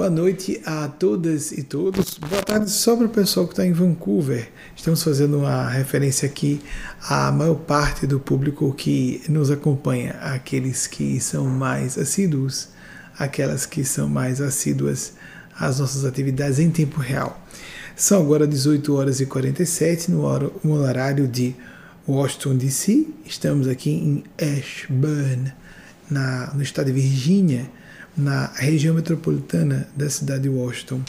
Boa noite a todas e todos. Boa tarde só para o pessoal que está em Vancouver. Estamos fazendo uma referência aqui à maior parte do público que nos acompanha, aqueles que são mais assíduos, aquelas que são mais assíduas às nossas atividades em tempo real. São agora 18 horas e 47 no horário de Washington DC. Estamos aqui em Ashburn, na, no estado de Virgínia na região metropolitana da cidade de Washington.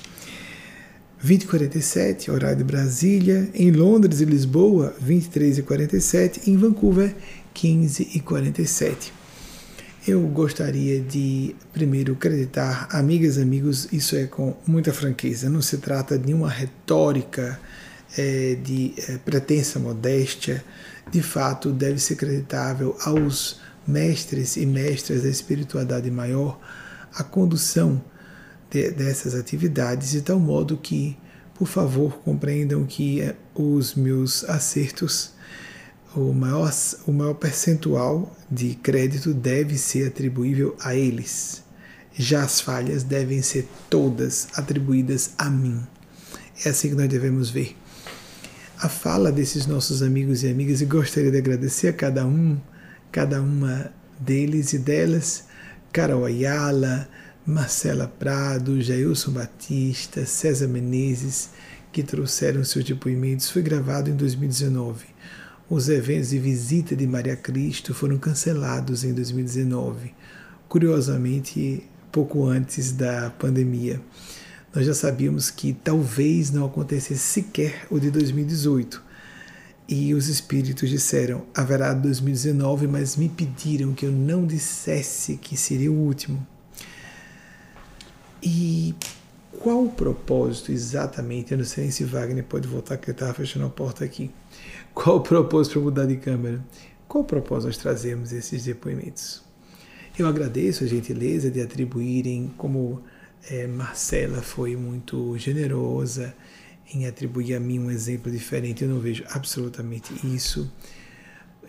20h47, horário de Brasília. Em Londres e Lisboa, 23h47. Em Vancouver, 15h47. Eu gostaria de primeiro acreditar, amigas e amigos, isso é com muita franqueza, não se trata de uma retórica é, de é, pretensa modéstia, de fato deve ser acreditável aos mestres e mestras da espiritualidade maior, a condução de, dessas atividades, de tal modo que, por favor, compreendam que eh, os meus acertos, o maior, o maior percentual de crédito deve ser atribuível a eles. Já as falhas devem ser todas atribuídas a mim. É assim que nós devemos ver. A fala desses nossos amigos e amigas, e gostaria de agradecer a cada um, cada uma deles e delas Carol Ayala, Marcela Prado, Jailson Batista, César Menezes, que trouxeram seus depoimentos. Foi gravado em 2019. Os eventos de visita de Maria Cristo foram cancelados em 2019, curiosamente, pouco antes da pandemia. Nós já sabíamos que talvez não acontecesse sequer o de 2018 e os espíritos disseram: haverá 2019, mas me pediram que eu não dissesse que seria o último. E qual o propósito exatamente? Eu não sei se Wagner pode voltar, que ele estava fechando a porta aqui. Qual o propósito para mudar de câmera? Qual o propósito nós trazemos esses depoimentos? Eu agradeço a gentileza de atribuírem, como é, Marcela foi muito generosa em atribuir a mim um exemplo diferente. Eu não vejo absolutamente isso.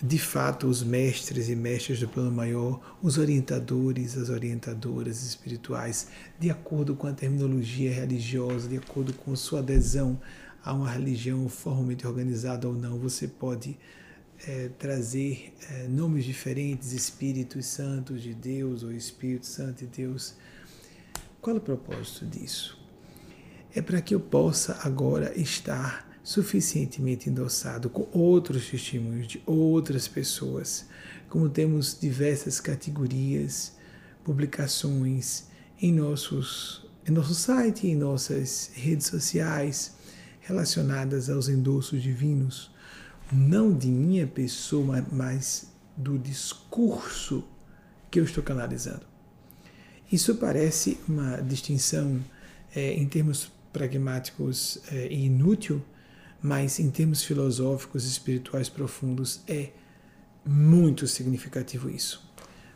De fato, os mestres e mestras do plano maior, os orientadores, as orientadoras espirituais, de acordo com a terminologia religiosa, de acordo com sua adesão a uma religião formalmente organizada ou não, você pode é, trazer é, nomes diferentes, Espíritos Santos de Deus ou Espírito Santo de Deus. Qual é o propósito disso? É para que eu possa agora estar suficientemente endossado com outros testemunhos de outras pessoas, como temos diversas categorias, publicações em nossos em nosso site, em nossas redes sociais relacionadas aos endossos divinos, não de minha pessoa, mas do discurso que eu estou canalizando. Isso parece uma distinção é, em termos pragmáticos é, inútil, mas em termos filosóficos e espirituais profundos é muito significativo isso.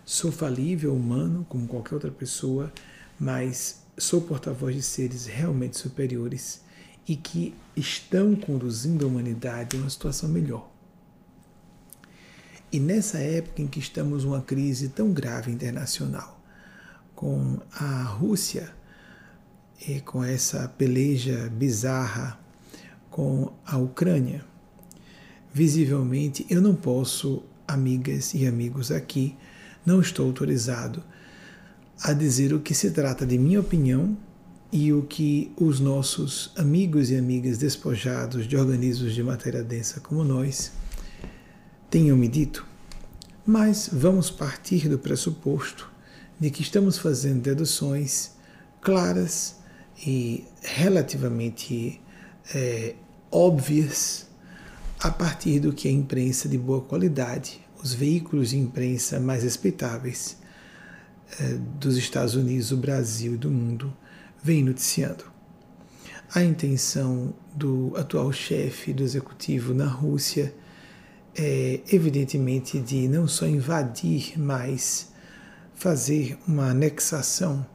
Sou falível, humano, como qualquer outra pessoa, mas sou porta-voz de seres realmente superiores e que estão conduzindo a humanidade a uma situação melhor. E nessa época em que estamos numa crise tão grave internacional, com a Rússia e com essa peleja bizarra com a Ucrânia. Visivelmente, eu não posso, amigas e amigos aqui, não estou autorizado a dizer o que se trata de minha opinião e o que os nossos amigos e amigas despojados de organismos de matéria densa como nós tenham me dito. Mas vamos partir do pressuposto de que estamos fazendo deduções claras e relativamente é, óbvias a partir do que a imprensa de boa qualidade, os veículos de imprensa mais respeitáveis é, dos Estados Unidos, do Brasil e do mundo vem noticiando. A intenção do atual chefe do executivo na Rússia é, evidentemente, de não só invadir, mas fazer uma anexação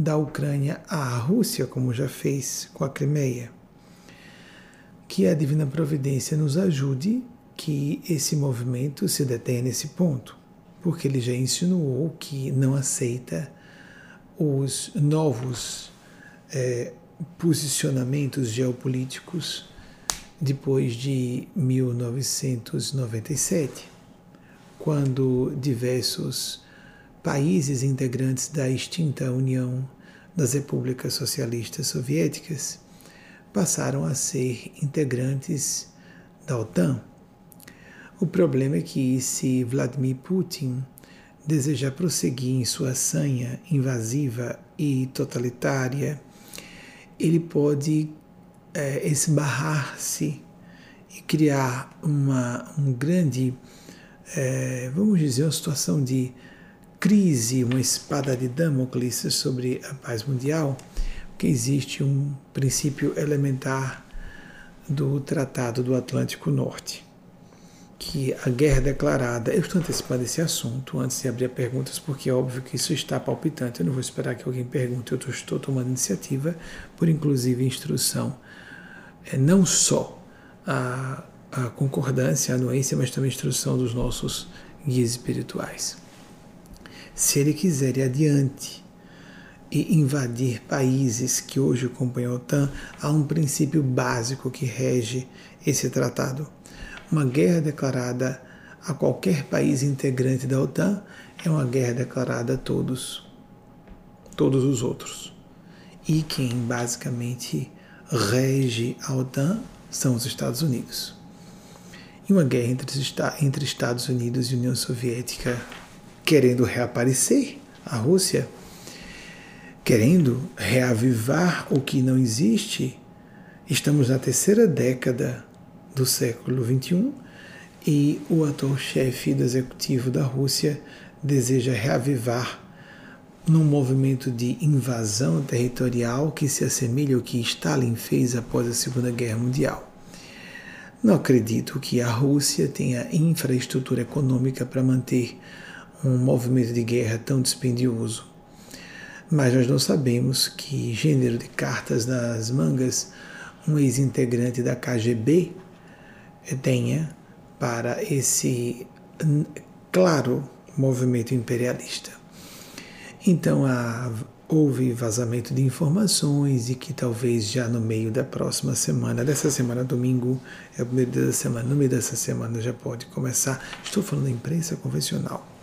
da Ucrânia à Rússia, como já fez com a Crimeia. Que a Divina Providência nos ajude que esse movimento se detenha nesse ponto, porque ele já insinuou que não aceita os novos é, posicionamentos geopolíticos depois de 1997, quando diversos países integrantes da extinta União das Repúblicas Socialistas Soviéticas passaram a ser integrantes da OTAN. O problema é que, se Vladimir Putin desejar prosseguir em sua sanha invasiva e totalitária, ele pode é, esbarrar-se e criar uma um grande, é, vamos dizer, uma situação de crise, uma espada de Damocles sobre a paz mundial, que existe um princípio elementar do Tratado do Atlântico Norte, que a guerra declarada. Eu estou antecipando esse assunto antes de abrir perguntas, porque é óbvio que isso está palpitante. Eu não vou esperar que alguém pergunte, eu estou tomando iniciativa, por inclusive instrução, é, não só a, a concordância, a anuência, mas também a instrução dos nossos guias espirituais se ele quiser ir adiante e invadir países que hoje compõem a OTAN, há um princípio básico que rege esse tratado. Uma guerra declarada a qualquer país integrante da OTAN é uma guerra declarada a todos, todos os outros. E quem basicamente rege a OTAN são os Estados Unidos. E uma guerra entre, Estados Unidos e União Soviética querendo reaparecer, a Rússia querendo reavivar o que não existe. Estamos na terceira década do século XXI e o atual chefe do executivo da Rússia deseja reavivar num movimento de invasão territorial que se assemelha ao que Stalin fez após a Segunda Guerra Mundial. Não acredito que a Rússia tenha infraestrutura econômica para manter um movimento de guerra tão dispendioso. Mas nós não sabemos que gênero de cartas nas mangas um ex-integrante da KGB tenha para esse claro movimento imperialista. Então há, houve vazamento de informações e que talvez já no meio da próxima semana, dessa semana, domingo é o primeiro dia da semana, no meio dessa semana já pode começar. Estou falando da imprensa convencional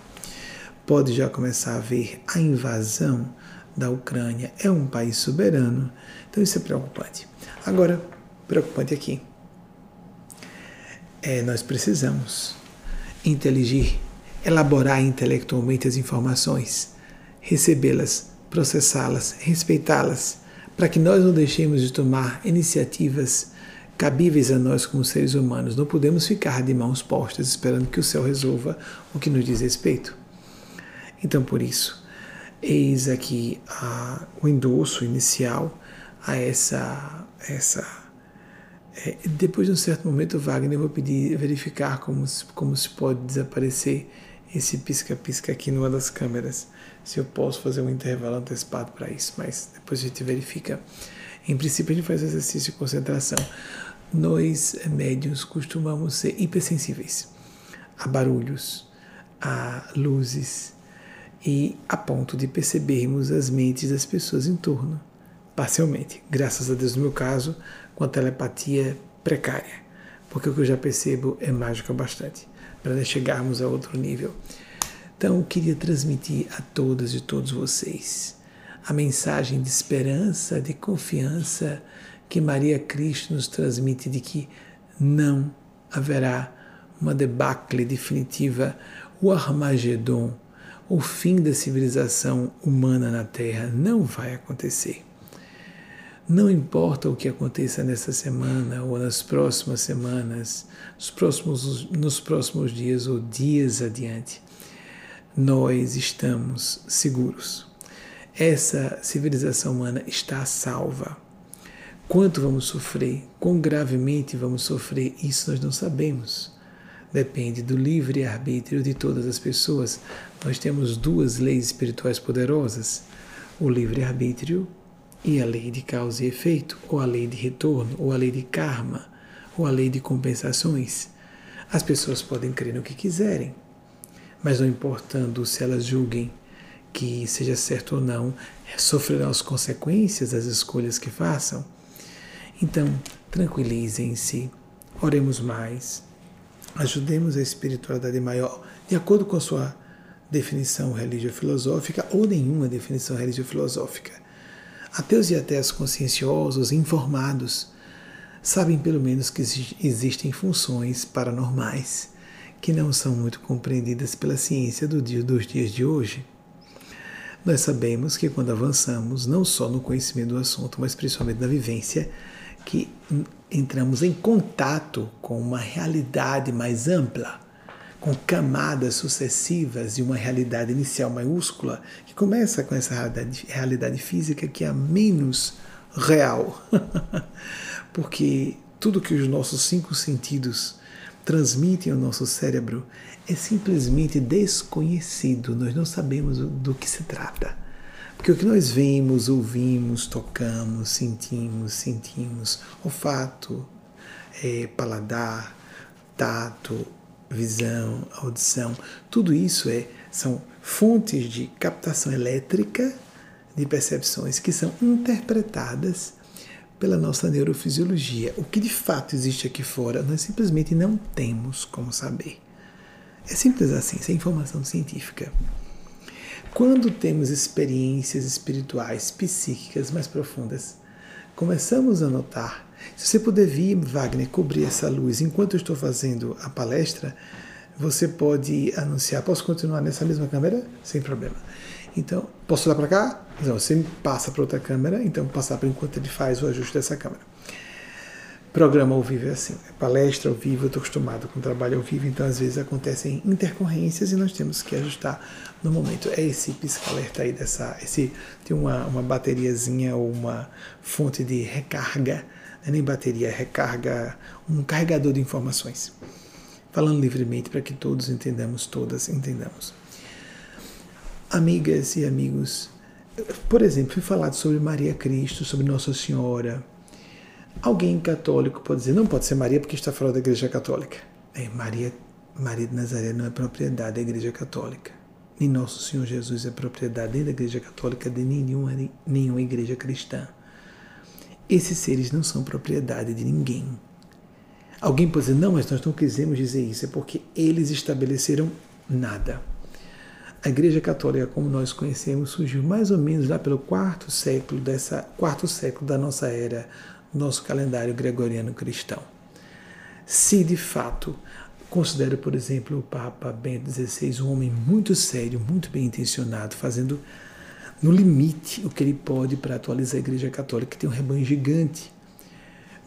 pode já começar a ver a invasão da Ucrânia. É um país soberano, então isso é preocupante. Agora, preocupante aqui. É, nós precisamos inteligir, elaborar intelectualmente as informações, recebê-las, processá-las, respeitá-las, para que nós não deixemos de tomar iniciativas cabíveis a nós como seres humanos. Não podemos ficar de mãos postas esperando que o céu resolva o que nos diz respeito. Então, por isso, eis aqui a, o endosso inicial a essa. essa é, depois de um certo momento, Wagner, vou pedir verificar como, como se pode desaparecer esse pisca-pisca aqui numa das câmeras. Se eu posso fazer um intervalo antecipado para isso, mas depois a gente verifica. Em princípio, a gente faz exercício de concentração. Nós, médios, costumamos ser hipersensíveis a barulhos, a luzes, e a ponto de percebermos as mentes das pessoas em torno, parcialmente. Graças a Deus, no meu caso, com a telepatia precária, porque o que eu já percebo é mágico bastante, para chegarmos a outro nível. Então, eu queria transmitir a todas e todos vocês a mensagem de esperança, de confiança que Maria Cristo nos transmite de que não haverá uma debacle definitiva, o Armagedon o fim da civilização humana na Terra não vai acontecer. Não importa o que aconteça nessa semana ou nas próximas semanas, nos próximos, nos próximos dias ou dias adiante, nós estamos seguros. Essa civilização humana está salva. Quanto vamos sofrer, quão gravemente vamos sofrer, isso nós não sabemos depende do livre arbítrio de todas as pessoas. Nós temos duas leis espirituais poderosas: o livre arbítrio e a lei de causa e efeito, ou a lei de retorno, ou a lei de karma, ou a lei de compensações. As pessoas podem crer no que quiserem, mas não importando se elas julguem que, seja certo ou não, sofrerão as consequências das escolhas que façam. Então, tranquilizem-se, oremos mais, ajudemos a espiritualidade maior, de acordo com a sua definição religio-filosófica ou nenhuma definição religio-filosófica. Ateus e ateus conscienciosos, informados, sabem pelo menos que existem funções paranormais que não são muito compreendidas pela ciência do dia, dos dias de hoje. Nós sabemos que quando avançamos, não só no conhecimento do assunto, mas principalmente na vivência, que entramos em contato com uma realidade mais ampla, com camadas sucessivas de uma realidade inicial maiúscula, que começa com essa realidade, realidade física que é a menos real. Porque tudo que os nossos cinco sentidos transmitem ao nosso cérebro é simplesmente desconhecido, nós não sabemos do que se trata. Porque o que nós vemos, ouvimos, tocamos, sentimos, sentimos, olfato, é, paladar, tato, visão, audição, tudo isso é, são fontes de captação elétrica de percepções que são interpretadas pela nossa neurofisiologia. O que de fato existe aqui fora, nós simplesmente não temos como saber. É simples assim, isso é informação científica. Quando temos experiências espirituais, psíquicas mais profundas, começamos a notar. Se você puder vir, Wagner, cobrir essa luz enquanto eu estou fazendo a palestra, você pode anunciar. Posso continuar nessa mesma câmera? Sem problema. Então, posso olhar para cá? Não, você passa para outra câmera, então passar para enquanto ele faz o ajuste dessa câmera. Programa ao vivo é assim, é palestra ao vivo, eu estou acostumado com trabalho ao vivo, então às vezes acontecem intercorrências e nós temos que ajustar no momento. É esse pisca-alerta aí dessa. Esse, tem uma, uma bateriazinha ou uma fonte de recarga, nem bateria, é recarga, um carregador de informações. Falando livremente para que todos entendamos, todas entendamos. Amigas e amigos, por exemplo, fui falado sobre Maria Cristo, sobre Nossa Senhora. Alguém católico pode dizer, não pode ser Maria porque está fora da Igreja Católica. É, Maria, Maria de Nazaré não é propriedade da Igreja Católica. Nem Nosso Senhor Jesus é propriedade nem da Igreja Católica, de nenhuma, nenhuma igreja cristã. Esses seres não são propriedade de ninguém. Alguém pode dizer, não, mas nós não quisemos dizer isso, é porque eles estabeleceram nada. A Igreja Católica, como nós conhecemos, surgiu mais ou menos lá pelo quarto século dessa quarto século da nossa era, nosso calendário gregoriano cristão. Se de fato considera, por exemplo, o Papa Bento XVI um homem muito sério, muito bem intencionado, fazendo no limite o que ele pode para atualizar a Igreja Católica, que tem um rebanho gigante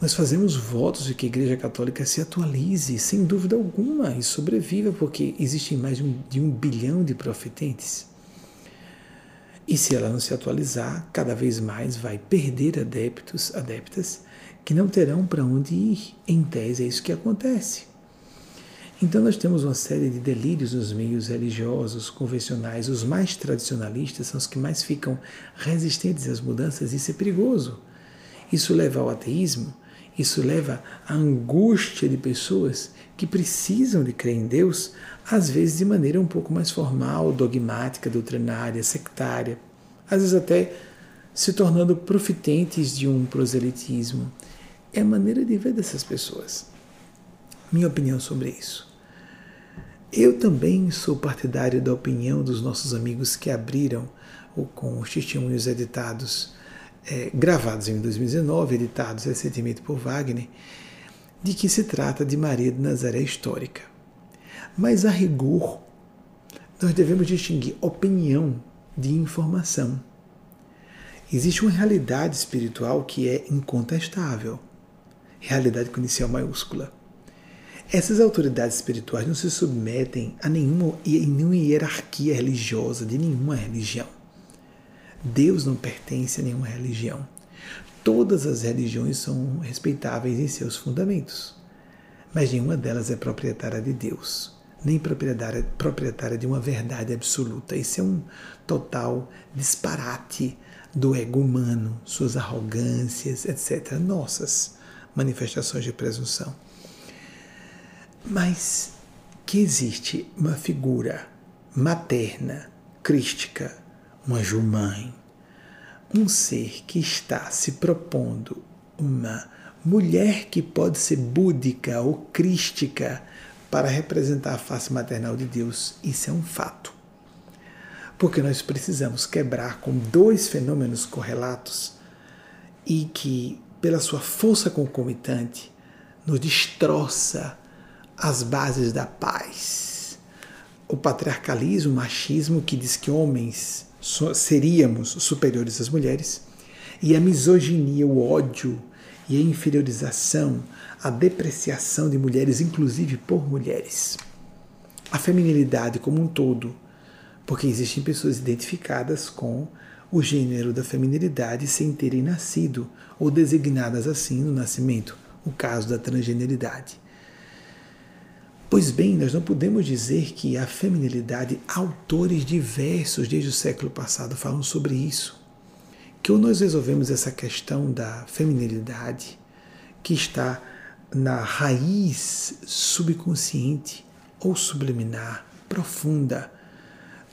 nós fazemos votos de que a Igreja Católica se atualize, sem dúvida alguma, e sobreviva, porque existem mais de um, de um bilhão de profetentes. E se ela não se atualizar, cada vez mais vai perder adeptos, adeptas, que não terão para onde ir. Em tese, é isso que acontece. Então, nós temos uma série de delírios nos meios religiosos, convencionais. Os mais tradicionalistas são os que mais ficam resistentes às mudanças. Isso é perigoso. Isso leva ao ateísmo, isso leva à angústia de pessoas que precisam de crer em Deus, às vezes de maneira um pouco mais formal, dogmática, doutrinária, sectária, às vezes até se tornando profitentes de um proselitismo. É a maneira de ver dessas pessoas. Minha opinião sobre isso. Eu também sou partidário da opinião dos nossos amigos que abriram com os testemunhos editados é, gravados em 2019, editados recentemente por Wagner, de que se trata de Maria de Nazaré histórica. Mas, a rigor, nós devemos distinguir opinião de informação. Existe uma realidade espiritual que é incontestável, realidade com inicial maiúscula. Essas autoridades espirituais não se submetem a nenhuma, nenhuma hierarquia religiosa de nenhuma religião. Deus não pertence a nenhuma religião. Todas as religiões são respeitáveis em seus fundamentos, mas nenhuma delas é proprietária de Deus, nem proprietária, proprietária de uma verdade absoluta. Isso é um total disparate do ego humano, suas arrogâncias, etc. Nossas manifestações de presunção. Mas que existe uma figura materna, crística, um anjo mãe, um ser que está se propondo uma mulher que pode ser búdica ou crística para representar a face maternal de Deus. Isso é um fato. Porque nós precisamos quebrar com dois fenômenos correlatos e que, pela sua força concomitante, nos destroça as bases da paz. O patriarcalismo, o machismo que diz que homens seríamos superiores às mulheres, e a misoginia, o ódio e a inferiorização, a depreciação de mulheres, inclusive por mulheres. A feminilidade como um todo, porque existem pessoas identificadas com o gênero da feminilidade sem terem nascido ou designadas assim no nascimento, o caso da transgeneridade. Pois bem, nós não podemos dizer que a feminilidade, autores diversos desde o século passado falam sobre isso. Que ou nós resolvemos essa questão da feminilidade, que está na raiz subconsciente ou subliminar, profunda,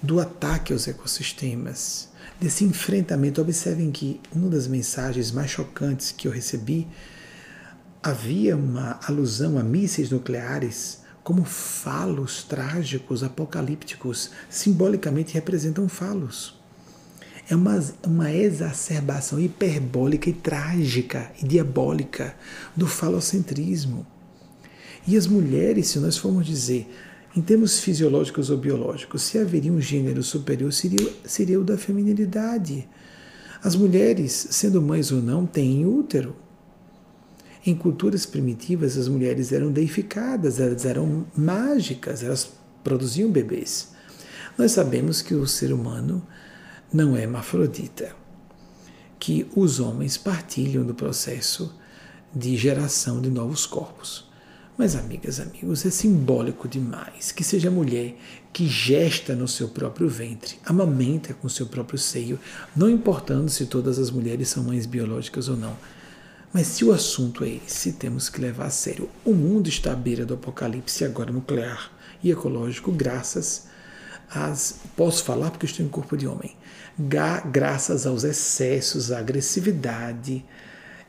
do ataque aos ecossistemas, desse enfrentamento. Observem que uma das mensagens mais chocantes que eu recebi havia uma alusão a mísseis nucleares como falos trágicos, apocalípticos, simbolicamente representam falos. É uma, uma exacerbação hiperbólica e trágica e diabólica do falocentrismo. E as mulheres, se nós formos dizer, em termos fisiológicos ou biológicos, se haveria um gênero superior, seria, seria o da feminilidade. As mulheres, sendo mães ou não, têm útero em culturas primitivas, as mulheres eram deificadas, elas eram mágicas, elas produziam bebês. Nós sabemos que o ser humano não é hermafrodita, que os homens partilham do processo de geração de novos corpos. Mas, amigas, amigos, é simbólico demais que seja a mulher que gesta no seu próprio ventre, amamenta com seu próprio seio, não importando se todas as mulheres são mães biológicas ou não mas se o assunto é esse, temos que levar a sério. O mundo está à beira do apocalipse agora nuclear e ecológico, graças às. Posso falar porque estou em corpo de homem. graças aos excessos, à agressividade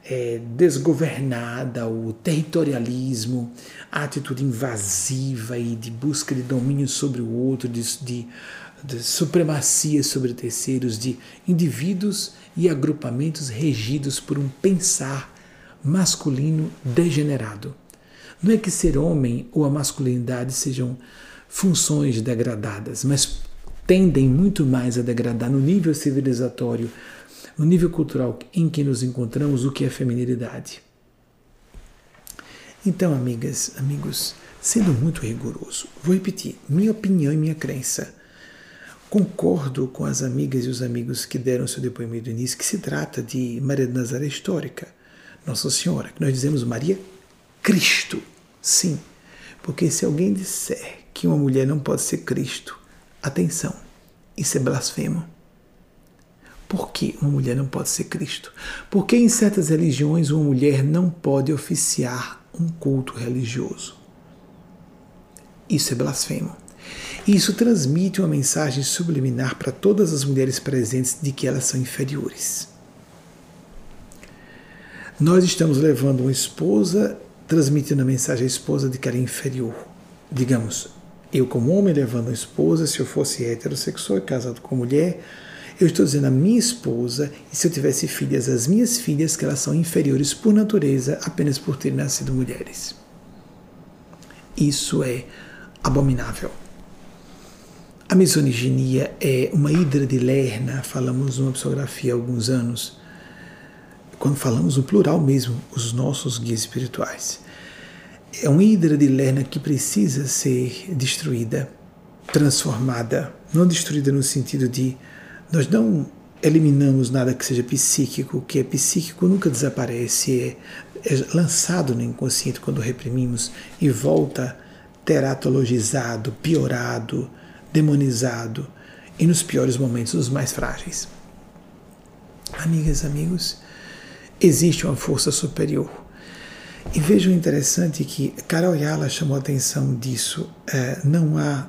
é, desgovernada, o territorialismo, a atitude invasiva e de busca de domínio sobre o outro, de, de, de supremacia sobre terceiros, de indivíduos e agrupamentos regidos por um pensar masculino degenerado. Não é que ser homem ou a masculinidade sejam funções degradadas, mas tendem muito mais a degradar no nível civilizatório, no nível cultural em que nos encontramos, o que é feminilidade. Então, amigas, amigos, sendo muito rigoroso, vou repetir minha opinião e minha crença. Concordo com as amigas e os amigos que deram seu depoimento no início que se trata de Maria de Nazaré histórica, Nossa Senhora, que nós dizemos Maria Cristo. Sim, porque se alguém disser que uma mulher não pode ser Cristo, atenção, isso é blasfemo. Por que uma mulher não pode ser Cristo? Porque em certas religiões uma mulher não pode oficiar um culto religioso. Isso é blasfemo. Isso transmite uma mensagem subliminar para todas as mulheres presentes de que elas são inferiores. Nós estamos levando uma esposa, transmitindo a mensagem à esposa de que ela é inferior. Digamos, eu como homem levando uma esposa, se eu fosse heterossexual e casado com mulher, eu estou dizendo a minha esposa, e se eu tivesse filhas, as minhas filhas, que elas são inferiores por natureza apenas por terem nascido mulheres. Isso é abominável. A misoginia é uma hidra de Lerna, falamos numa psicografia há alguns anos, quando falamos no plural mesmo, os nossos guias espirituais. É uma hidra de Lerna que precisa ser destruída, transformada, não destruída no sentido de nós não eliminamos nada que seja psíquico, o que é psíquico nunca desaparece, é, é lançado no inconsciente quando reprimimos e volta teratologizado, piorado, demonizado e nos piores momentos, os mais frágeis. Amigas, amigos, existe uma força superior. E vejam interessante que Carol Yala chamou a atenção disso. É, não há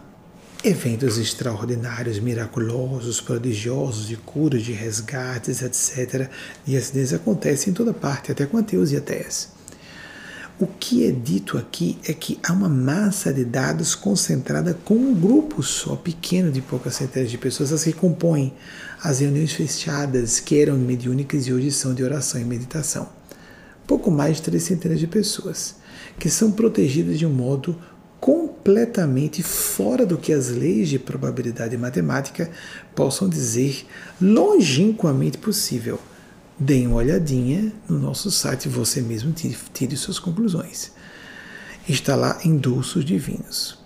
eventos extraordinários, miraculosos, prodigiosos, de curas, de resgates, etc. E acidentes acontecem em toda parte, até com ateus e ateias. O que é dito aqui é que há uma massa de dados concentrada com um grupo só, pequeno, de poucas centenas de pessoas, as que compõem as reuniões fechadas, que eram mediúnicas e hoje são de oração e meditação. Pouco mais de três centenas de pessoas, que são protegidas de um modo completamente fora do que as leis de probabilidade matemática possam dizer longínquamente possível. Deem uma olhadinha no nosso site, você mesmo tire, suas conclusões. Está lá Endulços Divinos.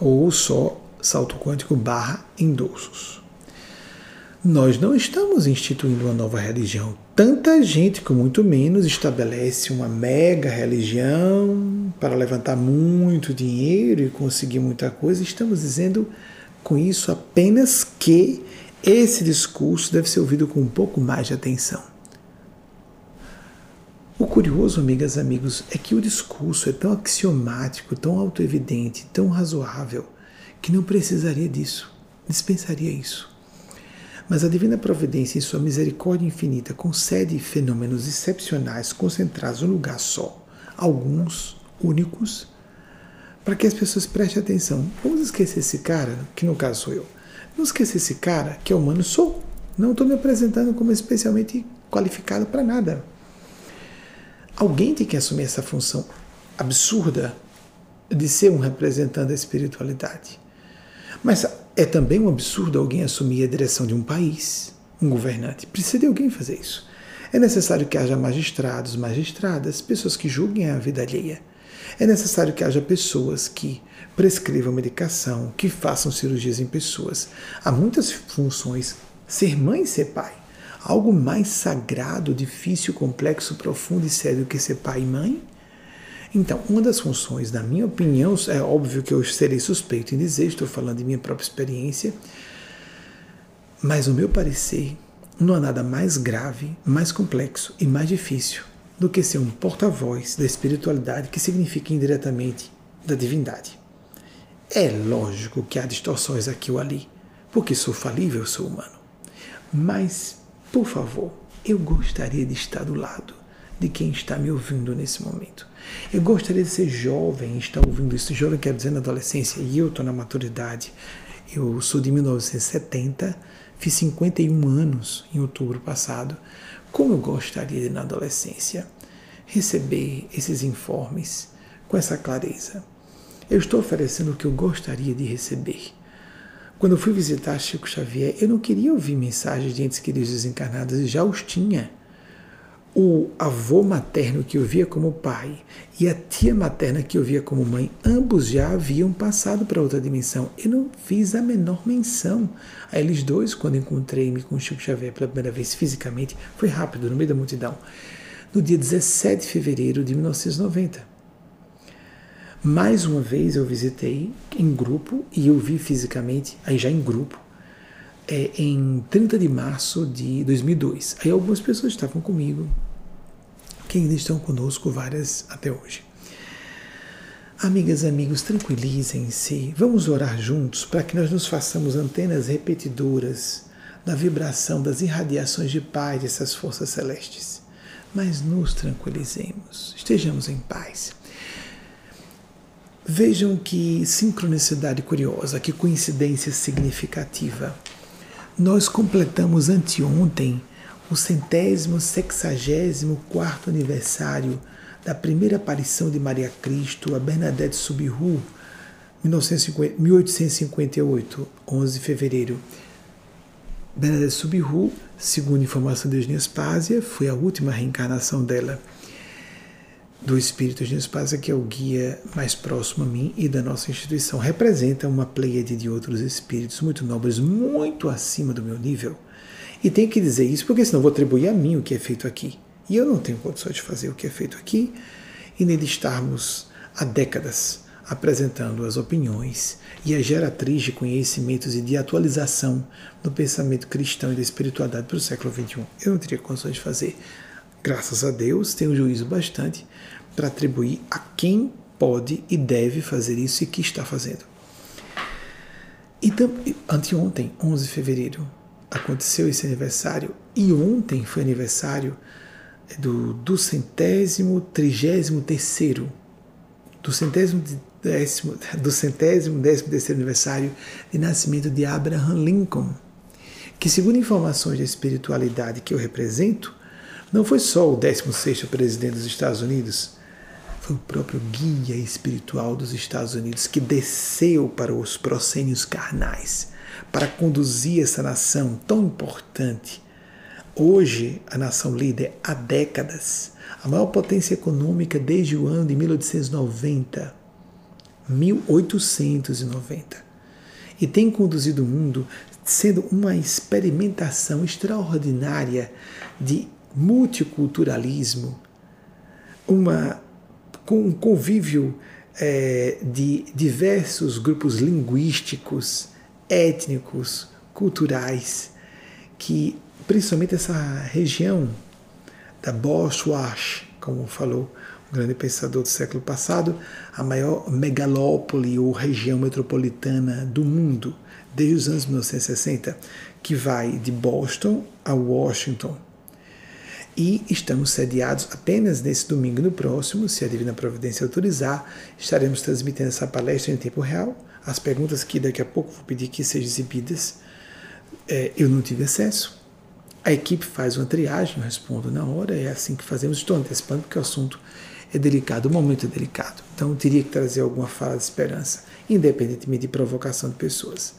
Ou só salto quântico barra endulços. Nós não estamos instituindo uma nova religião. Tanta gente com muito menos estabelece uma mega religião para levantar muito dinheiro e conseguir muita coisa. Estamos dizendo com isso apenas que esse discurso deve ser ouvido com um pouco mais de atenção. O curioso, amigas e amigos, é que o discurso é tão axiomático, tão autoevidente, tão razoável, que não precisaria disso, dispensaria isso. Mas a divina providência, em sua misericórdia infinita, concede fenômenos excepcionais concentrados num lugar só, alguns únicos, para que as pessoas prestem atenção. Vamos esquecer esse cara, que no caso sou eu. Não esquecer esse cara, que é humano, sou. Não estou me apresentando como especialmente qualificado para nada. Alguém tem que assumir essa função absurda de ser um representante da espiritualidade. Mas é também um absurdo alguém assumir a direção de um país, um governante. Precisa de alguém fazer isso. É necessário que haja magistrados, magistradas, pessoas que julguem a vida alheia. É necessário que haja pessoas que prescrevam medicação, que façam cirurgias em pessoas. Há muitas funções. Ser mãe e ser pai. Algo mais sagrado, difícil, complexo, profundo e sério que ser pai e mãe? Então, uma das funções, na minha opinião, é óbvio que eu serei suspeito em dizer, estou falando de minha própria experiência, mas o meu parecer, não há nada mais grave, mais complexo e mais difícil do que ser um porta-voz da espiritualidade que significa indiretamente da divindade. É lógico que há distorções aqui ou ali, porque sou falível, sou humano. Mas, por favor, eu gostaria de estar do lado de quem está me ouvindo nesse momento. Eu gostaria de ser jovem e estar ouvindo isso. Jovem quer dizer na adolescência, e eu estou na maturidade. Eu sou de 1970, fiz 51 anos em outubro passado. Como eu gostaria de, na adolescência, receber esses informes com essa clareza. Eu estou oferecendo o que eu gostaria de receber. Quando eu fui visitar Chico Xavier, eu não queria ouvir mensagens de entes queridos desencarnados, e já os tinha o avô materno que eu via como pai e a tia materna que eu via como mãe, ambos já haviam passado para outra dimensão. Eu não fiz a menor menção a eles dois quando encontrei-me com Chico Xavier pela primeira vez fisicamente. Foi rápido, no meio da multidão. No dia 17 de fevereiro de 1990. Mais uma vez eu visitei em grupo e eu vi fisicamente, aí já em grupo, é, em 30 de março de 2002. Aí algumas pessoas estavam comigo, que ainda estão conosco, várias até hoje. Amigas e amigos, tranquilizem-se. Vamos orar juntos para que nós nos façamos antenas repetidoras da vibração das irradiações de paz dessas forças celestes. Mas nos tranquilizemos, estejamos em paz. Vejam que sincronicidade curiosa, que coincidência significativa. Nós completamos anteontem o centésimo sexagésimo quarto aniversário da primeira aparição de Maria Cristo a Bernadette Subiru, 1858, 11 de fevereiro. Bernadette Subiru, segundo informação de Eugênia Spásia, foi a última reencarnação dela, do espírito Eugênia Spásia, que é o guia mais próximo a mim e da nossa instituição. Representa uma pleiade de outros espíritos muito nobres, muito acima do meu nível e tenho que dizer isso porque senão vou atribuir a mim o que é feito aqui. E eu não tenho condições de fazer o que é feito aqui e nem de estarmos há décadas apresentando as opiniões e a geratriz de conhecimentos e de atualização do pensamento cristão e da espiritualidade para o século XXI. Eu não teria condições de fazer. Graças a Deus, tenho juízo bastante para atribuir a quem pode e deve fazer isso e que está fazendo. E anteontem, 11 de fevereiro, aconteceu esse aniversário e ontem foi aniversário do, do centésimo, trigésimo terceiro, do centésimo décimo, do centésimo, décimo terceiro aniversário de nascimento de Abraham Lincoln, que segundo informações da espiritualidade que eu represento, não foi só o 16º presidente dos Estados Unidos, foi o próprio guia espiritual dos Estados Unidos que desceu para os proscênios carnais para conduzir essa nação tão importante. Hoje, a nação líder há décadas, a maior potência econômica desde o ano de 1890, 1890, e tem conduzido o mundo sendo uma experimentação extraordinária de multiculturalismo, uma um convívio é, de diversos grupos linguísticos, étnicos, culturais, que principalmente essa região da Bosch, como falou um grande pensador do século passado, a maior megalópole ou região metropolitana do mundo, desde os anos 1960, que vai de Boston a Washington e estamos sediados apenas nesse domingo no próximo, se a Divina Providência autorizar, estaremos transmitindo essa palestra em tempo real. As perguntas que daqui a pouco vou pedir que sejam exibidas, é, eu não tive acesso. A equipe faz uma triagem, eu respondo na hora, é assim que fazemos. Estou antecipando porque o assunto é delicado, o momento é delicado. Então eu teria que trazer alguma fala de esperança, independentemente de provocação de pessoas.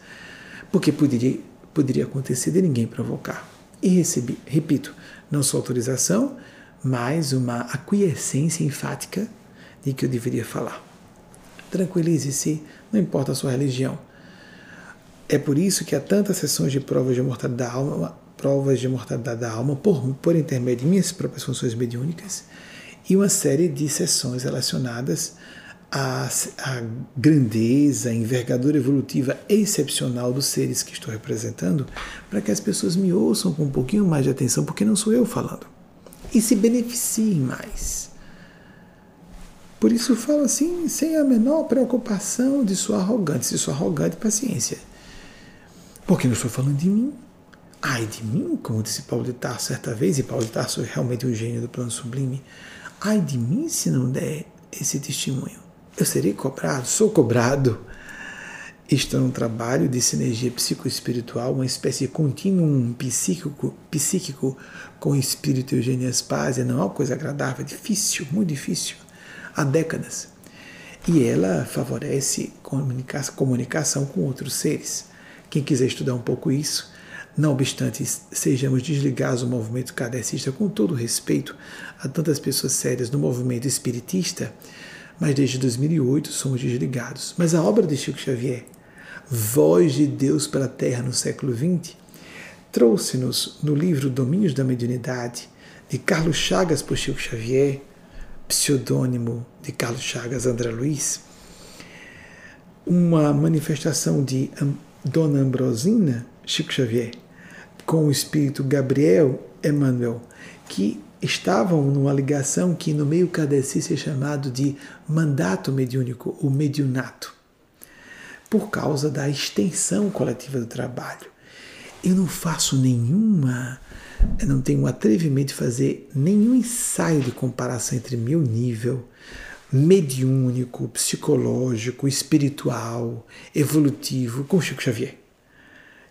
Porque poderia, poderia acontecer de ninguém provocar. E recebi, repito, não só autorização, mas uma aquiescência enfática de que eu deveria falar. Tranquilize-se, não importa a sua religião. É por isso que há tantas sessões de provas de mortalidade da alma, provas de mortalidade da alma por, por intermédio de minhas próprias funções mediúnicas e uma série de sessões relacionadas à, à grandeza, à envergadura evolutiva excepcional dos seres que estou representando, para que as pessoas me ouçam com um pouquinho mais de atenção, porque não sou eu falando, e se beneficiem mais. Por isso falo assim, sem a menor preocupação de sua arrogância, de sua arrogante paciência. Porque não estou falando de mim. Ai de mim, como disse Paulo de Tarso certa vez, e Paulo de Tarso é realmente um gênio do plano sublime. Ai de mim se não der esse testemunho eu serei cobrado, sou cobrado. Estou num trabalho de sinergia psicoespiritual, uma espécie de contínuo psíquico, psíquico com o espírito Eugênia Aspásia, não é uma coisa agradável, é difícil, muito difícil, há décadas. E ela favorece comunicação, comunicação com outros seres. Quem quiser estudar um pouco isso, não obstante sejamos desligados do movimento kardecista, com todo respeito a tantas pessoas sérias no movimento espiritista, mas desde 2008 somos desligados. Mas a obra de Chico Xavier, Voz de Deus para a Terra no século XX, trouxe-nos no livro Domínios da Mediunidade, de Carlos Chagas por Chico Xavier, pseudônimo de Carlos Chagas André Luiz, uma manifestação de Dona Ambrosina, Chico Xavier, com o espírito Gabriel Emmanuel, que estavam numa ligação que no meio kardecista é chamado de mandato mediúnico, o mediunato, por causa da extensão coletiva do trabalho. Eu não faço nenhuma, não tenho atrevimento de fazer nenhum ensaio de comparação entre meu nível mediúnico, psicológico, espiritual, evolutivo com Chico Xavier.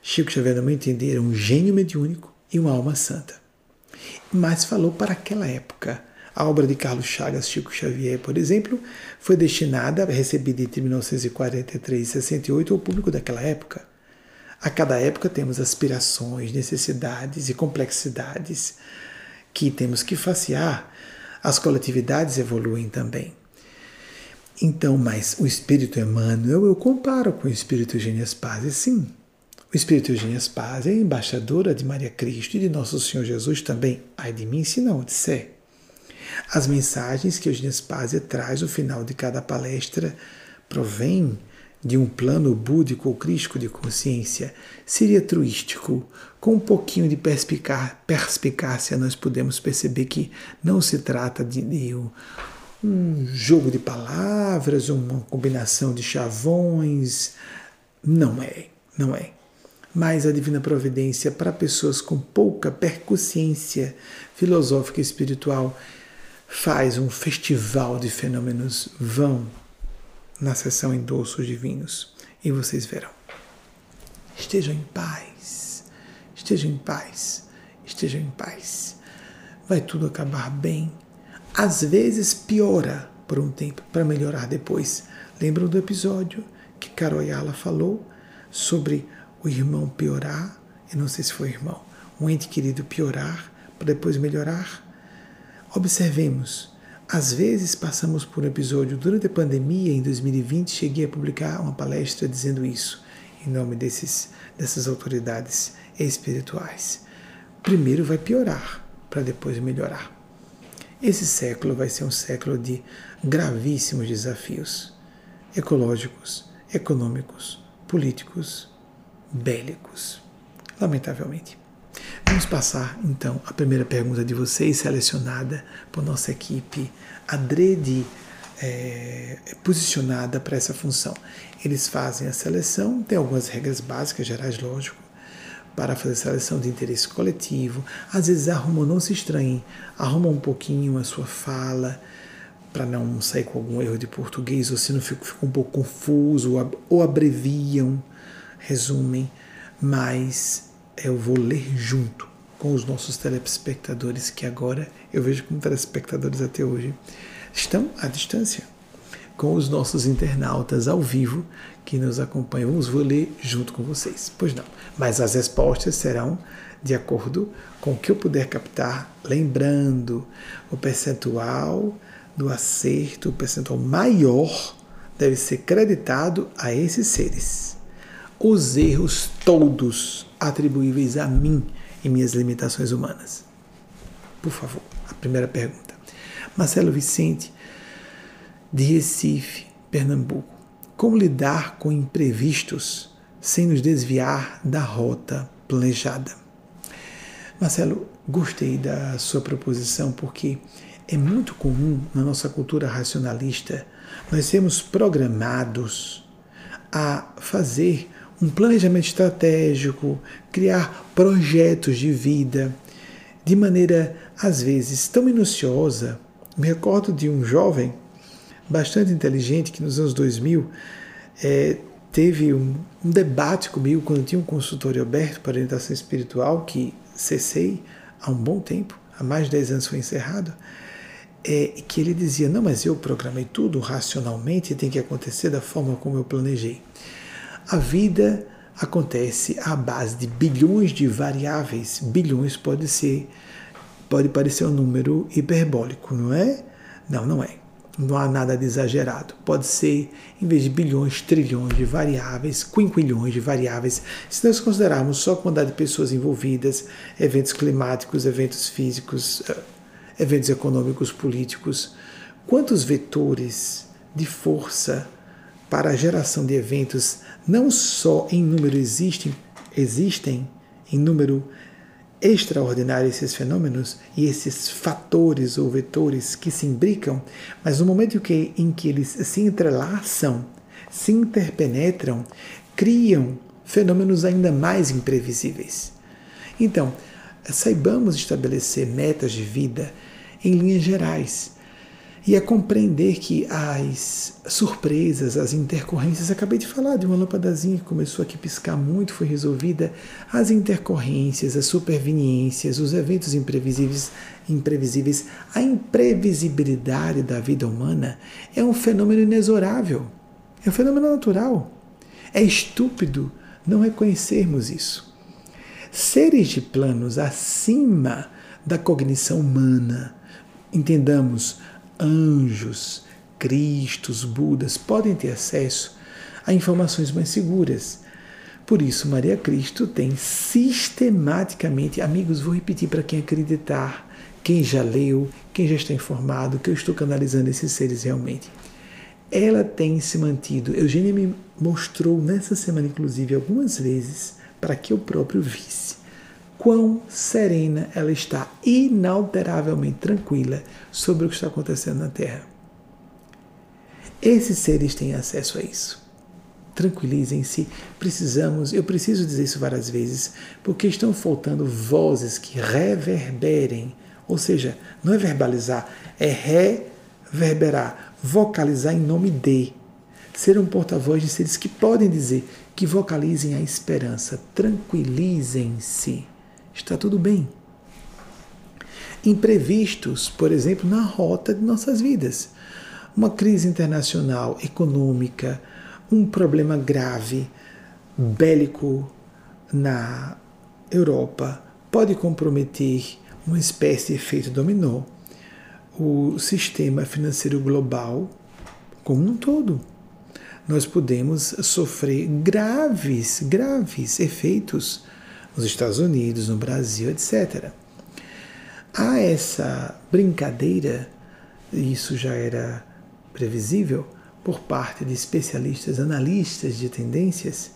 Chico Xavier, no meu entender, é um gênio mediúnico e uma alma santa mas falou para aquela época. A obra de Carlos Chagas Chico Xavier, por exemplo, foi destinada, recebida entre 1943 e 68 ao público daquela época. A cada época temos aspirações, necessidades e complexidades que temos que facear. As coletividades evoluem também. Então, mas o Espírito Emmanuel eu comparo com o Espírito Gênias Paz, sim. O Espírito Eugênia Paz é embaixadora de Maria Cristo e de Nosso Senhor Jesus também. Ai de mim se não disser. As mensagens que Eugênia Paz traz no final de cada palestra provêm de um plano búdico ou crístico de consciência, seria truístico. Com um pouquinho de perspicácia, nós podemos perceber que não se trata de, de um jogo de palavras, uma combinação de chavões. Não é. Não é. Mas a divina providência, para pessoas com pouca percussiência filosófica e espiritual, faz um festival de fenômenos. Vão na sessão em Doços Divinos e vocês verão. Estejam em paz, estejam em paz, estejam em paz. Vai tudo acabar bem. Às vezes piora por um tempo, para melhorar depois. Lembram do episódio que Caroyala falou sobre o irmão piorar? Eu não sei se foi irmão. Um ente querido piorar para depois melhorar? Observemos. Às vezes passamos por um episódio durante a pandemia em 2020, cheguei a publicar uma palestra dizendo isso em nome desses, dessas autoridades espirituais. Primeiro vai piorar, para depois melhorar. Esse século vai ser um século de gravíssimos desafios ecológicos, econômicos, políticos, bélicos, lamentavelmente. Vamos passar então a primeira pergunta de vocês, selecionada por nossa equipe, adrede é, posicionada para essa função. Eles fazem a seleção, tem algumas regras básicas, gerais, lógico, para fazer seleção de interesse coletivo. Às vezes arrumam, não se estranhem, arrumam um pouquinho a sua fala, para não sair com algum erro de português, ou se não fica, fica um pouco confuso, ou abreviam, resumem, mas eu vou ler junto com os nossos telespectadores, que agora eu vejo como telespectadores até hoje, estão à distância com os nossos internautas ao vivo que nos acompanham. Vamos vou ler junto com vocês. Pois não, mas as respostas serão de acordo com o que eu puder captar, lembrando o percentual do acerto, o percentual maior deve ser creditado a esses seres. Os erros todos atribuíveis a mim e minhas limitações humanas. Por favor, a primeira pergunta. Marcelo Vicente de Recife, Pernambuco. Como lidar com imprevistos sem nos desviar da rota planejada? Marcelo, gostei da sua proposição porque é muito comum na nossa cultura racionalista nós sermos programados a fazer um planejamento estratégico, criar projetos de vida de maneira às vezes tão minuciosa. Me recordo de um jovem bastante inteligente que nos anos 2000 é, teve um, um, debate comigo quando tinha um consultório aberto para orientação espiritual que cessei há um bom tempo, há mais de 10 anos foi encerrado, é, que ele dizia, não, mas eu programei tudo racionalmente e tem que acontecer da forma como eu planejei. A vida acontece à base de bilhões de variáveis. Bilhões pode ser, pode parecer um número hiperbólico, não é? Não, não é. Não há nada de exagerado. Pode ser, em vez de bilhões, trilhões de variáveis, quinquilhões de variáveis. Se nós considerarmos só a quantidade de pessoas envolvidas, eventos climáticos, eventos físicos, eh, eventos econômicos, políticos, quantos vetores de força para a geração de eventos, não só em número existem, existem em número extraordinário esses fenômenos e esses fatores ou vetores que se imbricam, mas no momento que, em que eles se entrelaçam, se interpenetram, criam fenômenos ainda mais imprevisíveis. Então, saibamos estabelecer metas de vida em linhas gerais e a compreender que as surpresas, as intercorrências, acabei de falar de uma lâmpadazinha que começou aqui a piscar muito, foi resolvida, as intercorrências, as superveniências, os eventos imprevisíveis, imprevisíveis, a imprevisibilidade da vida humana é um fenômeno inexorável, é um fenômeno natural. É estúpido não reconhecermos isso. Seres de planos acima da cognição humana, entendamos, anjos, Cristos, Budas podem ter acesso a informações mais seguras. Por isso, Maria Cristo tem sistematicamente, amigos, vou repetir para quem acreditar, quem já leu, quem já está informado, que eu estou canalizando esses seres realmente. Ela tem se mantido, Eugênia me mostrou nessa semana, inclusive, algumas vezes, para que eu próprio visse quão serena ela está, inalteravelmente tranquila sobre o que está acontecendo na Terra. Esses seres têm acesso a isso. tranquilizem-se. Precisamos, eu preciso dizer isso várias vezes, porque estão faltando vozes que reverberem. Ou seja, não é verbalizar, é reverberar, vocalizar em nome de. Ser um porta-voz de seres que podem dizer, que vocalizem a esperança. Tranquilizem-se. Está tudo bem. Imprevistos, por exemplo, na rota de nossas vidas. Uma crise internacional, econômica, um problema grave, bélico na Europa, pode comprometer uma espécie de efeito dominó, o sistema financeiro global como um todo. Nós podemos sofrer graves, graves efeitos nos Estados Unidos, no Brasil, etc. Há essa brincadeira, isso já era previsível, por parte de especialistas, analistas de tendências,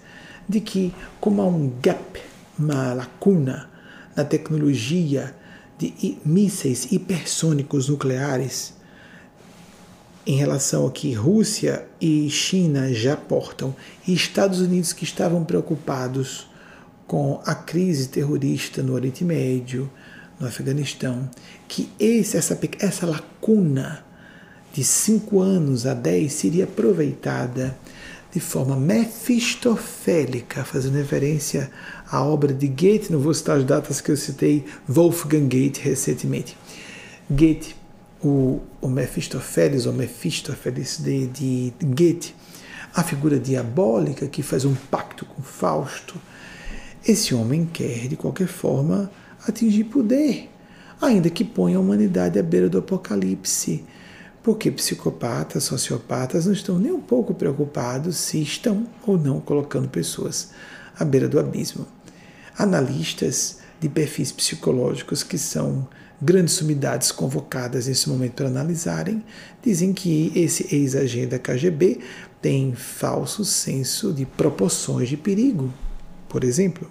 de que, como há um gap, uma lacuna na tecnologia de mísseis hipersônicos nucleares, em relação ao que Rússia e China já portam, e Estados Unidos que estavam preocupados com a crise terrorista no Oriente Médio, no Afeganistão, que esse, essa, essa lacuna de 5 anos a 10 seria aproveitada de forma mefistofélica, fazendo referência à obra de Goethe, não vou citar as datas que eu citei, Wolfgang Goethe recentemente. Goethe, o, o Mefistófeles, ou Mefistófeles de, de Goethe, a figura diabólica que faz um pacto com Fausto. Esse homem quer, de qualquer forma, atingir poder, ainda que ponha a humanidade à beira do apocalipse porque psicopatas, sociopatas não estão nem um pouco preocupados se estão ou não colocando pessoas à beira do abismo. Analistas de perfis psicológicos que são grandes sumidades convocadas nesse momento para analisarem, dizem que esse ex-agenda KGB tem falso senso de proporções de perigo, por exemplo.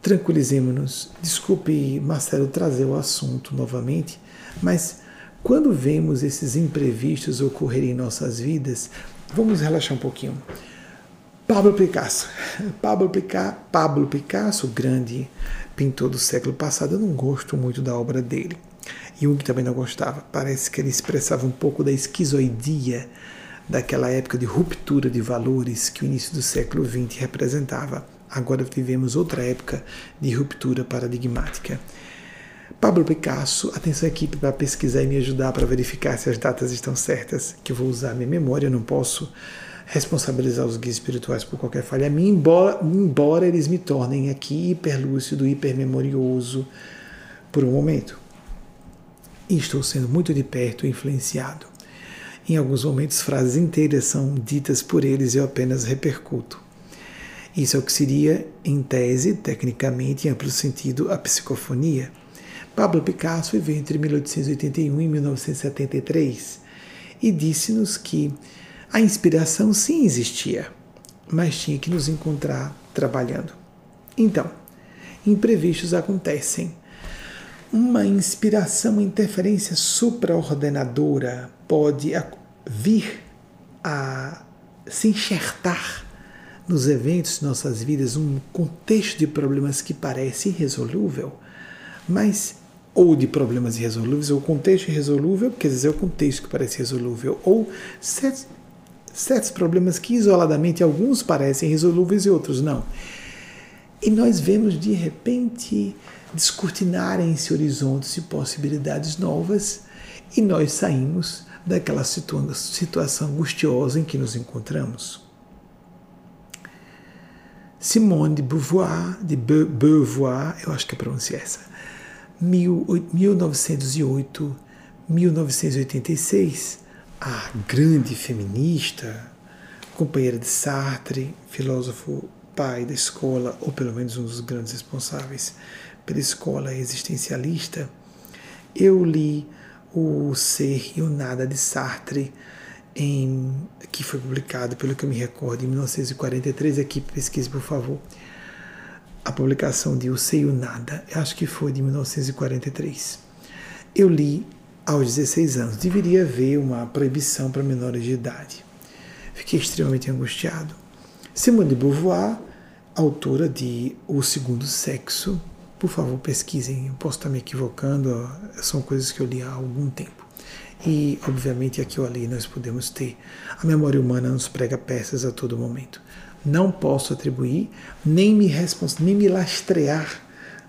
Tranquilizemos-nos. Desculpe, Marcelo, trazer o assunto novamente, mas quando vemos esses imprevistos ocorrerem em nossas vidas, vamos relaxar um pouquinho. Pablo Picasso. Pablo, Pica, Pablo Picasso, grande pintor do século passado, eu não gosto muito da obra dele. Jung também não gostava. Parece que ele expressava um pouco da esquizoidia daquela época de ruptura de valores que o início do século XX representava. Agora vivemos outra época de ruptura paradigmática. Pablo Picasso, atenção equipe para pesquisar e me ajudar para verificar se as datas estão certas, que eu vou usar minha memória, eu não posso responsabilizar os guias espirituais por qualquer falha a mim, embora, embora eles me tornem aqui hiperlúcido, hipermemorioso por um momento. E estou sendo muito de perto influenciado. Em alguns momentos, frases inteiras são ditas por eles e eu apenas repercuto. Isso é o que seria, em tese, tecnicamente, em amplo sentido, a psicofonia. Pablo Picasso viveu entre 1881 e 1973 e disse-nos que a inspiração sim existia, mas tinha que nos encontrar trabalhando. Então, imprevistos acontecem. Uma inspiração, uma interferência supraordenadora pode vir a se enxertar nos eventos de nossas vidas um contexto de problemas que parece irresolúvel, mas ou de problemas irresolúveis, ou contexto irresolúvel, quer dizer, é o contexto que parece resolúvel, ou certos, certos problemas que isoladamente alguns parecem resolúveis e outros não. E nós vemos de repente descortinarem-se horizontes e possibilidades novas, e nós saímos daquela situa situação angustiosa em que nos encontramos. Simone de Beauvoir, de Beauvoir, eu acho que a pronúncia é essa, 1908, 1986, a grande feminista, companheira de Sartre, filósofo pai da escola, ou pelo menos um dos grandes responsáveis pela escola existencialista, eu li o Ser e o Nada de Sartre, em, que foi publicado, pelo que eu me recordo, em 1943. Aqui pesquise, por favor a publicação de O Sei o Nada, acho que foi de 1943. Eu li aos 16 anos. Deveria haver uma proibição para menores de idade. fiquei extremamente angustiado. Simone de Beauvoir, autora de O Segundo Sexo, por favor pesquisem, eu posso estar me equivocando, são coisas que eu li há algum tempo. E, obviamente, aqui ou ali nós podemos ter. A memória humana nos prega peças a todo momento. Não posso atribuir, nem me, nem me lastrear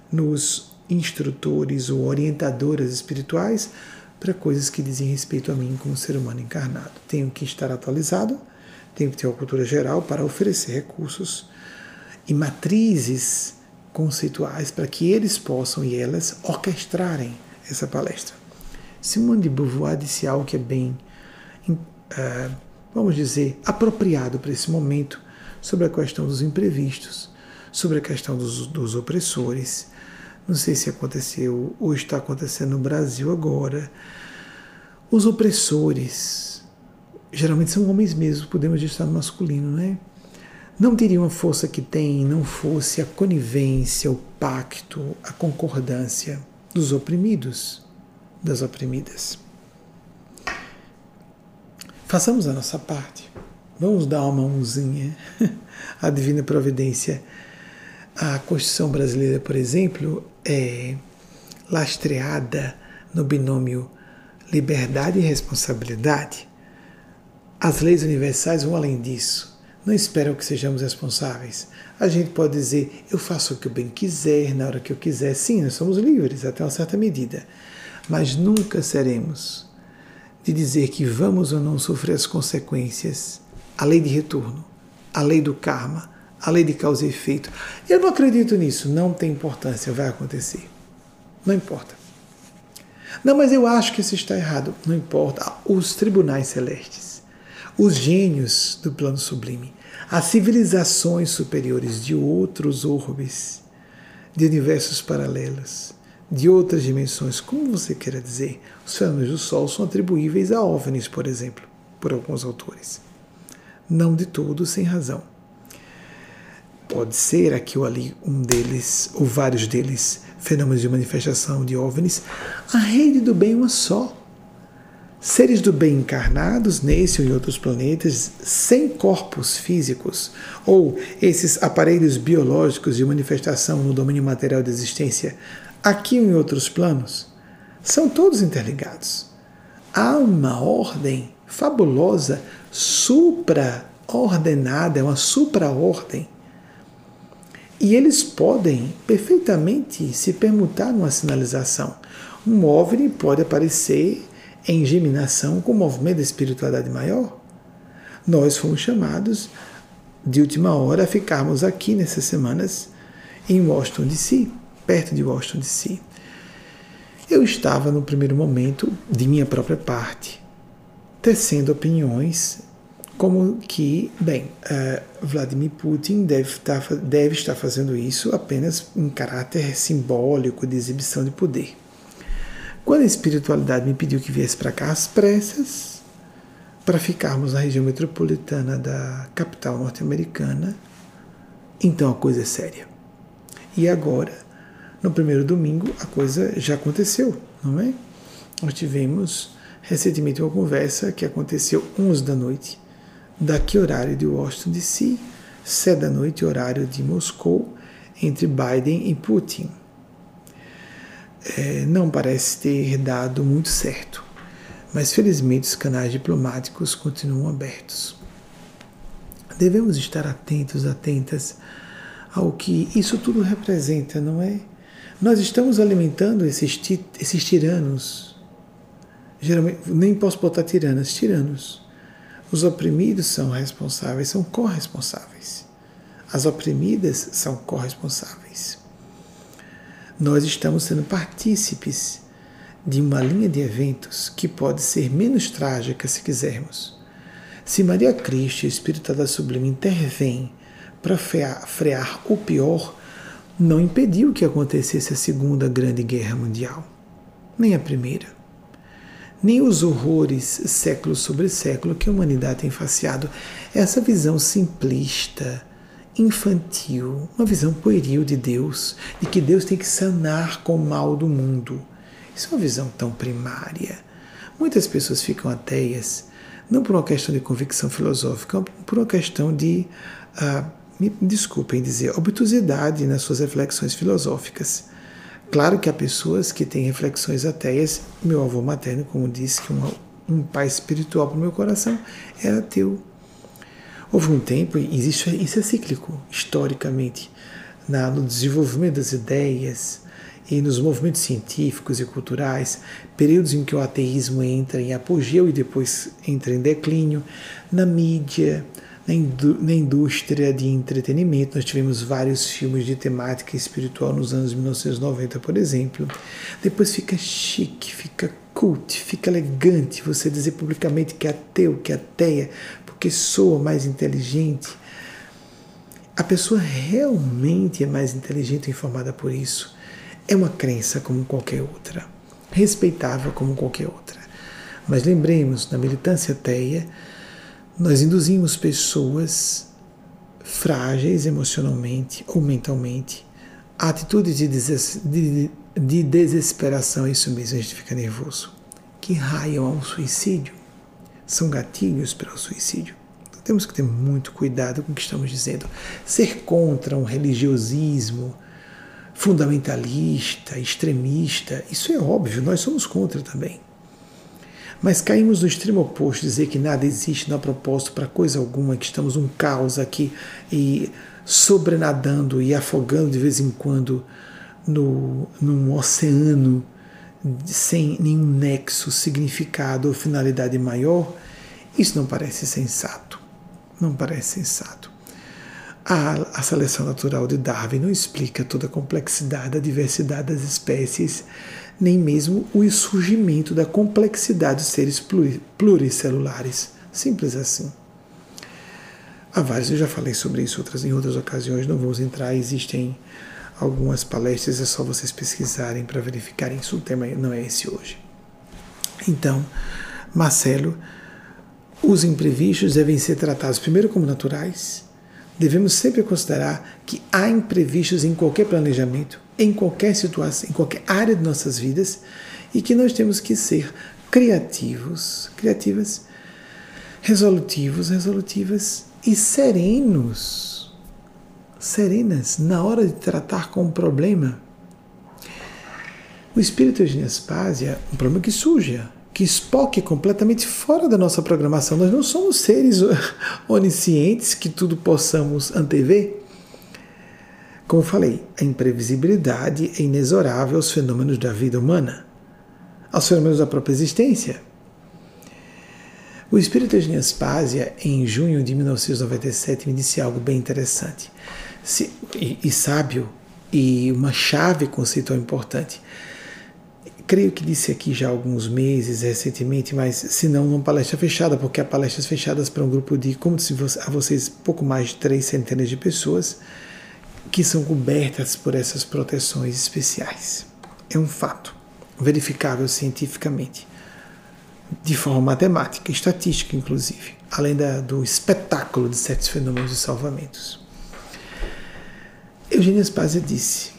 nos instrutores ou orientadoras espirituais para coisas que dizem respeito a mim como ser humano encarnado. Tenho que estar atualizado, tenho que ter uma cultura geral para oferecer recursos e matrizes conceituais para que eles possam e elas orquestrarem essa palestra. Simone de Beauvoir disse algo que é bem, uh, vamos dizer, apropriado para esse momento sobre a questão dos imprevistos, sobre a questão dos, dos opressores, não sei se aconteceu ou está acontecendo no Brasil agora. Os opressores, geralmente são homens mesmo, podemos estar no masculino, né? Não teriam a força que têm não fosse a conivência, o pacto, a concordância dos oprimidos, das oprimidas. Façamos a nossa parte. Vamos dar uma mãozinha à divina providência a Constituição brasileira, por exemplo, é lastreada no binômio liberdade e responsabilidade. As leis universais vão além disso. Não esperam que sejamos responsáveis. A gente pode dizer, eu faço o que eu bem quiser, na hora que eu quiser. Sim, nós somos livres até uma certa medida. Mas nunca seremos de dizer que vamos ou não sofrer as consequências, a lei de retorno, a lei do karma, a lei de causa e efeito. Eu não acredito nisso, não tem importância, vai acontecer. Não importa. Não, mas eu acho que isso está errado. Não importa. Os tribunais celestes, os gênios do plano sublime, as civilizações superiores de outros orbes, de universos paralelos, de outras dimensões, como você queira dizer, os fenômenos do Sol são atribuíveis a OVNIs, por exemplo, por alguns autores. Não de todo sem razão. Pode ser aqui ou ali um deles, ou vários deles, fenômenos de manifestação de OVNIs. A rede do bem é uma só. Seres do bem encarnados nesse ou em outros planetas, sem corpos físicos, ou esses aparelhos biológicos de manifestação no domínio material da existência, aqui ou em outros planos, são todos interligados. Há uma ordem fabulosa, supra-ordenada, é uma supra-ordem e eles podem perfeitamente se permutar numa sinalização. Um OVNI pode aparecer em geminação com o movimento da espiritualidade maior. Nós fomos chamados de última hora a ficarmos aqui nessas semanas em Washington DC, perto de Washington DC. Eu estava no primeiro momento de minha própria parte, tecendo opiniões como que, bem, uh, Vladimir Putin deve tá deve estar fazendo isso apenas em caráter simbólico de exibição de poder. Quando a espiritualidade me pediu que viesse para cá às pressas, para ficarmos na região metropolitana da capital norte-americana, então a coisa é séria. E agora, no primeiro domingo, a coisa já aconteceu, não é? Nós tivemos recentemente uma conversa que aconteceu 11 da noite daqui horário de Washington DC, sete da noite horário de Moscou, entre Biden e Putin. É, não parece ter dado muito certo, mas felizmente os canais diplomáticos continuam abertos. Devemos estar atentos, atentas ao que isso tudo representa, não é? Nós estamos alimentando esses, esses tiranos, geralmente, nem posso botar tiranas, tiranos, os oprimidos são responsáveis, são corresponsáveis. As oprimidas são corresponsáveis. Nós estamos sendo partícipes de uma linha de eventos que pode ser menos trágica se quisermos. Se Maria Cristo, Espírita Sublime, intervém para frear o pior, não impediu que acontecesse a Segunda Grande Guerra Mundial, nem a Primeira nem os horrores século sobre século que a humanidade tem faceado. Essa visão simplista, infantil, uma visão pueril de Deus, de que Deus tem que sanar com o mal do mundo. Isso é uma visão tão primária. Muitas pessoas ficam ateias não por uma questão de convicção filosófica, por uma questão de, ah, me desculpem dizer, obtusidade nas suas reflexões filosóficas. Claro que há pessoas que têm reflexões ateias. Meu avô materno, como disse, que um, um pai espiritual para o meu coração era ateu. Houve um tempo, e isso, é, isso é cíclico, historicamente, na, no desenvolvimento das ideias e nos movimentos científicos e culturais, períodos em que o ateísmo entra em apogeu e depois entra em declínio, na mídia, na, indú na indústria de entretenimento. Nós tivemos vários filmes de temática espiritual nos anos 1990, por exemplo. Depois fica chique, fica cult, fica elegante você dizer publicamente que é ateu, que é ateia, porque soa mais inteligente. A pessoa realmente é mais inteligente e informada por isso. É uma crença como qualquer outra, respeitável como qualquer outra. Mas lembremos, na militância ateia, nós induzimos pessoas frágeis emocionalmente ou mentalmente a atitudes de, des de, de desesperação, isso mesmo, a gente fica nervoso, que raiam ao suicídio, são gatilhos para o suicídio. Então, temos que ter muito cuidado com o que estamos dizendo. Ser contra um religiosismo fundamentalista, extremista, isso é óbvio, nós somos contra também. Mas caímos no extremo oposto, dizer que nada existe, não há propósito para coisa alguma, que estamos um caos aqui e sobrenadando e afogando de vez em quando no, num oceano sem nenhum nexo, significado ou finalidade maior, isso não parece sensato. Não parece sensato. A, a seleção natural de Darwin não explica toda a complexidade, a diversidade das espécies nem mesmo o surgimento da complexidade de seres pluricelulares. Simples assim. Há vários, eu já falei sobre isso outras, em outras ocasiões, não vamos entrar, existem algumas palestras, é só vocês pesquisarem para verificarem isso, o tema não é esse hoje. Então, Marcelo, os imprevistos devem ser tratados primeiro como naturais, devemos sempre considerar que há imprevistos em qualquer planejamento, em qualquer situação, em qualquer área de nossas vidas e que nós temos que ser criativos, criativas, resolutivos, resolutivas e serenos, serenas na hora de tratar com o problema. O espírito de Aspásia, um problema que surge, que Spock completamente fora da nossa programação. Nós não somos seres oniscientes que tudo possamos antever. Como falei, a imprevisibilidade é inexorável aos fenômenos da vida humana, aos fenômenos da própria existência. O espírito de Aspásia, em junho de 1997, me disse algo bem interessante Se, e, e sábio, e uma chave conceitual importante. Creio que disse aqui já há alguns meses, recentemente, mas se não, numa palestra fechada, porque há palestras fechadas para um grupo de, como se a vocês, pouco mais de três centenas de pessoas que são cobertas por essas proteções especiais. É um fato, verificável cientificamente, de forma matemática, estatística, inclusive, além da, do espetáculo de certos fenômenos de salvamentos. Eugênia Spazia disse: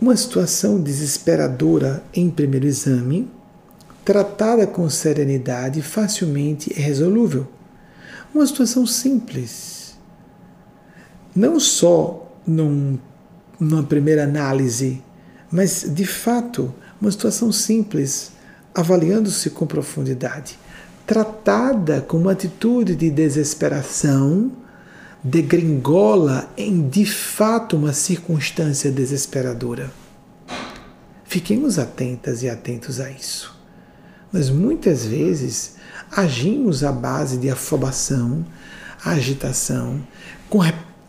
uma situação desesperadora em primeiro exame, tratada com serenidade, facilmente é resolúvel. Uma situação simples. Não só num, numa primeira análise, mas de fato uma situação simples, avaliando-se com profundidade, tratada com uma atitude de desesperação, degringola em de fato uma circunstância desesperadora. Fiquemos atentas e atentos a isso. Nós muitas vezes agimos à base de afobação, agitação, com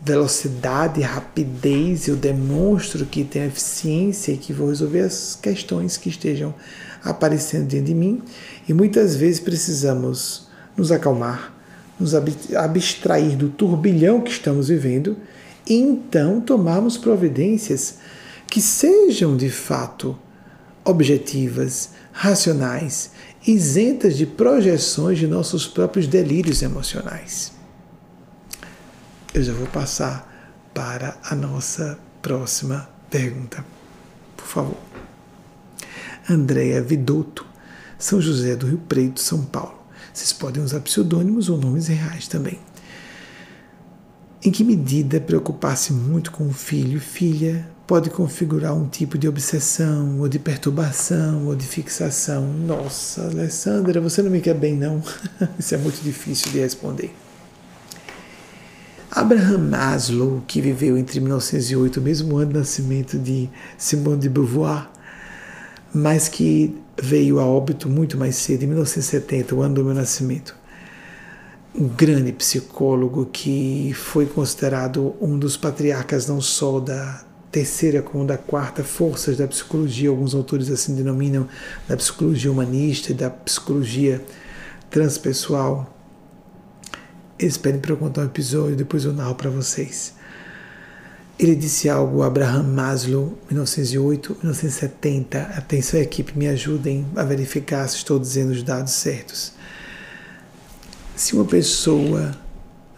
velocidade, rapidez, eu demonstro que tenho eficiência e que vou resolver as questões que estejam aparecendo dentro de mim. E muitas vezes precisamos nos acalmar, nos abstrair do turbilhão que estamos vivendo e então tomarmos providências que sejam de fato objetivas, racionais, isentas de projeções de nossos próprios delírios emocionais eu já vou passar para a nossa próxima pergunta. Por favor. Andréa Vidotto, São José do Rio Preto, São Paulo. Vocês podem usar pseudônimos ou nomes reais também. Em que medida preocupar-se muito com o filho e filha pode configurar um tipo de obsessão, ou de perturbação, ou de fixação? Nossa, Alessandra, você não me quer bem, não? Isso é muito difícil de responder. Abraham Maslow, que viveu entre 1908, o mesmo ano do nascimento de Simone de Beauvoir, mas que veio a óbito muito mais cedo, em 1970, o ano do meu nascimento um grande psicólogo que foi considerado um dos patriarcas não só da terceira como da quarta forças da psicologia, alguns autores assim denominam da psicologia humanista e da psicologia transpessoal. Esperem para eu contar um episódio, depois eu narro para vocês. Ele disse algo, Abraham Maslow, 1908, 1970. Atenção, equipe, me ajudem a verificar se estou dizendo os dados certos. Se uma pessoa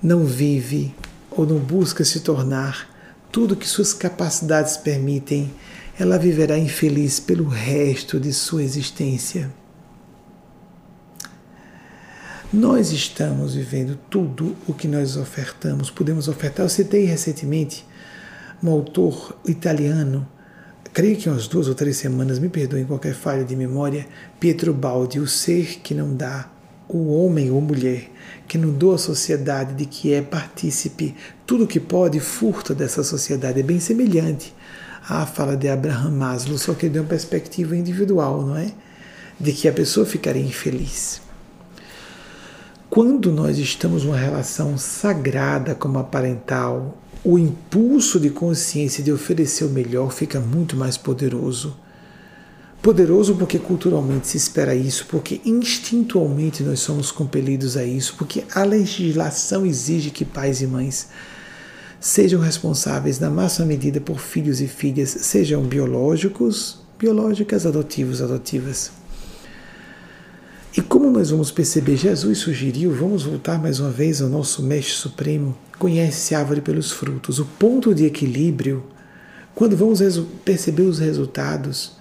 não vive ou não busca se tornar tudo que suas capacidades permitem, ela viverá infeliz pelo resto de sua existência. Nós estamos vivendo tudo o que nós ofertamos, podemos ofertar. Eu citei recentemente um autor italiano, creio que umas duas ou três semanas, me perdoem qualquer falha de memória, Pietro Baldi, o ser que não dá o homem ou mulher que não doa à sociedade de que é partícipe, tudo que pode furta dessa sociedade. É bem semelhante à fala de Abraham Maslow, só que ele deu uma perspectiva individual, não é? De que a pessoa ficaria infeliz. Quando nós estamos numa relação sagrada como a parental, o impulso de consciência de oferecer o melhor fica muito mais poderoso. Poderoso porque culturalmente se espera isso, porque instintualmente nós somos compelidos a isso, porque a legislação exige que pais e mães sejam responsáveis na máxima medida por filhos e filhas, sejam biológicos, biológicas, adotivos, adotivas. E como nós vamos perceber, Jesus sugeriu, vamos voltar mais uma vez ao nosso Mestre Supremo, conhece a árvore pelos frutos. O ponto de equilíbrio, quando vamos perceber os resultados,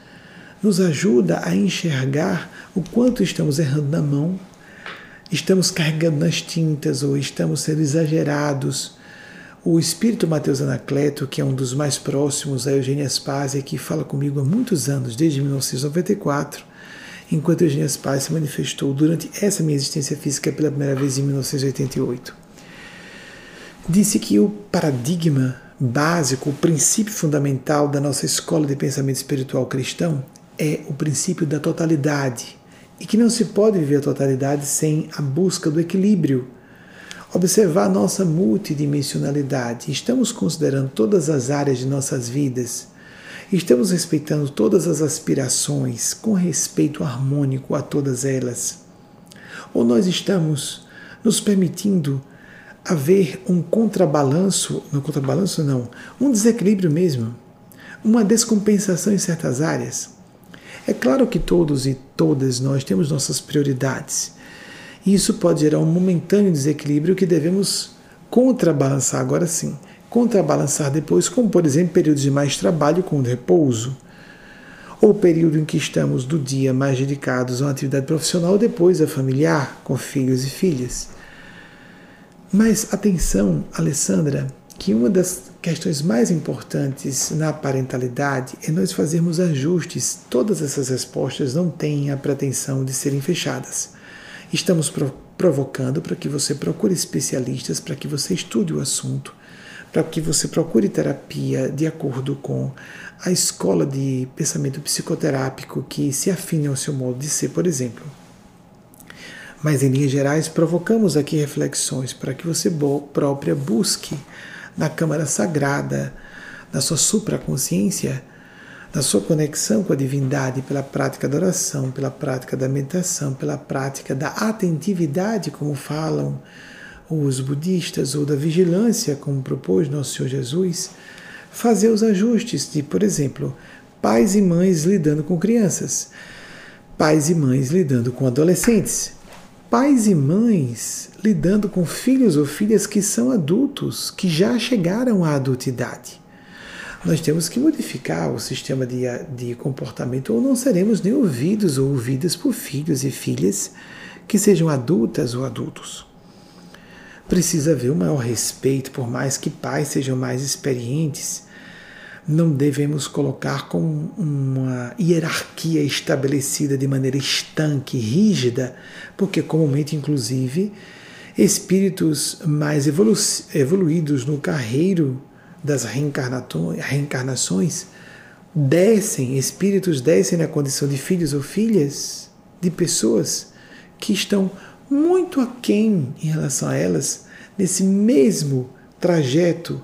nos ajuda a enxergar o quanto estamos errando na mão, estamos carregando nas tintas ou estamos sendo exagerados. O espírito Mateus Anacleto, que é um dos mais próximos a Eugênia Spazia, que fala comigo há muitos anos, desde 1994, enquanto Eugênia Spazia se manifestou durante essa minha existência física pela primeira vez em 1988. Disse que o paradigma básico, o princípio fundamental da nossa escola de pensamento espiritual cristão é o princípio da totalidade e que não se pode viver a totalidade sem a busca do equilíbrio. Observar nossa multidimensionalidade. Estamos considerando todas as áreas de nossas vidas. Estamos respeitando todas as aspirações com respeito harmônico a todas elas. Ou nós estamos nos permitindo haver um contrabalanço, não contrabalanço não, um desequilíbrio mesmo, uma descompensação em certas áreas. É claro que todos e todas nós temos nossas prioridades. E isso pode gerar um momentâneo desequilíbrio que devemos contrabalançar agora sim. Contrabalançar depois, como por exemplo períodos de mais trabalho com repouso, ou período em que estamos do dia mais dedicados a uma atividade profissional, depois a familiar, com filhos e filhas. Mas atenção, Alessandra, que uma das questões mais importantes na parentalidade é nós fazermos ajustes. Todas essas respostas não têm a pretensão de serem fechadas. Estamos provocando para que você procure especialistas, para que você estude o assunto, para que você procure terapia de acordo com a escola de pensamento psicoterápico que se afine ao seu modo de ser, por exemplo. Mas, em linhas gerais, provocamos aqui reflexões para que você própria busque na câmara sagrada, na sua supraconsciência, na sua conexão com a divindade pela prática da oração, pela prática da meditação, pela prática da atentividade, como falam os budistas, ou da vigilância, como propôs nosso Senhor Jesus, fazer os ajustes de, por exemplo, pais e mães lidando com crianças, pais e mães lidando com adolescentes, pais e mães lidando com filhos ou filhas que são adultos, que já chegaram à adultidade. Nós temos que modificar o sistema de, de comportamento, ou não seremos nem ouvidos ou ouvidas por filhos e filhas que sejam adultas ou adultos. Precisa haver um maior respeito, por mais que pais sejam mais experientes, não devemos colocar como uma hierarquia estabelecida de maneira estanque, rígida, porque comumente, inclusive, espíritos mais evolu evoluídos no carreiro das reencarnações descem, espíritos descem na condição de filhos ou filhas de pessoas que estão muito aquém em relação a elas nesse mesmo trajeto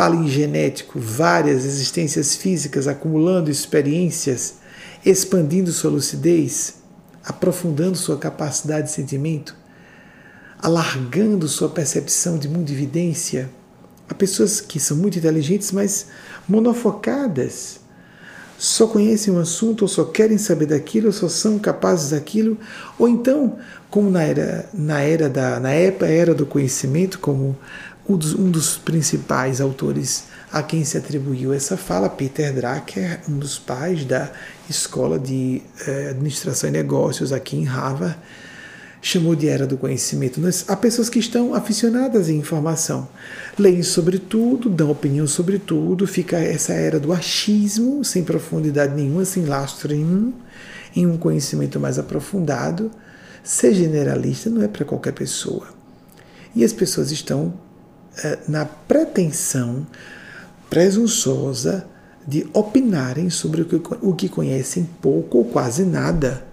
palingenético, várias existências físicas acumulando experiências, expandindo sua lucidez, aprofundando sua capacidade de sentimento, alargando sua percepção de mundo evidência. Há pessoas que são muito inteligentes, mas monofocadas. Só conhecem um assunto, ou só querem saber daquilo, ou só são capazes daquilo, ou então, como na era, na era da na era do conhecimento, como um dos principais autores a quem se atribuiu essa fala, Peter Drucker, um dos pais da Escola de eh, Administração e Negócios aqui em Harvard, chamou de era do conhecimento. Há pessoas que estão aficionadas em informação, leem sobre tudo, dão opinião sobre tudo, fica essa era do achismo, sem profundidade nenhuma, sem lastro nenhum, em um conhecimento mais aprofundado. Ser generalista não é para qualquer pessoa. E as pessoas estão na pretensão presunçosa de opinarem sobre o que conhecem pouco ou quase nada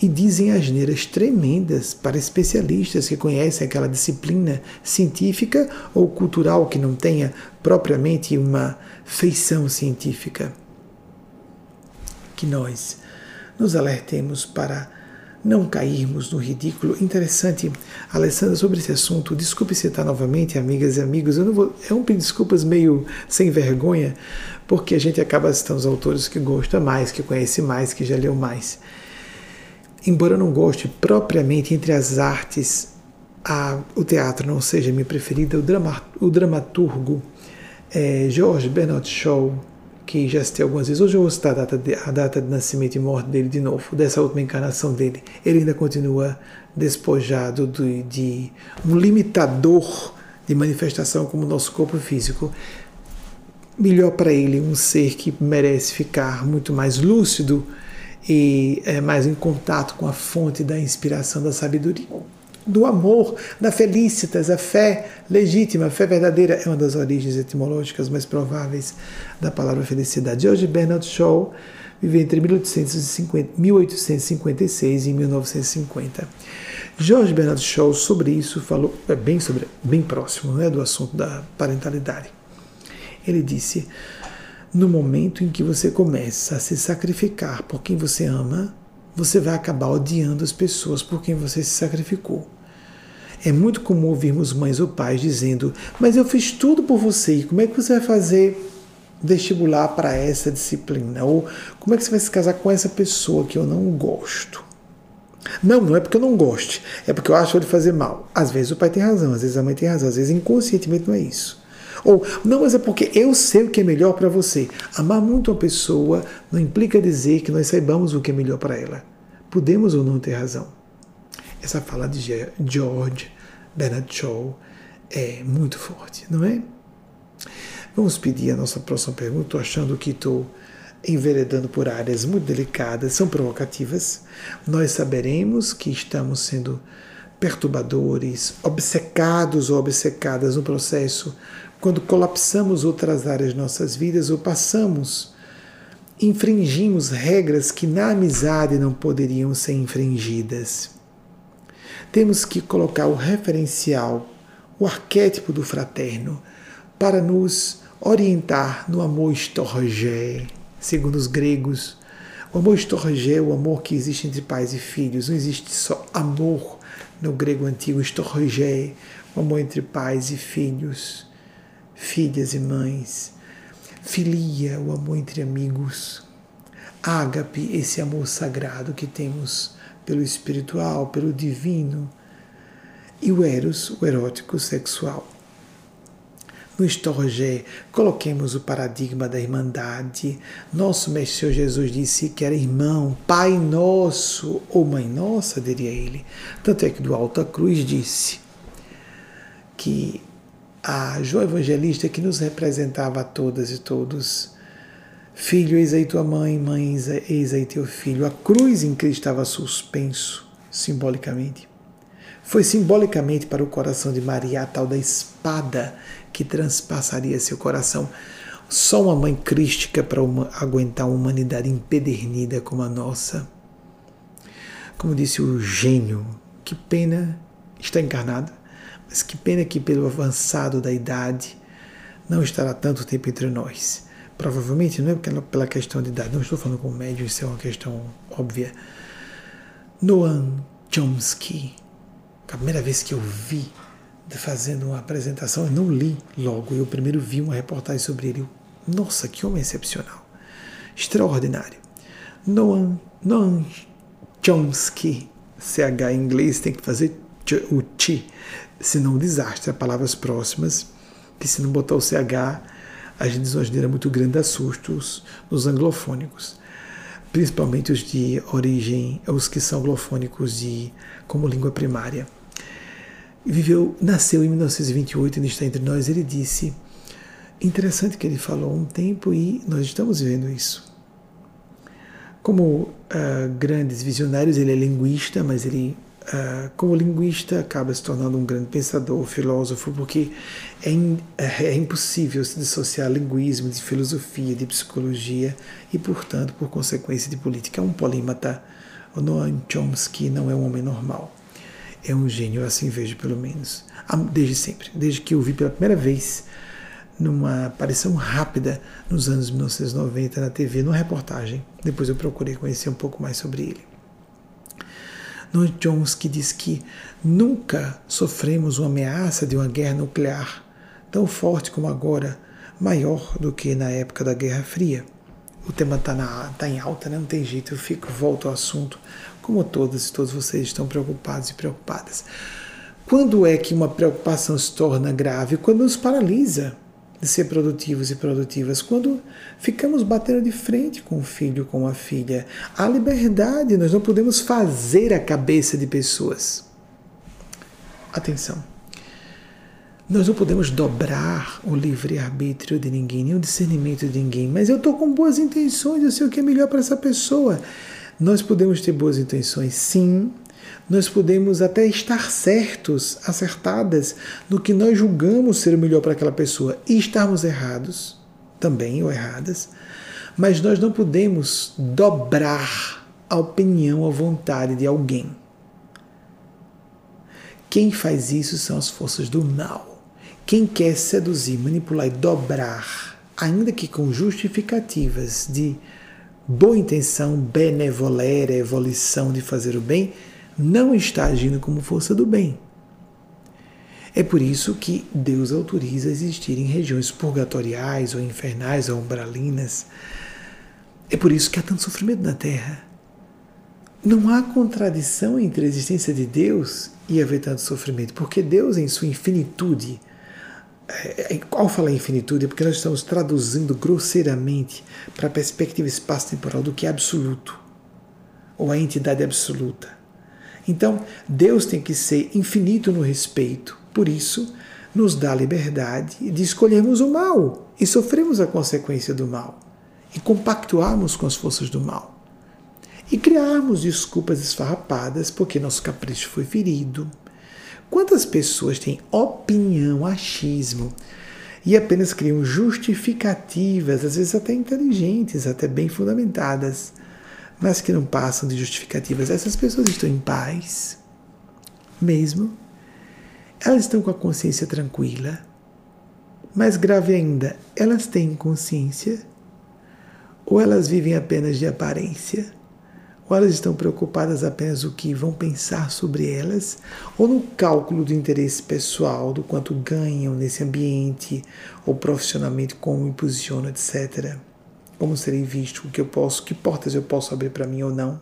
e dizem asneiras tremendas para especialistas que conhecem aquela disciplina científica ou cultural que não tenha propriamente uma feição científica. Que nós nos alertemos para não cairmos no ridículo. Interessante, Alessandra, sobre esse assunto, desculpe citar novamente, amigas e amigos, eu não vou, é um pedir desculpas meio sem vergonha, porque a gente acaba citando os autores que gosta mais, que conhece mais, que já leu mais. Embora eu não goste propriamente entre as artes, a, o teatro não seja minha preferida, o, drama, o dramaturgo é, George Bernard Shaw, que já citei algumas vezes. Hoje eu vou citar a data, de, a data de nascimento e morte dele de novo, dessa última encarnação dele. Ele ainda continua despojado de, de um limitador de manifestação como o nosso corpo físico. Melhor para ele um ser que merece ficar muito mais lúcido e é, mais em contato com a fonte da inspiração, da sabedoria do amor, da felicitas, a fé legítima, a fé verdadeira é uma das origens etimológicas mais prováveis da palavra felicidade. Hoje, Bernard Shaw viveu entre 1850, 1856 e 1950. George Bernard Shaw sobre isso falou é bem sobre bem próximo, né, do assunto da parentalidade. Ele disse: no momento em que você começa a se sacrificar por quem você ama, você vai acabar odiando as pessoas por quem você se sacrificou. É muito comum ouvirmos mães ou pais dizendo: Mas eu fiz tudo por você, e como é que você vai fazer vestibular para essa disciplina? Ou como é que você vai se casar com essa pessoa que eu não gosto? Não, não é porque eu não goste, é porque eu acho ele fazer mal. Às vezes o pai tem razão, às vezes a mãe tem razão, às vezes inconscientemente não é isso. Ou, não, mas é porque eu sei o que é melhor para você. Amar muito uma pessoa não implica dizer que nós saibamos o que é melhor para ela. Podemos ou não ter razão. Essa fala de George Bernard Shaw é muito forte, não é? Vamos pedir a nossa próxima pergunta. Estou achando que estou enveredando por áreas muito delicadas, são provocativas. Nós saberemos que estamos sendo perturbadores, obcecados ou obcecadas no processo quando colapsamos outras áreas de nossas vidas ou passamos, infringimos regras que na amizade não poderiam ser infringidas temos que colocar o referencial, o arquétipo do fraterno, para nos orientar no amor estorgé, segundo os gregos. O amor estorgé é o amor que existe entre pais e filhos. Não existe só amor no grego antigo, estorgé, o amor entre pais e filhos, filhas e mães. Filia, o amor entre amigos. Ágape, esse amor sagrado que temos pelo espiritual, pelo divino, e o eros, o erótico sexual. no Estorgé, coloquemos o paradigma da irmandade. Nosso Mestre Senhor Jesus disse que era irmão, Pai nosso ou Mãe nossa, diria ele. Tanto é que do Alta Cruz disse que a João Evangelista que nos representava a todas e todos, Filho, eis aí tua mãe, mãe, eis aí teu filho. A cruz em Cristo estava suspenso, simbolicamente. Foi simbolicamente para o coração de Maria a tal da espada que transpassaria seu coração. Só uma mãe crística para uma, aguentar uma humanidade empedernida como a nossa. Como disse o gênio, que pena está encarnada, mas que pena que pelo avançado da idade não estará tanto tempo entre nós. Provavelmente não é pela questão de idade, não estou falando com médio, isso é uma questão óbvia. Noam Chomsky, a primeira vez que eu vi fazendo uma apresentação, eu não li logo, eu primeiro vi uma reportagem sobre ele. Nossa, que homem excepcional, extraordinário. Noam, Noam Chomsky, CH em inglês tem que fazer o ti, senão um desastre. Há palavras próximas que se não botar o CH, a gente diz uma geneira muito grande, dá sustos nos anglofônicos principalmente os de origem, os que são glofônicos de, como língua primária. Viveu, nasceu em 1928 e está entre nós. Ele disse, interessante que ele falou um tempo e nós estamos vivendo isso. Como uh, grandes visionários, ele é linguista, mas ele como linguista, acaba se tornando um grande pensador, filósofo, porque é, in, é, é, impossível se dissociar linguismo de filosofia, de psicologia e, portanto, por consequência, de política. É um polímata. O Noam Chomsky não é um homem normal. É um gênio, assim vejo pelo menos. Desde sempre, desde que eu vi pela primeira vez numa aparição rápida nos anos 1990 na TV, numa reportagem. Depois eu procurei conhecer um pouco mais sobre ele. Noam Chomsky diz que nunca sofremos uma ameaça de uma guerra nuclear tão forte como agora, maior do que na época da Guerra Fria. O tema está tá em alta, né? não tem jeito, eu fico, volto ao assunto, como todas e todos vocês estão preocupados e preocupadas. Quando é que uma preocupação se torna grave? Quando nos paralisa de ser produtivos e produtivas, quando ficamos batendo de frente com o filho, com a filha. A liberdade, nós não podemos fazer a cabeça de pessoas. Atenção. Nós não podemos dobrar o livre-arbítrio de ninguém, nem o discernimento de ninguém, mas eu estou com boas intenções, eu sei o que é melhor para essa pessoa. Nós podemos ter boas intenções, sim, nós podemos até estar certos, acertadas no que nós julgamos ser o melhor para aquela pessoa e estarmos errados também ou erradas, mas nós não podemos dobrar a opinião, a vontade de alguém. Quem faz isso são as forças do mal. Quem quer seduzir, manipular e dobrar, ainda que com justificativas de boa intenção, benevolera, evolução de fazer o bem, não está agindo como força do bem. É por isso que Deus autoriza existir em regiões purgatoriais ou infernais ou umbralinas. É por isso que há tanto sofrimento na Terra. Não há contradição entre a existência de Deus e haver tanto sofrimento, porque Deus, em sua infinitude, é, é, ao falar infinitude, é porque nós estamos traduzindo grosseiramente para a perspectiva espaço-temporal do que é absoluto, ou a entidade absoluta. Então, Deus tem que ser infinito no respeito. Por isso, nos dá a liberdade de escolhermos o mal e sofremos a consequência do mal e compactuarmos com as forças do mal e criarmos desculpas esfarrapadas porque nosso capricho foi ferido. Quantas pessoas têm opinião, achismo e apenas criam justificativas, às vezes até inteligentes, até bem fundamentadas, mas que não passam de justificativas. Essas pessoas estão em paz, mesmo. Elas estão com a consciência tranquila. Mais grave ainda, elas têm consciência? Ou elas vivem apenas de aparência? Ou elas estão preocupadas apenas o que vão pensar sobre elas? Ou no cálculo do interesse pessoal, do quanto ganham nesse ambiente, ou profissionalmente, como me posicionam, etc como serei visto, o que eu posso, que portas eu posso abrir para mim ou não.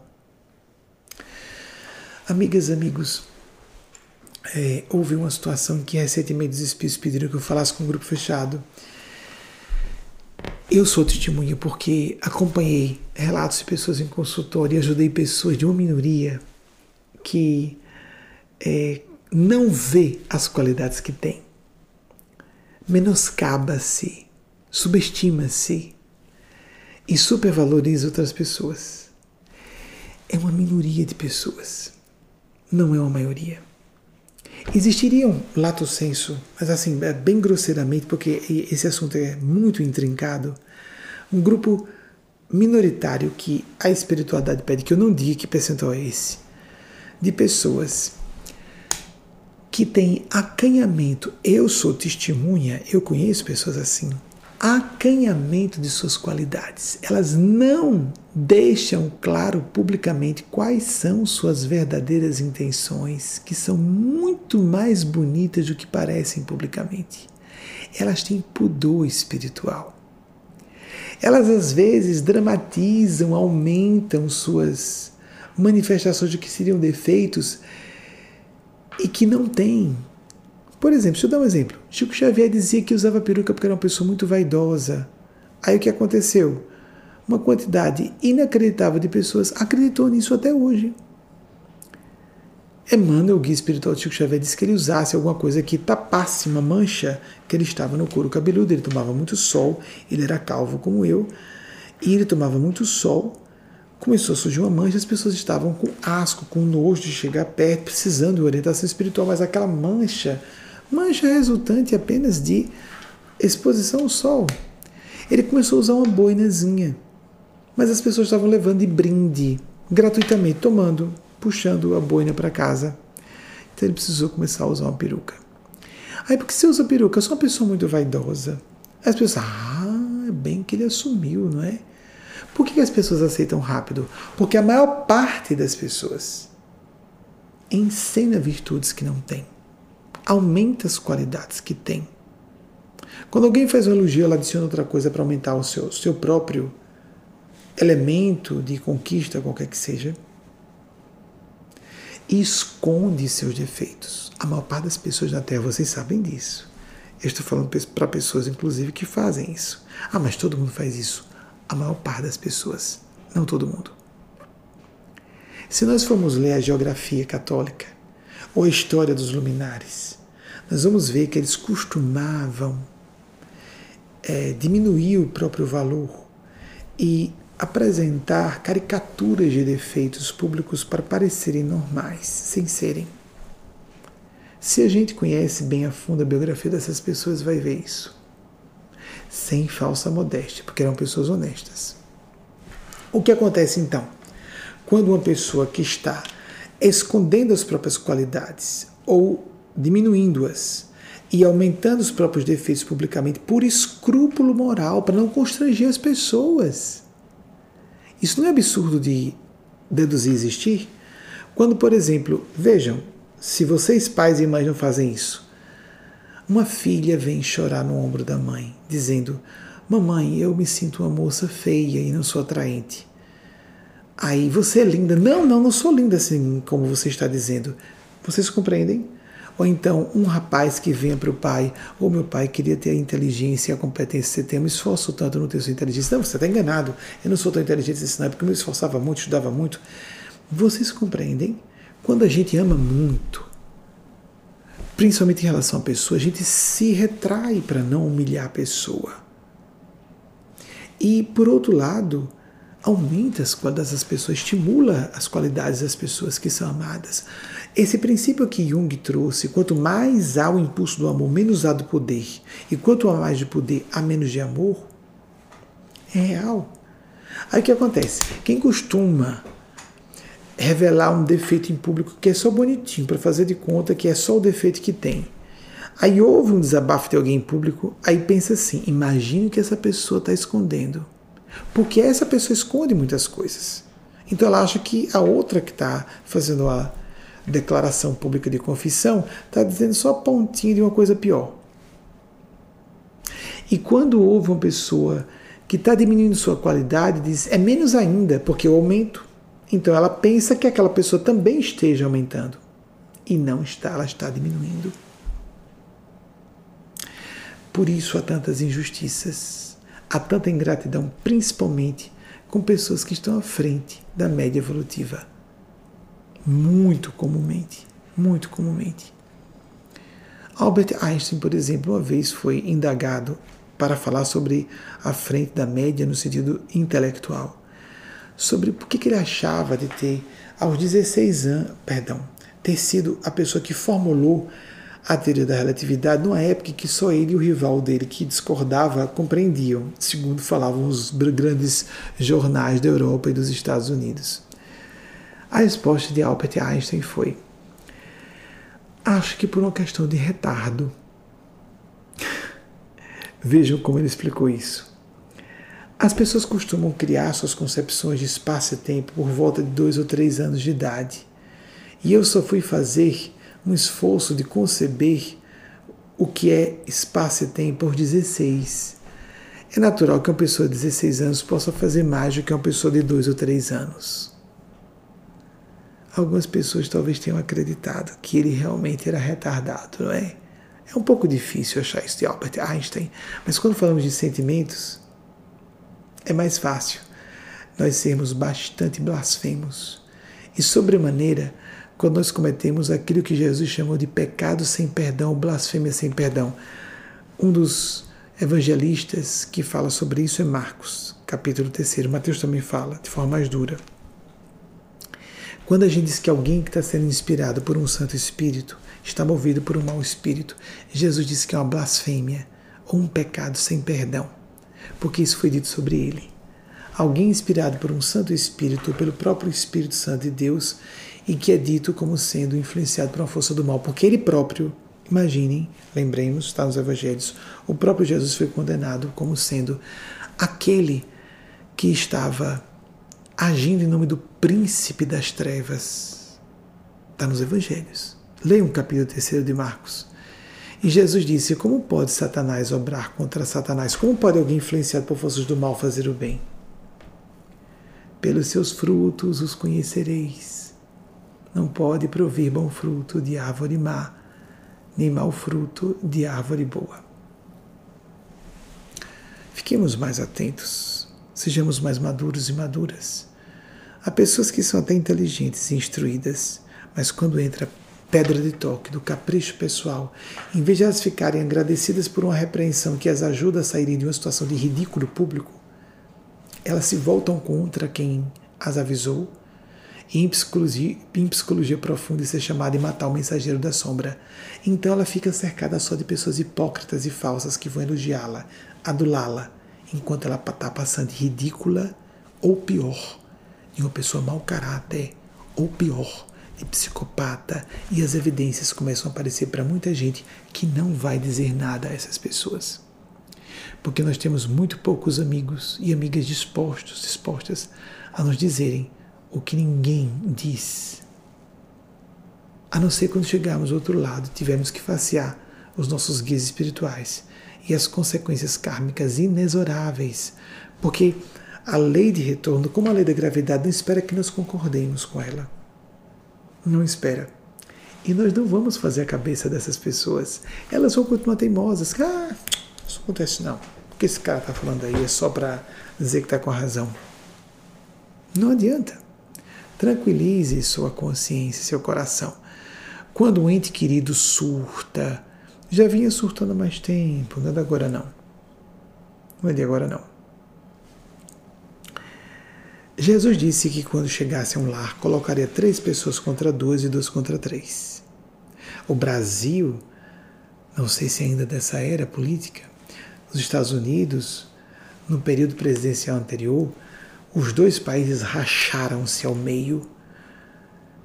Amigas, amigos, É, houve uma situação em que recentemente os espíritos pediram que eu falasse com um grupo fechado. Eu sou testemunha porque acompanhei relatos de pessoas em consultório e ajudei pessoas de uma minoria que é, não vê as qualidades que tem. Menoscaba-se, subestima-se e supervaloriza outras pessoas. É uma minoria de pessoas, não é uma maioria. Existiria um lato senso, mas assim, é bem grosseiramente, porque esse assunto é muito intrincado, um grupo minoritário que a espiritualidade pede, que eu não diga que percentual é esse, de pessoas que têm acanhamento. Eu sou testemunha, eu conheço pessoas assim, acanhamento de suas qualidades. Elas não deixam claro publicamente quais são suas verdadeiras intenções, que são muito mais bonitas do que parecem publicamente. Elas têm pudor espiritual. Elas às vezes dramatizam, aumentam suas manifestações de que seriam defeitos e que não têm por exemplo, deixa eu dar um exemplo. Chico Xavier dizia que usava peruca porque era uma pessoa muito vaidosa. Aí o que aconteceu? Uma quantidade inacreditável de pessoas acreditou nisso até hoje. Emmanuel, o guia espiritual de Chico Xavier, disse que ele usasse alguma coisa que tapasse uma mancha que ele estava no couro cabeludo. Ele tomava muito sol, ele era calvo como eu, e ele tomava muito sol. Começou a surgir uma mancha, as pessoas estavam com asco, com nojo de chegar perto, precisando de orientação espiritual, mas aquela mancha mancha resultante apenas de exposição ao sol. Ele começou a usar uma boinazinha, mas as pessoas estavam levando de brinde, gratuitamente, tomando, puxando a boina para casa. Então ele precisou começar a usar uma peruca. Aí, porque você usa peruca? Eu sou uma pessoa muito vaidosa. As pessoas, ah, é bem que ele assumiu, não é? Por que as pessoas aceitam rápido? Porque a maior parte das pessoas ensina virtudes que não tem aumenta as qualidades que tem. Quando alguém faz um elogio, ela adiciona outra coisa para aumentar o seu, seu próprio elemento de conquista, qualquer que seja. E esconde seus defeitos. A maior parte das pessoas na Terra, vocês sabem disso. Eu estou falando para pessoas, inclusive, que fazem isso. Ah, mas todo mundo faz isso. A maior parte das pessoas, não todo mundo. Se nós formos ler a geografia católica, ou a história dos luminares, nós vamos ver que eles costumavam é, diminuir o próprio valor e apresentar caricaturas de defeitos públicos para parecerem normais, sem serem. Se a gente conhece bem a fundo a biografia dessas pessoas, vai ver isso. Sem falsa modéstia, porque eram pessoas honestas. O que acontece então? Quando uma pessoa que está escondendo as próprias qualidades ou diminuindo-as e aumentando os próprios defeitos publicamente por escrúpulo moral, para não constranger as pessoas. Isso não é absurdo de deduzir existir? Quando, por exemplo, vejam, se vocês pais e mães não fazem isso, uma filha vem chorar no ombro da mãe, dizendo: Mamãe, eu me sinto uma moça feia e não sou atraente. Aí você é linda. Não, não, não sou linda assim como você está dizendo. Vocês compreendem? Ou então um rapaz que venha para o pai, ou meu pai queria ter a inteligência e a competência que você tem, esforço tanto no ter sua inteligência. Não, você está enganado. Eu não sou tão inteligente assim, não, é porque eu me esforçava muito, estudava muito. Vocês compreendem? Quando a gente ama muito, principalmente em relação à pessoa, a gente se retrai para não humilhar a pessoa. E, por outro lado, aumenta as qualidades das pessoas, estimula as qualidades das pessoas que são amadas. Esse princípio que Jung trouxe, quanto mais há o impulso do amor, menos há do poder. E quanto há mais de poder, há menos de amor, é real. Aí o que acontece? Quem costuma revelar um defeito em público que é só bonitinho, para fazer de conta que é só o defeito que tem. Aí houve um desabafo de alguém em público, aí pensa assim: imagine que essa pessoa está escondendo. Porque essa pessoa esconde muitas coisas. Então ela acha que a outra que está fazendo a declaração pública de confissão, está dizendo só a pontinha de uma coisa pior. E quando houve uma pessoa que está diminuindo sua qualidade, diz é menos ainda, porque eu aumento. Então ela pensa que aquela pessoa também esteja aumentando. e não está, ela está diminuindo. Por isso há tantas injustiças, há tanta ingratidão, principalmente com pessoas que estão à frente da média evolutiva. Muito comumente, muito comumente. Albert Einstein, por exemplo, uma vez foi indagado para falar sobre a frente da média no sentido intelectual, sobre por que ele achava de ter, aos 16 anos, perdão, ter sido a pessoa que formulou a teoria da relatividade numa época em que só ele e o rival dele, que discordava, compreendiam, segundo falavam os grandes jornais da Europa e dos Estados Unidos. A resposta de Albert Einstein foi: Acho que por uma questão de retardo. Vejam como ele explicou isso. As pessoas costumam criar suas concepções de espaço e tempo por volta de dois ou três anos de idade. E eu só fui fazer um esforço de conceber o que é espaço e tempo por 16. É natural que uma pessoa de 16 anos possa fazer mais do que uma pessoa de 2 ou 3 anos. Algumas pessoas talvez tenham acreditado que ele realmente era retardado, não é? É um pouco difícil achar isso de Albert Einstein, mas quando falamos de sentimentos, é mais fácil nós sermos bastante blasfemos e, sobremaneira, quando nós cometemos aquilo que Jesus chamou de pecado sem perdão, blasfêmia sem perdão. Um dos evangelistas que fala sobre isso é Marcos, capítulo 3. Mateus também fala de forma mais dura. Quando a gente diz que alguém que está sendo inspirado por um Santo Espírito está movido por um mau espírito, Jesus disse que é uma blasfêmia ou um pecado sem perdão, porque isso foi dito sobre ele. Alguém inspirado por um Santo Espírito ou pelo próprio Espírito Santo de Deus e que é dito como sendo influenciado por uma força do mal, porque ele próprio, imaginem, lembremos, está nos evangelhos, o próprio Jesus foi condenado como sendo aquele que estava agindo em nome do príncipe das trevas. Está nos evangelhos. Leiam o capítulo 3 de Marcos. E Jesus disse: Como pode Satanás obrar contra Satanás? Como pode alguém influenciado por forças do mal fazer o bem? Pelos seus frutos os conhecereis não pode provir bom fruto de árvore má, nem mau fruto de árvore boa. Fiquemos mais atentos, sejamos mais maduros e maduras. Há pessoas que são até inteligentes e instruídas, mas quando entra pedra de toque do capricho pessoal, em vez de elas ficarem agradecidas por uma repreensão que as ajuda a saírem de uma situação de ridículo público, elas se voltam contra quem as avisou em psicologia, em psicologia profunda isso é chamado de matar o mensageiro da sombra. Então ela fica cercada só de pessoas hipócritas e falsas que vão elogiá-la, adulá-la, enquanto ela está passando ridícula ou pior, de uma pessoa mau caráter, ou pior, de psicopata, e as evidências começam a aparecer para muita gente que não vai dizer nada a essas pessoas. Porque nós temos muito poucos amigos e amigas dispostos, dispostas a nos dizerem o que ninguém diz. A não ser quando chegarmos ao outro lado, tivermos que facear os nossos guias espirituais e as consequências kármicas inexoráveis, porque a lei de retorno, como a lei da gravidade, não espera que nós concordemos com ela. Não espera. E nós não vamos fazer a cabeça dessas pessoas. Elas vão continuar teimosas. Ah, isso acontece não. O que esse cara está falando aí é só para dizer que está com a razão. Não adianta. Tranquilize sua consciência, seu coração. Quando um ente querido surta, já vinha surtando há mais tempo, não é de agora não. Não é de agora não. Jesus disse que quando chegasse a um lar, colocaria três pessoas contra duas e duas contra três. O Brasil, não sei se ainda dessa era política, os Estados Unidos, no período presidencial anterior, os dois países racharam-se ao meio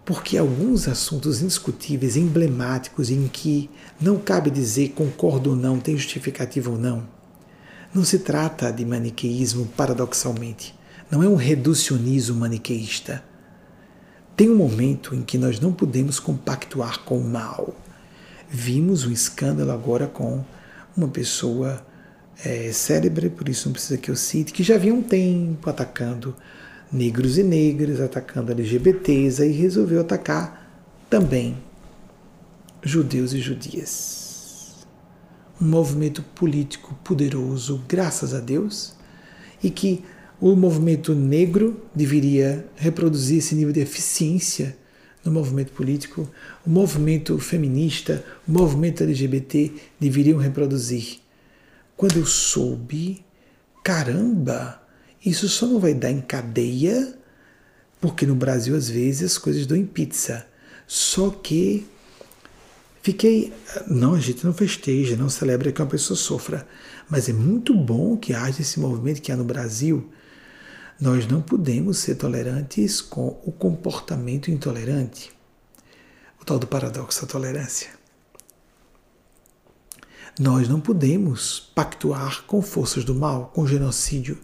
porque alguns assuntos indiscutíveis, emblemáticos, em que não cabe dizer concordo ou não, tem justificativa ou não, não se trata de maniqueísmo paradoxalmente, não é um reducionismo maniqueísta. Tem um momento em que nós não podemos compactuar com o mal. Vimos um escândalo agora com uma pessoa é, célebre, por isso não precisa que eu cite, que já havia um tempo atacando negros e negras, atacando LGBTs, aí resolveu atacar também judeus e judias. Um movimento político poderoso, graças a Deus, e que o movimento negro deveria reproduzir esse nível de eficiência no movimento político, o movimento feminista, o movimento LGBT deveriam reproduzir. Quando eu soube, caramba, isso só não vai dar em cadeia, porque no Brasil às vezes as coisas dão em pizza. Só que fiquei. Não, a gente não festeja, não celebra que uma pessoa sofra. Mas é muito bom que haja esse movimento que há no Brasil. Nós não podemos ser tolerantes com o comportamento intolerante. O tal do paradoxo da tolerância. Nós não podemos pactuar com forças do mal, com genocídio.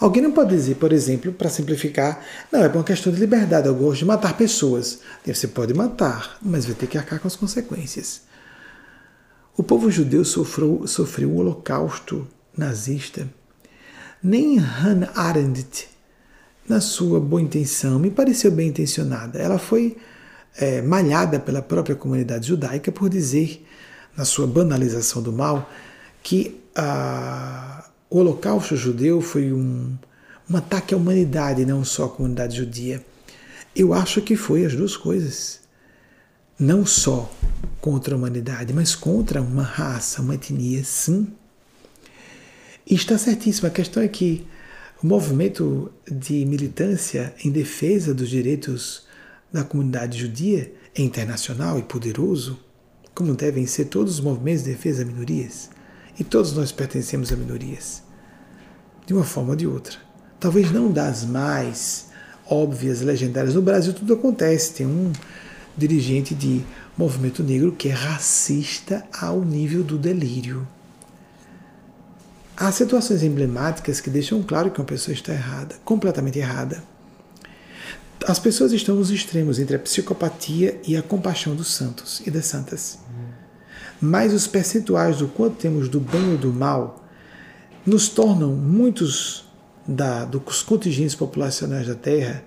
Alguém não pode dizer, por exemplo, para simplificar, não, é uma questão de liberdade, eu gosto de matar pessoas. Você pode matar, mas vai ter que arcar com as consequências. O povo judeu sofreu, sofreu o holocausto nazista. Nem Hannah Arendt, na sua boa intenção, me pareceu bem intencionada. Ela foi é, malhada pela própria comunidade judaica por dizer, na sua banalização do mal, que a o Holocausto judeu foi um, um ataque à humanidade, não só à comunidade judia. Eu acho que foi as duas coisas. Não só contra a humanidade, mas contra uma raça, uma etnia, sim. E está certíssimo. A questão é que o movimento de militância em defesa dos direitos da comunidade judia é internacional e poderoso, como devem ser todos os movimentos de defesa de minorias. E todos nós pertencemos a minorias, de uma forma ou de outra. Talvez não das mais óbvias, legendárias. No Brasil tudo acontece. Tem um dirigente de movimento negro que é racista ao nível do delírio. Há situações emblemáticas que deixam claro que uma pessoa está errada, completamente errada. As pessoas estão nos extremos entre a psicopatia e a compaixão dos santos e das santas mas os percentuais do quanto temos do bem ou do mal nos tornam muitos da, dos contingentes populacionais da Terra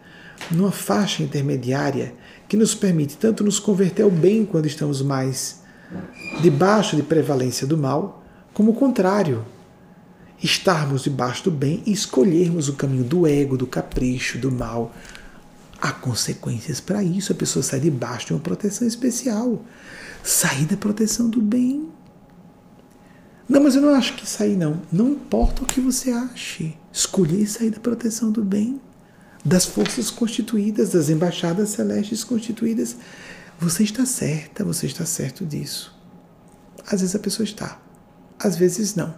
numa faixa intermediária que nos permite tanto nos converter ao bem quando estamos mais debaixo de prevalência do mal, como o contrário, estarmos debaixo do bem e escolhermos o caminho do ego, do capricho, do mal. Há consequências para isso, a pessoa sai debaixo de uma proteção especial. Sair da proteção do bem. Não, mas eu não acho que sair não. Não importa o que você ache. Escolher sair da proteção do bem, das forças constituídas, das embaixadas celestes constituídas. Você está certa, você está certo disso. Às vezes a pessoa está, às vezes não.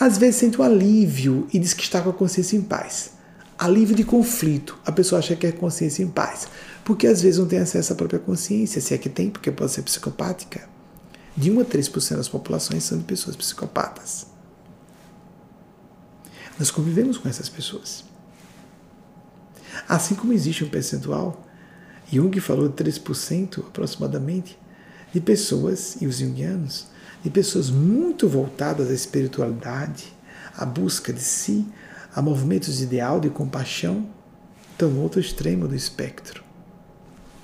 Às vezes sente um alívio e diz que está com a consciência em paz. Alívio de conflito. A pessoa acha que é consciência em paz porque às vezes não tem acesso à própria consciência, se é que tem, porque pode ser psicopática. De 1 a 3% das populações são de pessoas psicopatas. Nós convivemos com essas pessoas. Assim como existe um percentual, Jung falou de 3% aproximadamente, de pessoas, e os jungianos, de pessoas muito voltadas à espiritualidade, à busca de si, a movimentos de ideal, de compaixão, estão no outro extremo do espectro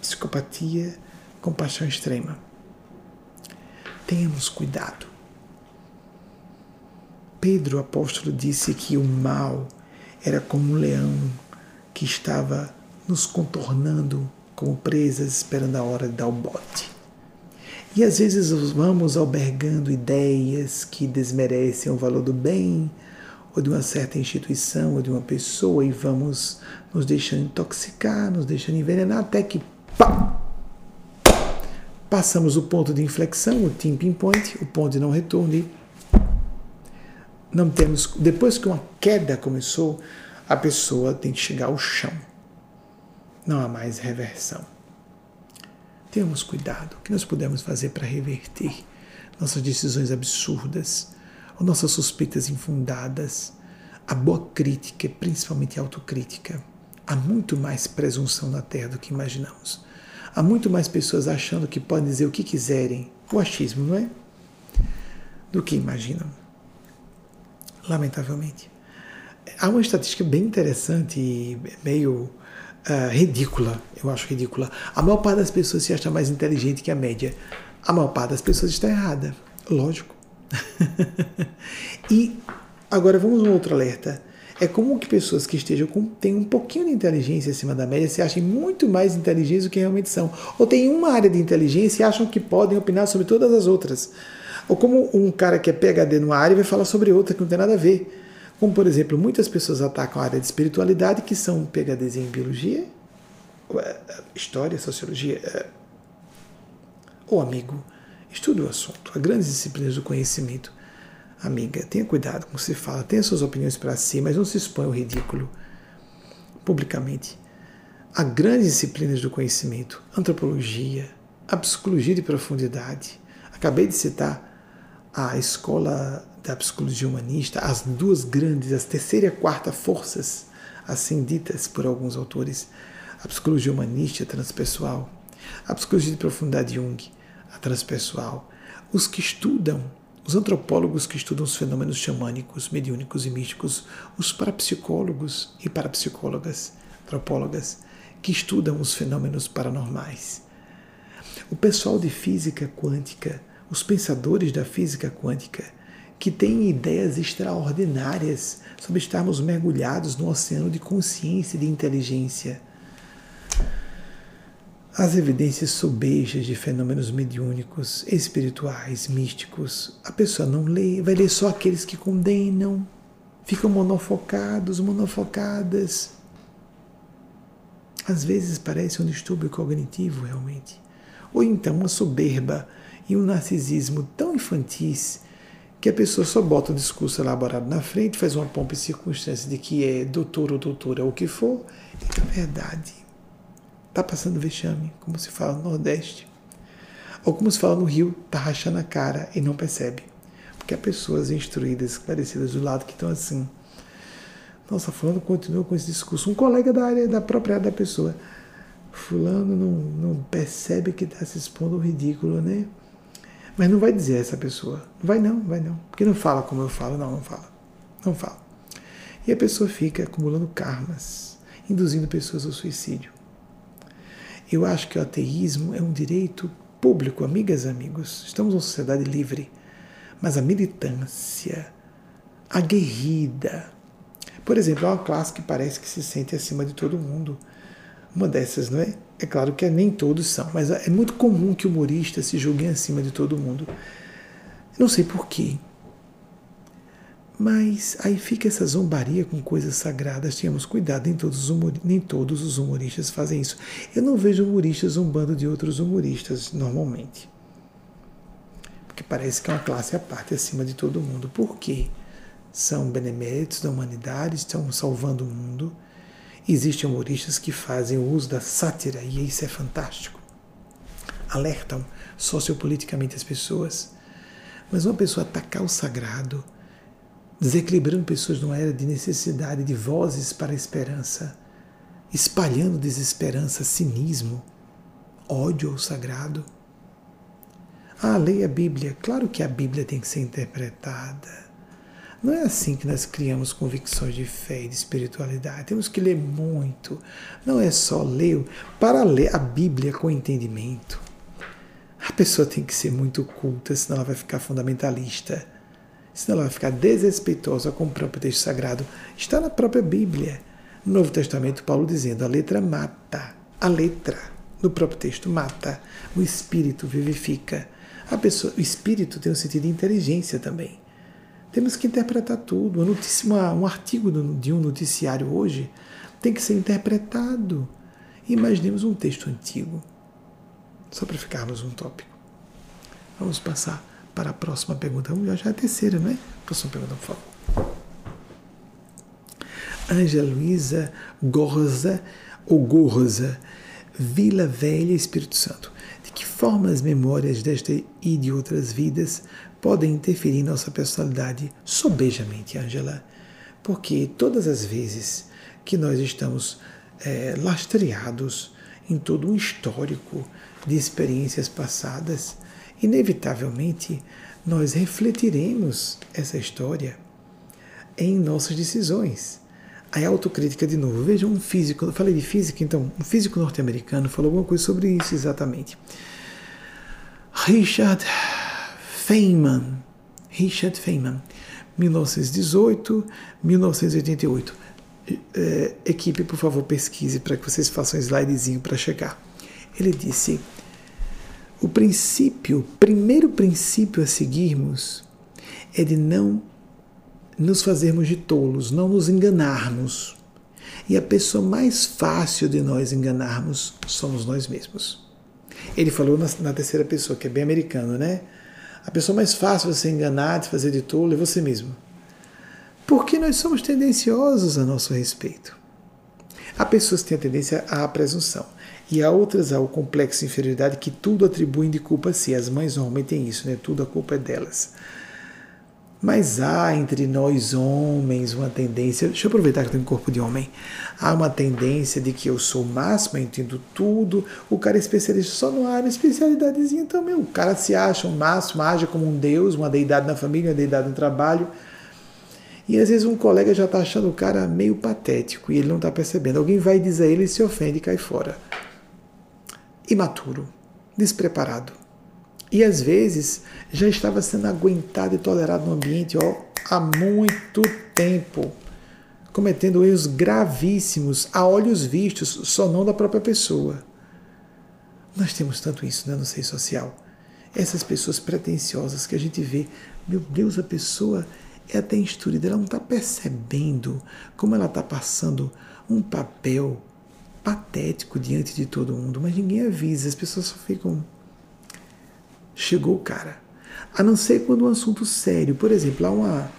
psicopatia, compaixão extrema. Tenhamos cuidado. Pedro, apóstolo, disse que o mal era como um leão que estava nos contornando como presas, esperando a hora de dar o bote. E às vezes vamos albergando ideias que desmerecem o valor do bem, ou de uma certa instituição, ou de uma pessoa, e vamos nos deixando intoxicar, nos deixando envenenar, até que Pá! Passamos o ponto de inflexão, o tipping point, o ponto de não retorno e não temos. Depois que uma queda começou, a pessoa tem que chegar ao chão. Não há mais reversão. Tenhamos cuidado. O que nós podemos fazer para reverter nossas decisões absurdas ou nossas suspeitas infundadas? A boa crítica, principalmente a autocrítica Há muito mais presunção na Terra do que imaginamos. Há muito mais pessoas achando que podem dizer o que quiserem. O achismo, não é? Do que imaginam. Lamentavelmente. Há uma estatística bem interessante e meio uh, ridícula. Eu acho ridícula. A maior parte das pessoas se acha mais inteligente que a média. A maior parte das pessoas está errada. Lógico. e agora vamos a um outro alerta. É comum que pessoas que estejam com têm um pouquinho de inteligência acima da média se achem muito mais inteligentes do que realmente são. Ou têm uma área de inteligência e acham que podem opinar sobre todas as outras. Ou como um cara que é PhD numa área vai falar sobre outra que não tem nada a ver. Como, por exemplo, muitas pessoas atacam a área de espiritualidade que são PhDs em biologia, é, história, sociologia. É, Ô amigo, estude o assunto. Há grandes disciplinas do conhecimento. Amiga, tenha cuidado com o que se fala, tenha suas opiniões para si, mas não se exponha ao ridículo publicamente. Há grandes disciplinas do conhecimento, antropologia, a psicologia de profundidade. Acabei de citar a escola da psicologia humanista, as duas grandes, as terceira e a quarta forças, assim ditas por alguns autores, a psicologia humanista, transpessoal, a psicologia de profundidade Jung, a transpessoal, os que estudam, os antropólogos que estudam os fenômenos xamânicos, mediúnicos e místicos, os parapsicólogos e parapsicólogas, antropólogas, que estudam os fenômenos paranormais. O pessoal de física quântica, os pensadores da física quântica, que têm ideias extraordinárias sobre estarmos mergulhados no oceano de consciência e de inteligência. As evidências sobejas de fenômenos mediúnicos, espirituais, místicos, a pessoa não lê, vai ler só aqueles que condenam, ficam monofocados, monofocadas. Às vezes parece um distúrbio cognitivo realmente. Ou então uma soberba e um narcisismo tão infantis que a pessoa só bota um discurso elaborado na frente, faz uma pompa e circunstância de que é doutor ou doutora ou o que for, e na verdade está passando vexame, como se fala no Nordeste. Ou como se fala no Rio, está rachando a cara e não percebe. Porque há pessoas instruídas, esclarecidas do lado que estão assim. Nossa, fulano continua com esse discurso. Um colega da área, da própria área da pessoa. Fulano não, não percebe que está se expondo ao ridículo, né? Mas não vai dizer essa pessoa. Vai não, vai não. Porque não fala como eu falo. Não, não fala. Não fala. E a pessoa fica acumulando karmas, induzindo pessoas ao suicídio. Eu acho que o ateísmo é um direito público, amigas e amigos. Estamos numa sociedade livre. Mas a militância, aguerrida. Por exemplo, há uma classe que parece que se sente acima de todo mundo. Uma dessas, não é? É claro que nem todos são, mas é muito comum que humoristas se julguem acima de todo mundo. Não sei porquê. Mas aí fica essa zombaria com coisas sagradas. Tínhamos cuidado, nem todos, os nem todos os humoristas fazem isso. Eu não vejo humoristas zombando de outros humoristas normalmente. Porque parece que é uma classe à parte acima de todo mundo. Por quê? São beneméritos da humanidade, estão salvando o mundo Existem humoristas que fazem o uso da sátira e isso é fantástico. Alertam sociopoliticamente as pessoas. Mas uma pessoa atacar o sagrado, desequilibrando pessoas numa era de necessidade de vozes para a esperança, espalhando desesperança, cinismo, ódio ao sagrado. Ah, leia a Bíblia. Claro que a Bíblia tem que ser interpretada. Não é assim que nós criamos convicções de fé e de espiritualidade. Temos que ler muito. Não é só ler. Para ler a Bíblia com entendimento, a pessoa tem que ser muito culta, senão ela vai ficar fundamentalista. Senão ela vai ficar desrespeitosa com o próprio texto sagrado. Está na própria Bíblia. No Novo Testamento, Paulo dizendo: a letra mata. A letra, no próprio texto, mata. O espírito vivifica. A pessoa, o espírito tem um sentido de inteligência também. Temos que interpretar tudo. Notícia, um artigo de um noticiário hoje tem que ser interpretado. Imaginemos um texto antigo, só para ficarmos um tópico. Vamos passar para a próxima pergunta. Já é a terceira, não é? Próxima pergunta, por favor. Ângela Luísa Gorza, ou Gorza, Vila Velha, Espírito Santo. De que forma as memórias desta e de outras vidas podem interferir em nossa personalidade sobejamente, Angela, porque todas as vezes que nós estamos é, lastreados em todo um histórico de experiências passadas, inevitavelmente nós refletiremos essa história em nossas decisões. A autocrítica de novo. Veja um físico, eu falei de física, então, um físico norte-americano falou alguma coisa sobre isso exatamente. Richard Feynman. Richard Feynman. 1918, 1988. É, equipe, por favor, pesquise para que vocês façam um slidezinho para chegar. Ele disse: o princípio, primeiro princípio a seguirmos é de não nos fazermos de tolos, não nos enganarmos. E a pessoa mais fácil de nós enganarmos somos nós mesmos. Ele falou na, na terceira pessoa, que é bem americano, né? A pessoa mais fácil de você enganar, de fazer de tolo, é você mesmo. Porque nós somos tendenciosos a nosso respeito. Há pessoas que têm a tendência à presunção. E há outras ao complexo de inferioridade que tudo atribuem de culpa a si. As mães normalmente têm isso, né? Tudo a culpa é delas. Mas há entre nós homens uma tendência, deixa eu aproveitar que eu tenho um corpo de homem, há uma tendência de que eu sou o máximo, eu entendo tudo, o cara é especialista só no área, especialidadezinha também, o cara se acha o máximo, age como um deus, uma deidade na família, uma deidade no trabalho, e às vezes um colega já está achando o cara meio patético e ele não está percebendo. Alguém vai dizer a ele, ele se ofende e cai fora. Imaturo, despreparado. E às vezes já estava sendo aguentado e tolerado no ambiente ó, há muito tempo, cometendo erros gravíssimos a olhos vistos, só não da própria pessoa. Nós temos tanto isso né, no seio social. Essas pessoas pretensiosas que a gente vê, meu Deus, a pessoa é até instruída, ela não está percebendo como ela está passando um papel patético diante de todo mundo, mas ninguém avisa, as pessoas só ficam chegou o cara. A não ser quando um assunto sério, por exemplo, há uma.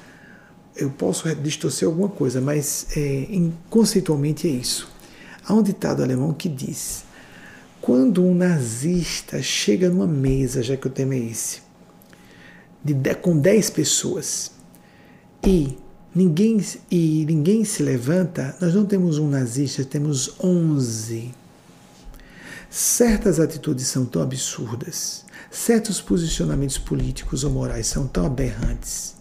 Eu posso distorcer alguma coisa, mas é, conceitualmente é isso. Há um ditado alemão que diz: quando um nazista chega numa mesa, já que o tema é esse, de, com 10 pessoas e ninguém, e ninguém se levanta, nós não temos um nazista, temos 11. Certas atitudes são tão absurdas certos posicionamentos políticos ou morais são tão aberrantes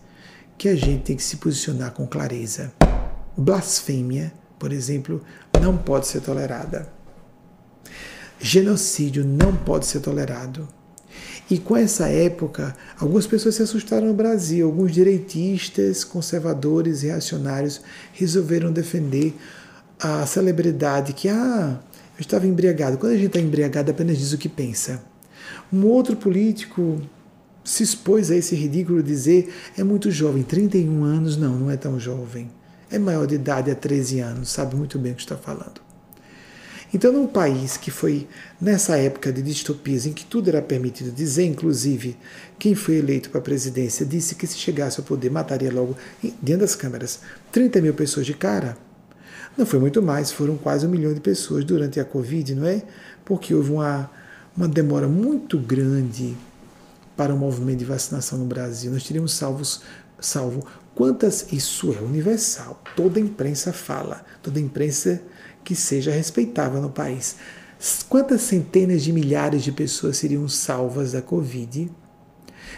que a gente tem que se posicionar com clareza. Blasfêmia, por exemplo, não pode ser tolerada. Genocídio não pode ser tolerado. E com essa época, algumas pessoas se assustaram no Brasil. Alguns direitistas, conservadores, reacionários resolveram defender a celebridade que, ah, eu estava embriagado. Quando a gente está embriagado, apenas diz o que pensa. Um outro político se expôs a esse ridículo dizer é muito jovem, 31 anos, não, não é tão jovem. É maior de idade há 13 anos, sabe muito bem o que está falando. Então, num país que foi nessa época de distopias em que tudo era permitido dizer, inclusive quem foi eleito para a presidência disse que se chegasse ao poder mataria logo, dentro das câmeras, 30 mil pessoas de cara. Não foi muito mais, foram quase um milhão de pessoas durante a Covid, não é? Porque houve uma uma demora muito grande para o movimento de vacinação no Brasil. Nós teríamos salvos, salvo quantas, isso é universal, toda a imprensa fala, toda a imprensa que seja respeitável no país. Quantas centenas de milhares de pessoas seriam salvas da Covid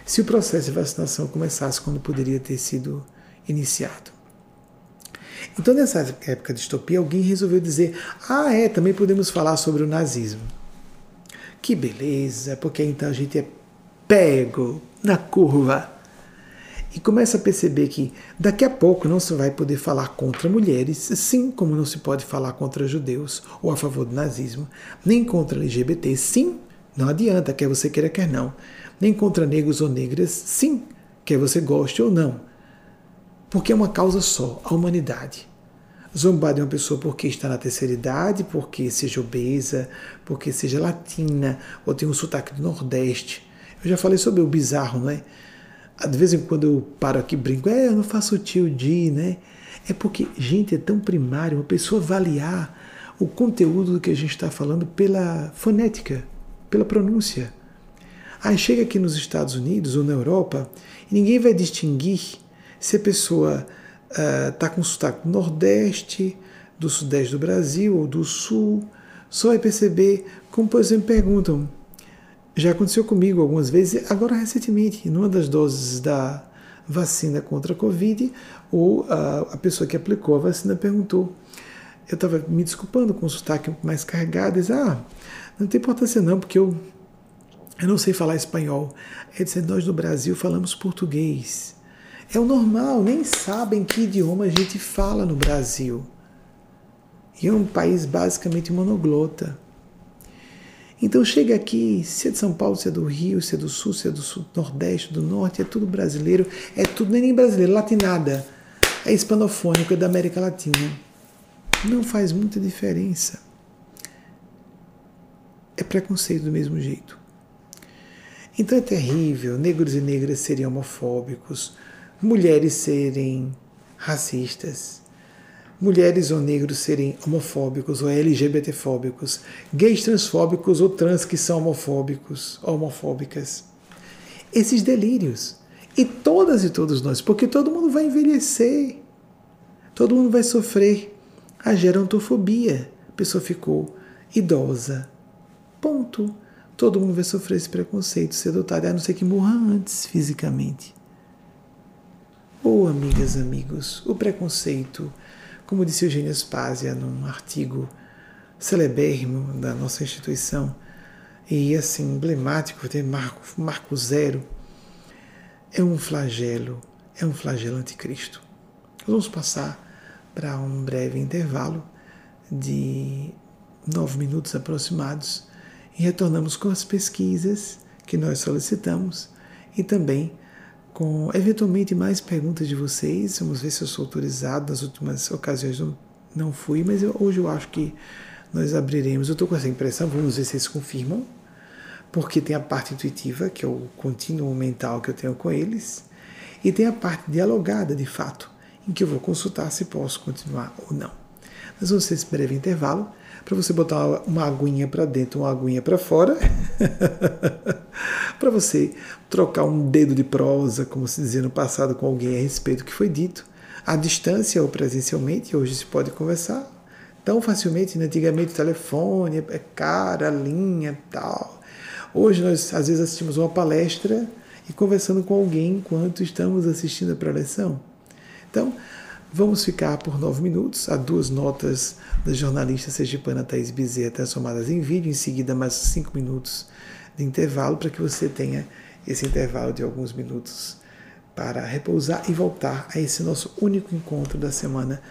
se o processo de vacinação começasse quando poderia ter sido iniciado? Então, nessa época de distopia, alguém resolveu dizer: ah, é, também podemos falar sobre o nazismo. Que beleza, porque então a gente é pego na curva e começa a perceber que daqui a pouco não se vai poder falar contra mulheres, sim, como não se pode falar contra judeus ou a favor do nazismo, nem contra LGBT, sim, não adianta, quer você queira, quer não, nem contra negros ou negras, sim, quer você goste ou não, porque é uma causa só, a humanidade. Zombar de uma pessoa porque está na terceira idade, porque seja obesa, porque seja latina, ou tem um sotaque do Nordeste. Eu já falei sobre o bizarro, não é? De vez em quando eu paro aqui e brinco, é, eu não faço tio Di, né? É porque, gente, é tão primário uma pessoa avaliar o conteúdo do que a gente está falando pela fonética, pela pronúncia. Aí chega aqui nos Estados Unidos ou na Europa e ninguém vai distinguir se a pessoa está eh, com sotaque do Nordeste, do Sudeste do Brasil ou do Sul, só vai perceber, como por exemplo perguntam, já aconteceu comigo algumas vezes, agora recentemente, numa das doses da, vacina contra a Covid, ou a, a pessoa que aplicou a vacina perguntou. Eu estava me desculpando com o sotaque mais carregado, e disse, ah, não tem importância não, porque eu, eu não sei falar espanhol. Ele disse, nós no Brasil falamos português. É o normal, nem sabem que idioma a gente fala no Brasil. E é um país basicamente monoglota. Então chega aqui, se é de São Paulo, se é do Rio, se é do Sul, se é do Sul, Nordeste, do Norte, é tudo brasileiro, é tudo nem brasileiro, latinada. É hispanofônico, é da América Latina. Não faz muita diferença. É preconceito do mesmo jeito. Então é terrível negros e negras serem homofóbicos, mulheres serem racistas, mulheres ou negros serem homofóbicos ou LGBTfóbicos, gays transfóbicos ou trans que são homofóbicos, homofóbicas. Esses delírios. E todas e todos nós, porque todo mundo vai envelhecer, todo mundo vai sofrer a gerontofobia. A pessoa ficou idosa. Ponto. Todo mundo vai sofrer esse preconceito, ser dotado, a não ser que morra antes fisicamente. Ou, oh, amigas, amigos, o preconceito como disse Eugênio Spazia num artigo celebérrimo da nossa instituição, e assim, emblemático, tem marco, marco zero, é um flagelo, é um flagelo anticristo. Vamos passar para um breve intervalo de nove minutos aproximados e retornamos com as pesquisas que nós solicitamos e também com eventualmente mais perguntas de vocês. Vamos ver se eu sou autorizado. Nas últimas ocasiões não, não fui, mas eu, hoje eu acho que nós abriremos. Eu estou com essa impressão, vamos ver se eles confirmam, porque tem a parte intuitiva, que é o contínuo mental que eu tenho com eles, e tem a parte dialogada, de fato, em que eu vou consultar se posso continuar ou não. Nós vamos ter esse breve intervalo para você botar uma aguinha para dentro, uma aguinha para fora, para você trocar um dedo de prosa, como se dizia no passado, com alguém a respeito do que foi dito, à distância ou presencialmente, hoje se pode conversar tão facilmente, né? antigamente telefone, é cara, linha tal. Hoje nós às vezes assistimos uma palestra e conversando com alguém enquanto estamos assistindo a preleção. Então, Vamos ficar por nove minutos a duas notas da jornalista sergipana Thais Bezerra transformadas em vídeo, em seguida mais cinco minutos de intervalo para que você tenha esse intervalo de alguns minutos para repousar e voltar a esse nosso único encontro da semana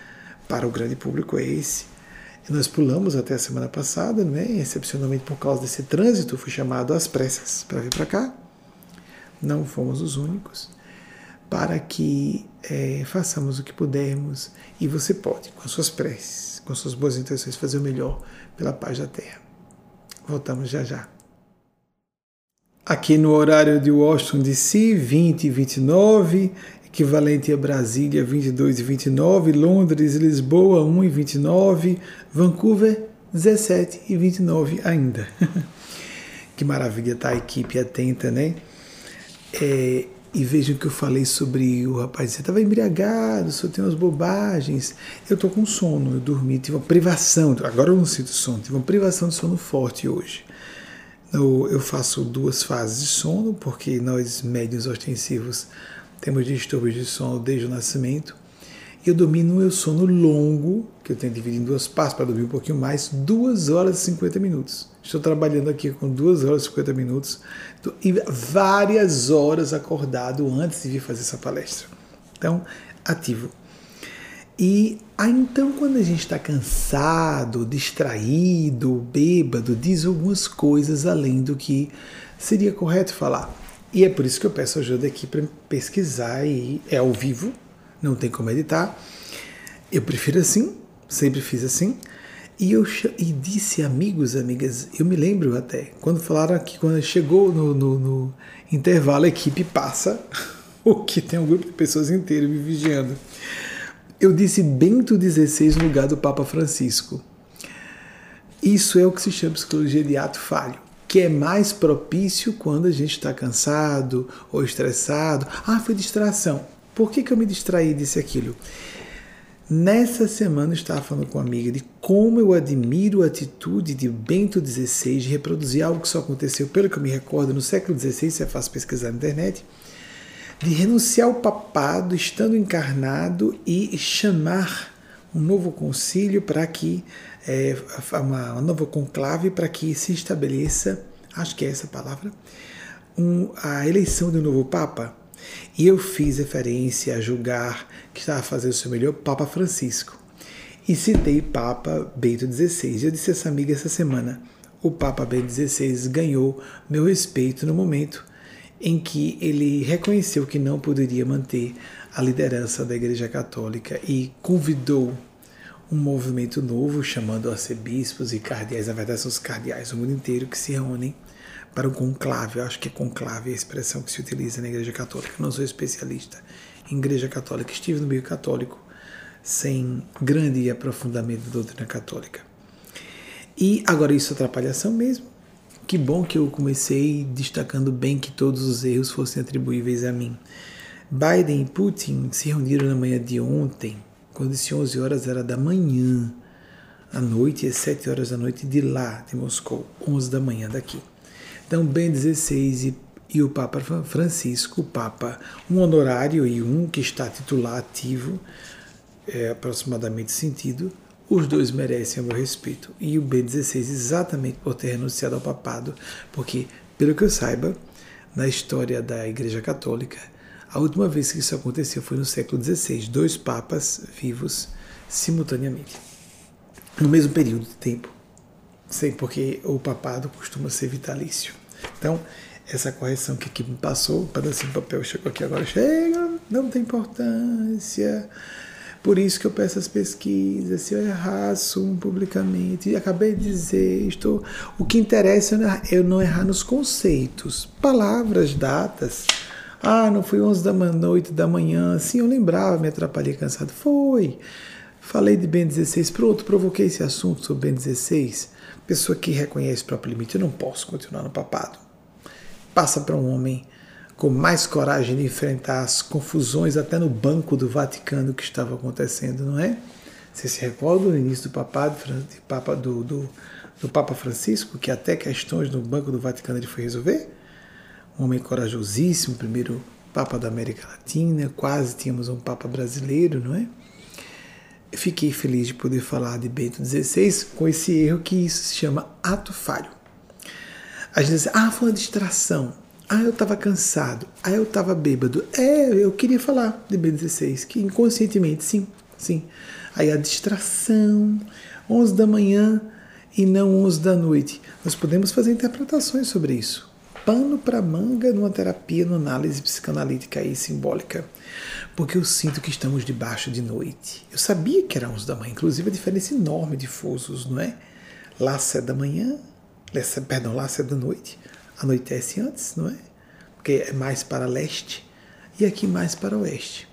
para o grande público é esse. Nós pulamos até a semana passada, né? excepcionalmente por causa desse trânsito, fui chamado às pressas para vir para cá. Não fomos os únicos para que é, façamos o que pudermos e você pode, com as suas preces, com as suas boas intenções, fazer o melhor pela paz da Terra. Voltamos já já. Aqui no horário de Washington DC, 20 e 29, equivalente a Brasília, 22 e 29, Londres e Lisboa, 1 e 29, Vancouver, 17 e 29 ainda. que maravilha tá a equipe atenta, né? É, e vejam que eu falei sobre o rapaz, você estava embriagado, só tem umas bobagens. Eu estou com sono, eu dormi, tive uma privação, agora eu não sinto sono, tive uma privação de sono forte hoje. Eu, eu faço duas fases de sono, porque nós médios ostensivos temos distúrbios de sono desde o nascimento. Eu dormi no meu sono longo, que eu tenho dividido em duas partes para dormir um pouquinho mais, 2 horas e 50 minutos. Estou trabalhando aqui com 2 horas e 50 minutos e várias horas acordado antes de vir fazer essa palestra. Então, ativo. E aí, então, quando a gente está cansado, distraído, bêbado, diz algumas coisas além do que seria correto falar. E é por isso que eu peço ajuda aqui para pesquisar e é ao vivo, não tem como editar. Eu prefiro assim, sempre fiz assim. E eu e disse, amigos, amigas, eu me lembro até, quando falaram que quando chegou no, no, no intervalo, a equipe passa, o que tem um grupo de pessoas inteiro me vigiando. Eu disse Bento XVI no lugar do Papa Francisco. Isso é o que se chama psicologia de ato falho, que é mais propício quando a gente está cansado ou estressado. Ah, foi distração. Por que, que eu me distraí disse aquilo? Nessa semana eu estava falando com uma amiga de como eu admiro a atitude de Bento XVI de reproduzir algo que só aconteceu, pelo que eu me recordo, no século XVI, se é fácil pesquisar na internet, de renunciar ao papado estando encarnado e chamar um novo concílio para que é, uma, uma nova conclave para que se estabeleça, acho que é essa a palavra, um, a eleição de um novo papa. E eu fiz referência a julgar que estava fazendo o seu melhor Papa Francisco. E citei Papa Bento XVI. Eu disse a essa amiga essa semana: o Papa Bento XVI ganhou meu respeito no momento em que ele reconheceu que não poderia manter a liderança da Igreja Católica e convidou um movimento novo chamando arcebispos e cardeais, na verdade são os cardeais do mundo inteiro que se reúnem para um conclave. Eu acho que é conclave a expressão que se utiliza na Igreja Católica. Eu não sou especialista em Igreja Católica, estive no meio católico sem grande aprofundamento da doutrina católica. E agora isso é atrapalhação mesmo? Que bom que eu comecei destacando bem que todos os erros fossem atribuíveis a mim. Biden e Putin se reuniram na manhã de ontem, quando disse 11 horas era da manhã, à noite, às 7 horas da noite de lá, de Moscou, 11 da manhã daqui. Então, Ben XVI e, e o Papa Francisco, o Papa, um honorário e um que está titular ativo, é, aproximadamente sentido, os dois merecem o meu respeito. E o B16 exatamente por ter renunciado ao papado, porque, pelo que eu saiba, na história da Igreja Católica, a última vez que isso aconteceu foi no século XVI, dois papas vivos simultaneamente, no mesmo período de tempo. Sei porque o papado costuma ser vitalício. Então, essa correção que aqui me passou, para pedacinho de papel chegou aqui agora, chega, não tem importância. Por isso que eu peço as pesquisas, se eu errar, assumo publicamente. E acabei de dizer, estou, o que interessa é eu não errar nos conceitos, palavras, datas. Ah, não foi 11 da noite da manhã. Sim, eu lembrava, me atrapalhei cansado. Foi. Falei de Ben 16, pronto, provoquei esse assunto sobre Ben 16. Pessoa que reconhece o próprio limite, eu não posso continuar no papado. Passa para um homem com mais coragem de enfrentar as confusões até no banco do Vaticano que estava acontecendo, não é? Você se recorda do início do papado, papa, do, do, do Papa Francisco, que até questões no banco do Vaticano ele foi resolver? Um homem corajosíssimo, primeiro Papa da América Latina, quase tínhamos um Papa brasileiro, não é? Fiquei feliz de poder falar de Bento XVI com esse erro que isso se chama ato falho. A gente diz, ah, foi uma distração. Ah, eu estava cansado. Ah, eu estava bêbado. É, eu queria falar de B16, que inconscientemente, sim, sim. Aí a distração, 11 da manhã e não 11 da noite. Nós podemos fazer interpretações sobre isso. Pano para manga numa terapia, numa análise psicanalítica e simbólica. Porque eu sinto que estamos debaixo de noite. Eu sabia que era 11 da manhã, inclusive a diferença enorme de fusos, não é? Lá 7 da manhã, perdão, lá 7 da noite anoitece antes, não é? Porque é mais para leste e aqui mais para oeste.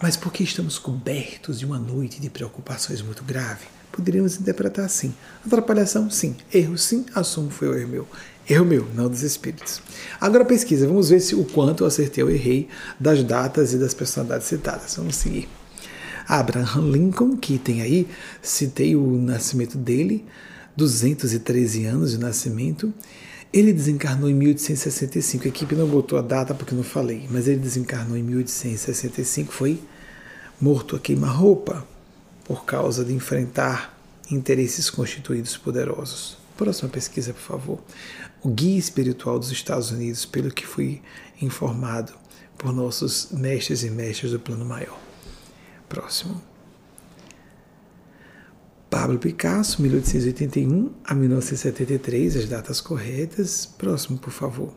Mas porque estamos cobertos de uma noite de preocupações muito grave, poderíamos interpretar assim. Atrapalhação, sim. Erro, sim. Assumo foi o erro meu. Erro meu, não dos espíritos. Agora pesquisa, vamos ver se o quanto eu acertei ou errei das datas e das personalidades citadas. Vamos seguir. Abraham Lincoln, que tem aí, citei o nascimento dele, 213 anos de nascimento, ele desencarnou em 1865. A equipe não botou a data porque não falei, mas ele desencarnou em 1865. Foi morto a queima-roupa por causa de enfrentar interesses constituídos poderosos. Próxima pesquisa, por favor. O Guia Espiritual dos Estados Unidos, pelo que fui informado por nossos mestres e mestres do plano maior. Próximo. Pablo Picasso, 1881 a 1973, as datas corretas. Próximo, por favor.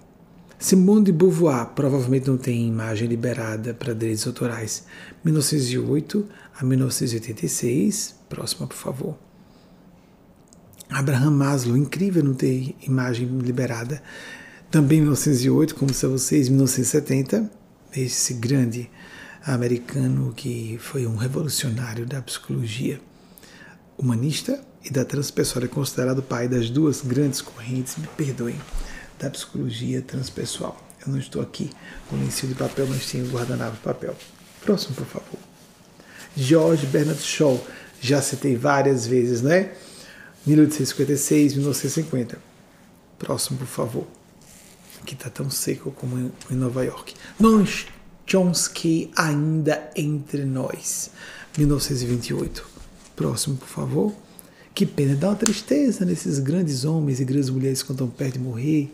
Simone de Beauvoir, provavelmente não tem imagem liberada para direitos autorais. 1908 a 1986. Próxima, por favor. Abraham Maslow, incrível não ter imagem liberada. Também 1908, como são vocês, 1970. Esse grande americano que foi um revolucionário da psicologia humanista e da transpessoal. É considerado pai das duas grandes correntes, me perdoem, da psicologia transpessoal. Eu não estou aqui com lencinho de papel, mas tenho guardanapo de papel. Próximo, por favor. George Bernard Shaw, já citei várias vezes, né? 1856, 1950. Próximo, por favor. Aqui está tão seco como em Nova York. Nós Chomsky ainda entre nós. 1928. Próximo, por favor. Que pena, dá uma tristeza nesses grandes homens e grandes mulheres quando estão perto de morrer,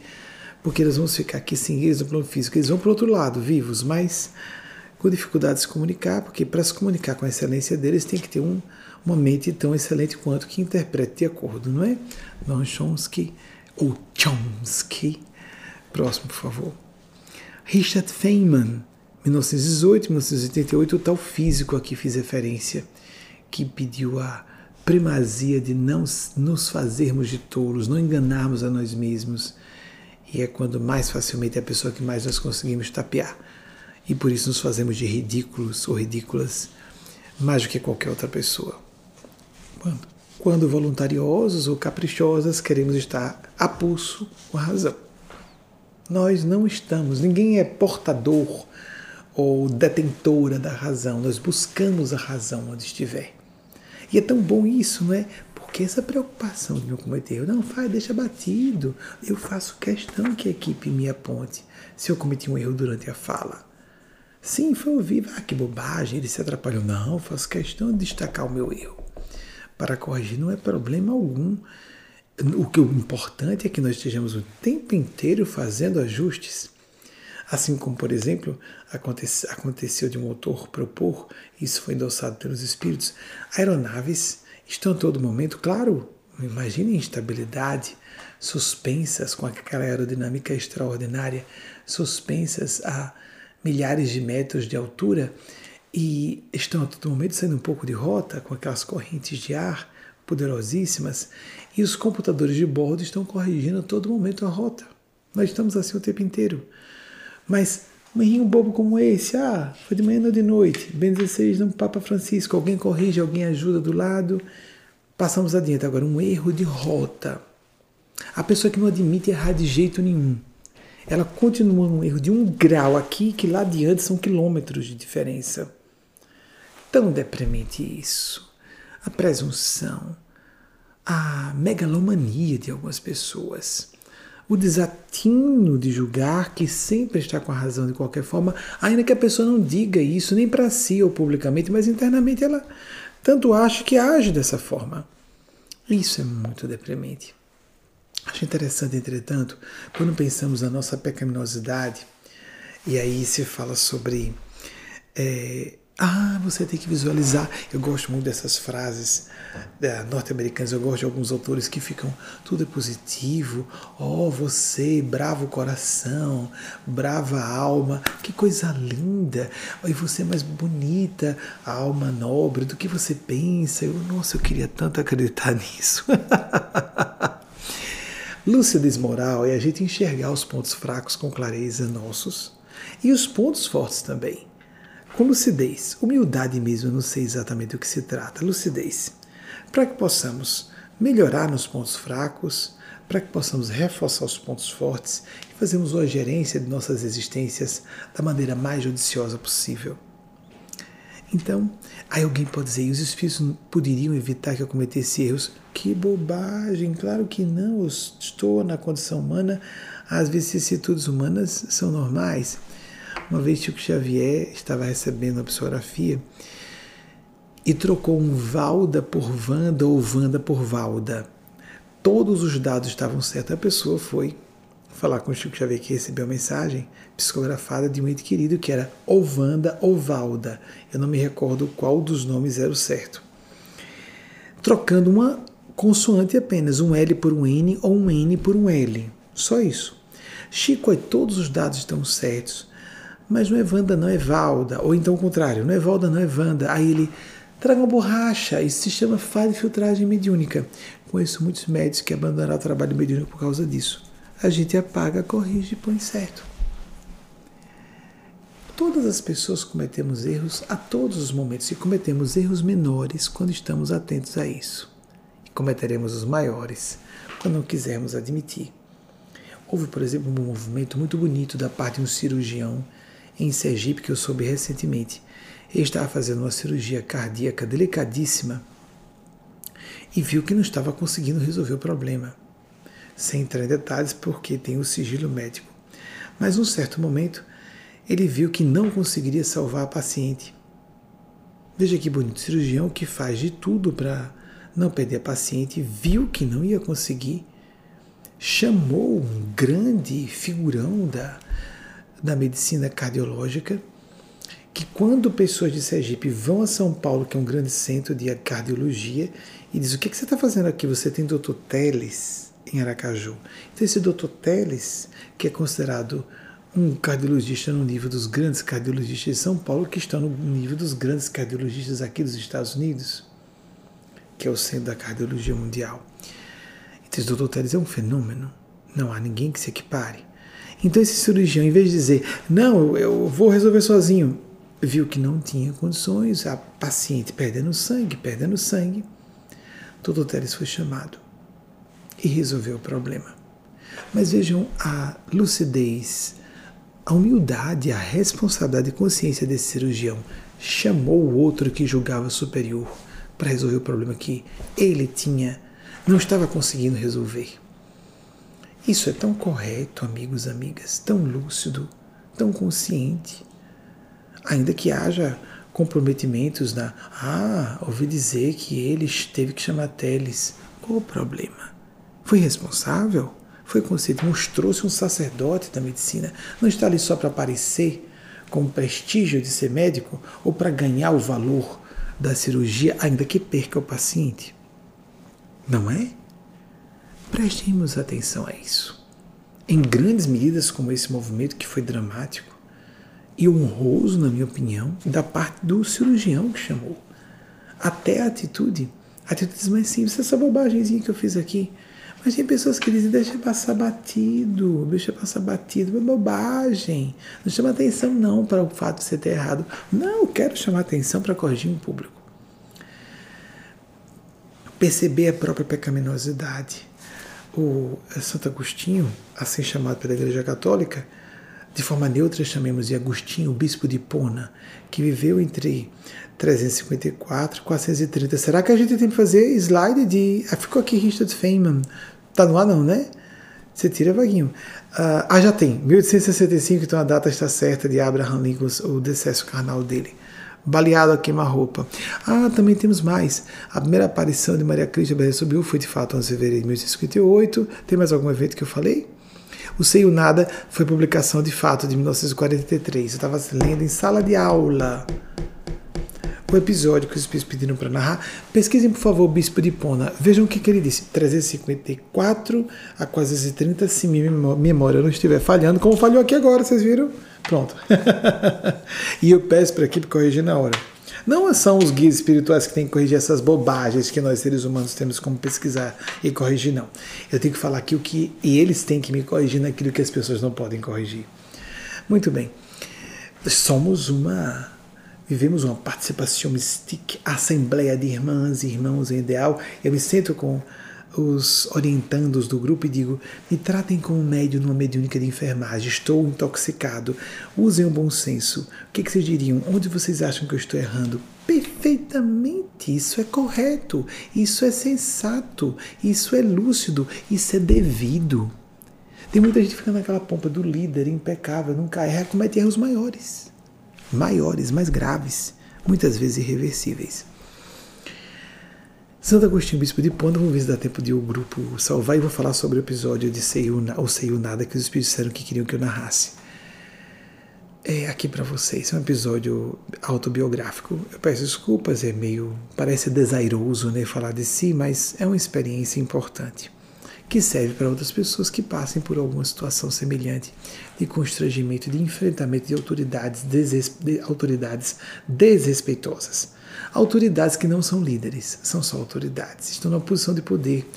porque eles vão ficar aqui sem eles no plano físico. Eles vão para o outro lado, vivos, mas com dificuldade de se comunicar, porque para se comunicar com a excelência deles tem que ter um, uma mente tão excelente quanto que interprete de acordo, não é? Não Chomsky ou Chomsky. Próximo, por favor. Richard Feynman, 1918, 1988, o tal físico a que fiz referência, que pediu a primazia de não nos fazermos de tolos, não enganarmos a nós mesmos. E é quando mais facilmente é a pessoa que mais nós conseguimos tapear. E por isso nos fazemos de ridículos ou ridículas mais do que qualquer outra pessoa. Quando, quando voluntariosos ou caprichosas queremos estar a pulso com a razão. Nós não estamos, ninguém é portador ou detentora da razão, nós buscamos a razão onde estiver. E é tão bom isso, não é? Porque essa preocupação de não cometer erro, não faz, deixa batido. Eu faço questão que a equipe me aponte se eu cometi um erro durante a fala. Sim, foi ouvir, ah, que bobagem, ele se atrapalhou. Não, faço questão de destacar o meu erro. Para corrigir não é problema algum. O que o importante é que nós estejamos o tempo inteiro fazendo ajustes. Assim como, por exemplo, aconteceu de um autor propor, isso foi endossado pelos espíritos, aeronaves estão a todo momento, claro, imagine instabilidade, suspensas com aquela aerodinâmica extraordinária, suspensas a milhares de metros de altura e estão a todo momento saindo um pouco de rota com aquelas correntes de ar poderosíssimas e os computadores de bordo estão corrigindo a todo momento a rota. Nós estamos assim o tempo inteiro. Mas um errinho bobo como esse, ah, foi de manhã ou de noite, bem 16 no Papa Francisco, alguém corrige, alguém ajuda do lado, passamos adiante. Agora, um erro de rota. A pessoa que não admite errar de jeito nenhum, ela continua num erro de um grau aqui, que lá adiante são quilômetros de diferença. Tão deprimente isso. A presunção, a megalomania de algumas pessoas o desatino de julgar que sempre está com a razão de qualquer forma, ainda que a pessoa não diga isso nem para si ou publicamente, mas internamente ela tanto acha que age dessa forma. Isso é muito deprimente. Acho interessante, entretanto, quando pensamos na nossa pecaminosidade, e aí se fala sobre é, ah, você tem que visualizar. Eu gosto muito dessas frases é, norte-americanas. Eu gosto de alguns autores que ficam tudo é positivo. Oh, você, bravo coração, brava alma, que coisa linda. E você é mais bonita, alma nobre do que você pensa. Eu, nossa, eu queria tanto acreditar nisso. Lucidez moral é a gente enxergar os pontos fracos com clareza nossos e os pontos fortes também com lucidez, humildade mesmo, não sei exatamente do que se trata, lucidez, para que possamos melhorar nos pontos fracos, para que possamos reforçar os pontos fortes e fazermos uma gerência de nossas existências da maneira mais judiciosa possível. Então, aí alguém pode dizer, os espíritos poderiam evitar que eu cometesse erros? Que bobagem! Claro que não, eu estou na condição humana, as vicissitudes humanas são normais. Uma vez Chico Xavier estava recebendo a psicografia e trocou um Valda por Vanda ou Vanda por Valda. Todos os dados estavam certos. A pessoa foi falar com o Chico Xavier que recebeu a mensagem psicografada de um ente querido que era ou Vanda ou Valda. Eu não me recordo qual dos nomes era o certo. Trocando uma consoante apenas, um L por um N ou um N por um L. Só isso. Chico, todos os dados estão certos mas não é Wanda, não é Valda. Ou então o contrário, não é Valda, não é Wanda. Aí ele traga uma borracha, isso se chama falha de filtragem mediúnica. Conheço muitos médicos que abandonaram o trabalho mediúnico por causa disso. A gente apaga, corrige e põe certo. Todas as pessoas cometemos erros a todos os momentos e cometemos erros menores quando estamos atentos a isso. E cometeremos os maiores quando não quisermos admitir. Houve, por exemplo, um movimento muito bonito da parte de um cirurgião em Sergipe que eu soube recentemente. Ele estava fazendo uma cirurgia cardíaca delicadíssima e viu que não estava conseguindo resolver o problema. Sem entrar em detalhes, porque tem o sigilo médico. Mas, num certo momento, ele viu que não conseguiria salvar a paciente. Veja que bonito, cirurgião que faz de tudo para não perder a paciente, viu que não ia conseguir, chamou um grande figurão da, da medicina cardiológica, que quando pessoas de Sergipe vão a São Paulo, que é um grande centro de cardiologia, e diz: O que, que você está fazendo aqui? Você tem Dr. Teles em Aracaju. Então, esse Dr. Teles, que é considerado um cardiologista no nível dos grandes cardiologistas de São Paulo, que estão no nível dos grandes cardiologistas aqui dos Estados Unidos, que é o centro da cardiologia mundial. Então, esse Dr. Teles é um fenômeno. Não há ninguém que se equipare. Então, esse cirurgião, em vez de dizer, não, eu vou resolver sozinho, viu que não tinha condições, a paciente perdendo sangue, perdendo sangue. Dr. Teles foi chamado e resolveu o problema. Mas vejam a lucidez a humildade, a responsabilidade e consciência desse cirurgião chamou o outro que julgava superior para resolver o problema que ele tinha, não estava conseguindo resolver. Isso é tão correto, amigos, amigas, tão lúcido, tão consciente. Ainda que haja comprometimentos na. Ah, ouvi dizer que ele teve que chamar Teles. Qual o problema? Foi responsável? foi conceito, mostrou-se um sacerdote da medicina. Não está ali só para aparecer com prestígio de ser médico ou para ganhar o valor da cirurgia, ainda que perca o paciente. Não é? Prestemos atenção a isso. Em grandes medidas, como esse movimento que foi dramático e honroso, na minha opinião, da parte do cirurgião que chamou. Até a atitude, atitudes mais simples, essa bobagemzinha que eu fiz aqui. Mas tem pessoas que dizem, deixa passar batido, deixa passar batido, é bobagem. Não chama atenção não para o fato de você ter errado. Não, eu quero chamar atenção para corrigir um público. Perceber a própria pecaminosidade. O Santo Agostinho, assim chamado pela Igreja Católica, de forma neutra chamemos de Agostinho, bispo de Pona, que viveu entre 354 e 430. Será que a gente tem que fazer slide de. Ah, ficou aqui Richard Feynman. Tá no ar, não, né? Você tira, Vaguinho. Uh, ah, já tem. 1865, então a data está certa de Abraham Lincoln, o decesso carnal dele. Baleado a queima-roupa. Ah, também temos mais. A primeira aparição de Maria Cristina subiu foi de fato 11 de fevereiro de 1858. Tem mais algum evento que eu falei? O Sei o Nada foi publicação de fato de 1943. Eu estava lendo em sala de aula o episódio que os espíritos pediram para narrar. Pesquisem, por favor, o Bispo de Pona. Vejam o que, que ele disse. 354 a 430, se minha memória não estiver falhando, como falhou aqui agora, vocês viram? Pronto. e eu peço para a equipe corrigir na hora. Não são os guias espirituais que têm que corrigir essas bobagens que nós seres humanos temos como pesquisar e corrigir, não. Eu tenho que falar aqui o que. E eles têm que me corrigir naquilo que as pessoas não podem corrigir. Muito bem. Somos uma vivemos uma participação mystique, assembleia de irmãs e irmãos em ideal. Eu me sento com os orientandos do grupo e digo: me tratem como médio numa mediúnica de enfermagem, estou intoxicado, usem o bom senso. O que, que vocês diriam? Onde vocês acham que eu estou errando? Perfeitamente, isso é correto, isso é sensato, isso é lúcido, isso é devido. Tem muita gente ficando naquela pompa do líder impecável, nunca erra, comete erros maiores maiores, mais graves, muitas vezes irreversíveis. Santo Agostinho, Bispo de Ponta, vamos ver se dá tempo de o grupo salvar e vou falar sobre o episódio de Sei o, Sei Nada que os Espíritos disseram que queriam que eu narrasse. É aqui para vocês, é um episódio autobiográfico. Eu peço desculpas, é meio. parece desairoso né, falar de si, mas é uma experiência importante que serve para outras pessoas que passem por alguma situação semelhante de constrangimento, de enfrentamento de autoridades, de autoridades desrespeitosas. Autoridades que não são líderes, são só autoridades. Estão numa posição de poder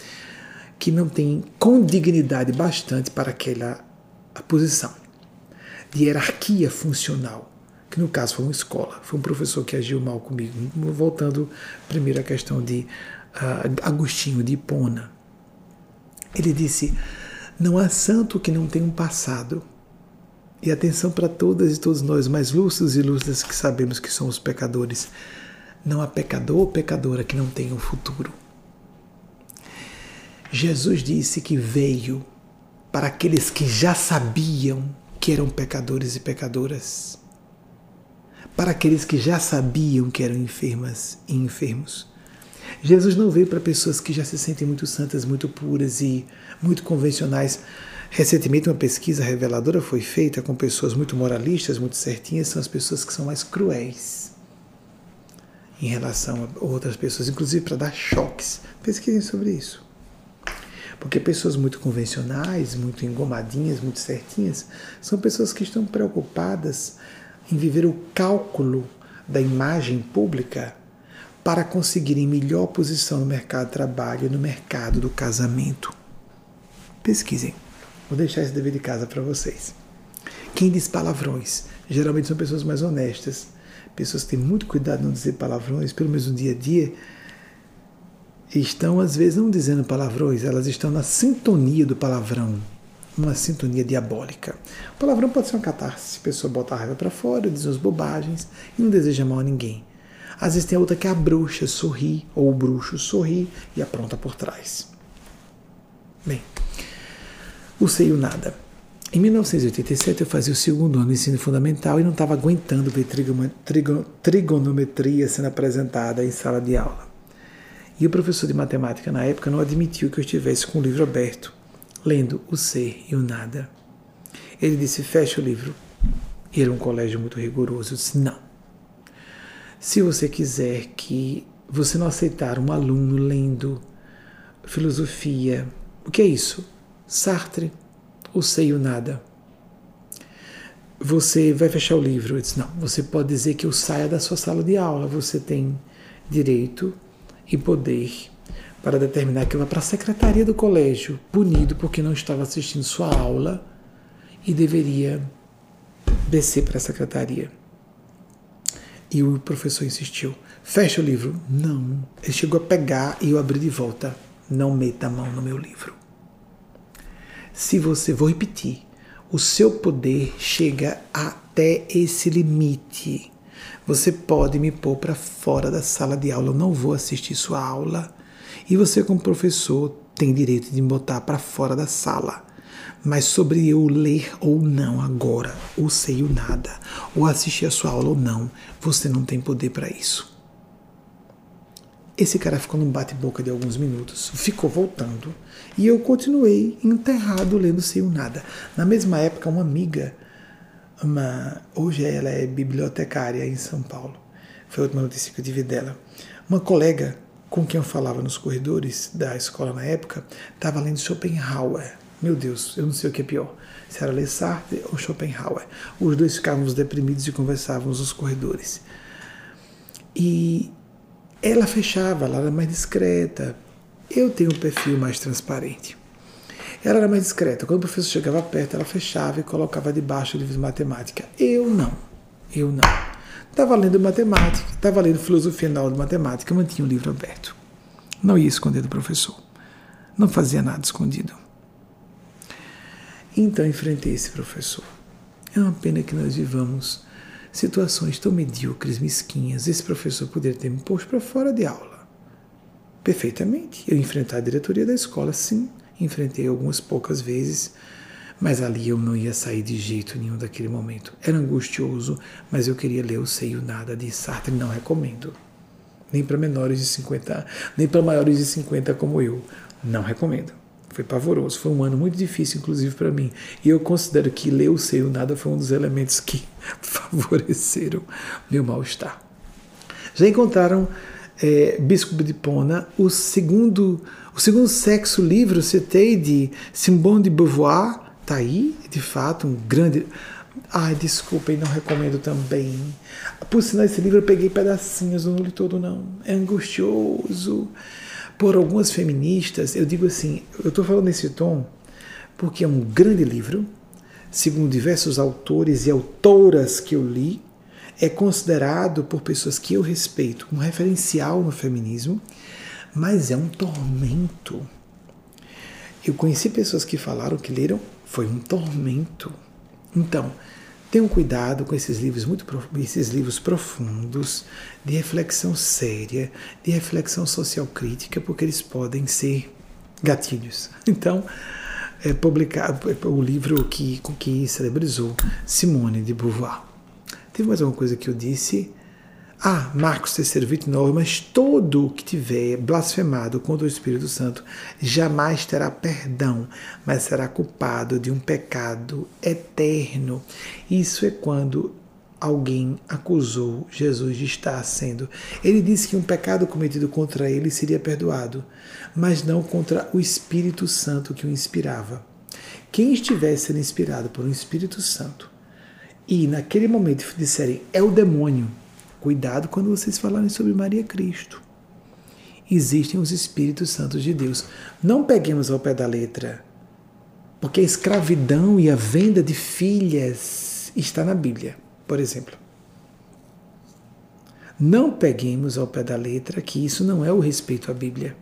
que não tem condignidade bastante para aquela posição de hierarquia funcional, que no caso foi uma escola, foi um professor que agiu mal comigo. Voltando primeiro à questão de uh, Agostinho de Hipona, ele disse: Não há santo que não tenha um passado. E atenção para todas e todos nós, mais lúcidos e lúcidas que sabemos que somos pecadores. Não há pecador ou pecadora que não tenha um futuro. Jesus disse que veio para aqueles que já sabiam que eram pecadores e pecadoras, para aqueles que já sabiam que eram enfermas e enfermos. Jesus não veio para pessoas que já se sentem muito santas, muito puras e muito convencionais. Recentemente, uma pesquisa reveladora foi feita com pessoas muito moralistas, muito certinhas, são as pessoas que são mais cruéis em relação a outras pessoas, inclusive para dar choques. Pesquisem sobre isso. Porque pessoas muito convencionais, muito engomadinhas, muito certinhas, são pessoas que estão preocupadas em viver o cálculo da imagem pública para conseguirem melhor posição no mercado de trabalho e no mercado do casamento. Pesquisem. Vou deixar esse dever de casa para vocês. Quem diz palavrões geralmente são pessoas mais honestas, pessoas que têm muito cuidado de não dizer palavrões, pelo menos no dia a dia, estão às vezes não dizendo palavrões, elas estão na sintonia do palavrão, uma sintonia diabólica. O palavrão pode ser uma catarse, a pessoa bota a raiva para fora, diz umas bobagens e não deseja mal a ninguém. Às vezes tem outra que a bruxa sorri, ou o bruxo sorri e apronta por trás. Bem, o sei o nada. Em 1987 eu fazia o segundo ano do ensino fundamental e não estava aguentando ver trigonometria sendo apresentada em sala de aula. E o professor de matemática na época não admitiu que eu estivesse com o livro aberto, lendo o ser e o nada. Ele disse: fecha o livro. E era um colégio muito rigoroso. Eu disse: não. Se você quiser que você não aceitar um aluno lendo filosofia, o que é isso? Sartre, o sei o nada. Você vai fechar o livro. Eu disse, não, você pode dizer que eu saia da sua sala de aula. Você tem direito e poder para determinar que vá para a secretaria do colégio, punido porque não estava assistindo sua aula e deveria descer para a secretaria. E o professor insistiu: fecha o livro. Não. Ele chegou a pegar e eu abri de volta. Não meta a mão no meu livro. Se você, vou repetir, o seu poder chega até esse limite. Você pode me pôr para fora da sala de aula, eu não vou assistir sua aula. E você, como professor, tem direito de me botar para fora da sala. Mas sobre eu ler ou não agora, ou sei o nada, ou assistir a sua aula ou não, você não tem poder para isso. Esse cara ficou num bate-boca de alguns minutos, ficou voltando, e eu continuei enterrado lendo sem o nada. Na mesma época, uma amiga, uma, hoje ela é bibliotecária em São Paulo, foi a última notícia que eu tive dela. Uma colega com quem eu falava nos corredores da escola na época, estava lendo Schopenhauer. Meu Deus, eu não sei o que é pior, se era ler Sartre ou Schopenhauer. Os dois ficávamos deprimidos e conversávamos nos corredores. E ela fechava, ela era mais discreta. Eu tenho um perfil mais transparente. Ela era mais discreta. Quando o professor chegava perto, ela fechava e colocava debaixo do livro de matemática. Eu não. Eu não. Estava lendo matemática, estava lendo filosofia na aula de matemática, mantinha o livro aberto. Não ia esconder do professor. Não fazia nada escondido. Então enfrentei esse professor. É uma pena que nós vivamos situações tão medíocres, mesquinhas, esse professor poderia ter me posto para fora de aula. Perfeitamente. Eu enfrentar a diretoria da escola, sim. Enfrentei algumas poucas vezes, mas ali eu não ia sair de jeito nenhum daquele momento. Era angustioso, mas eu queria ler o Seio Nada de Sartre, não recomendo. Nem para menores de 50, nem para maiores de 50 como eu. Não recomendo. Foi pavoroso, foi um ano muito difícil, inclusive para mim. E eu considero que ler o Seio Nada foi um dos elementos que favoreceram meu mal-estar. Já encontraram é, Bispo de Pona, o segundo, o segundo sexo livro, citei de Simone de Beauvoir, tá aí, de fato, um grande. Ai, desculpem, não recomendo também. Por sinal, esse livro eu peguei pedacinhos, não li todo, não. É angustioso por algumas feministas, eu digo assim, eu estou falando nesse tom porque é um grande livro, segundo diversos autores e autoras que eu li, é considerado por pessoas que eu respeito um referencial no feminismo, mas é um tormento. Eu conheci pessoas que falaram que leram, foi um tormento. Então, Tenham cuidado com esses livros muito esses livros profundos, de reflexão séria, de reflexão social crítica, porque eles podem ser gatilhos. Então, é, publicado, o livro que, com que celebrizou Simone de Beauvoir. Teve mais alguma coisa que eu disse? Ah, Marcos 3, 29, mas todo que tiver blasfemado contra o Espírito Santo jamais terá perdão, mas será culpado de um pecado eterno. Isso é quando alguém acusou Jesus de estar sendo. Ele disse que um pecado cometido contra ele seria perdoado, mas não contra o Espírito Santo que o inspirava. Quem estivesse sendo inspirado por um Espírito Santo e naquele momento disserem é o demônio, cuidado quando vocês falarem sobre Maria Cristo. Existem os Espíritos Santos de Deus. Não peguemos ao pé da letra, porque a escravidão e a venda de filhas está na Bíblia por exemplo. Não peguemos ao pé da letra que isso não é o respeito à Bíblia.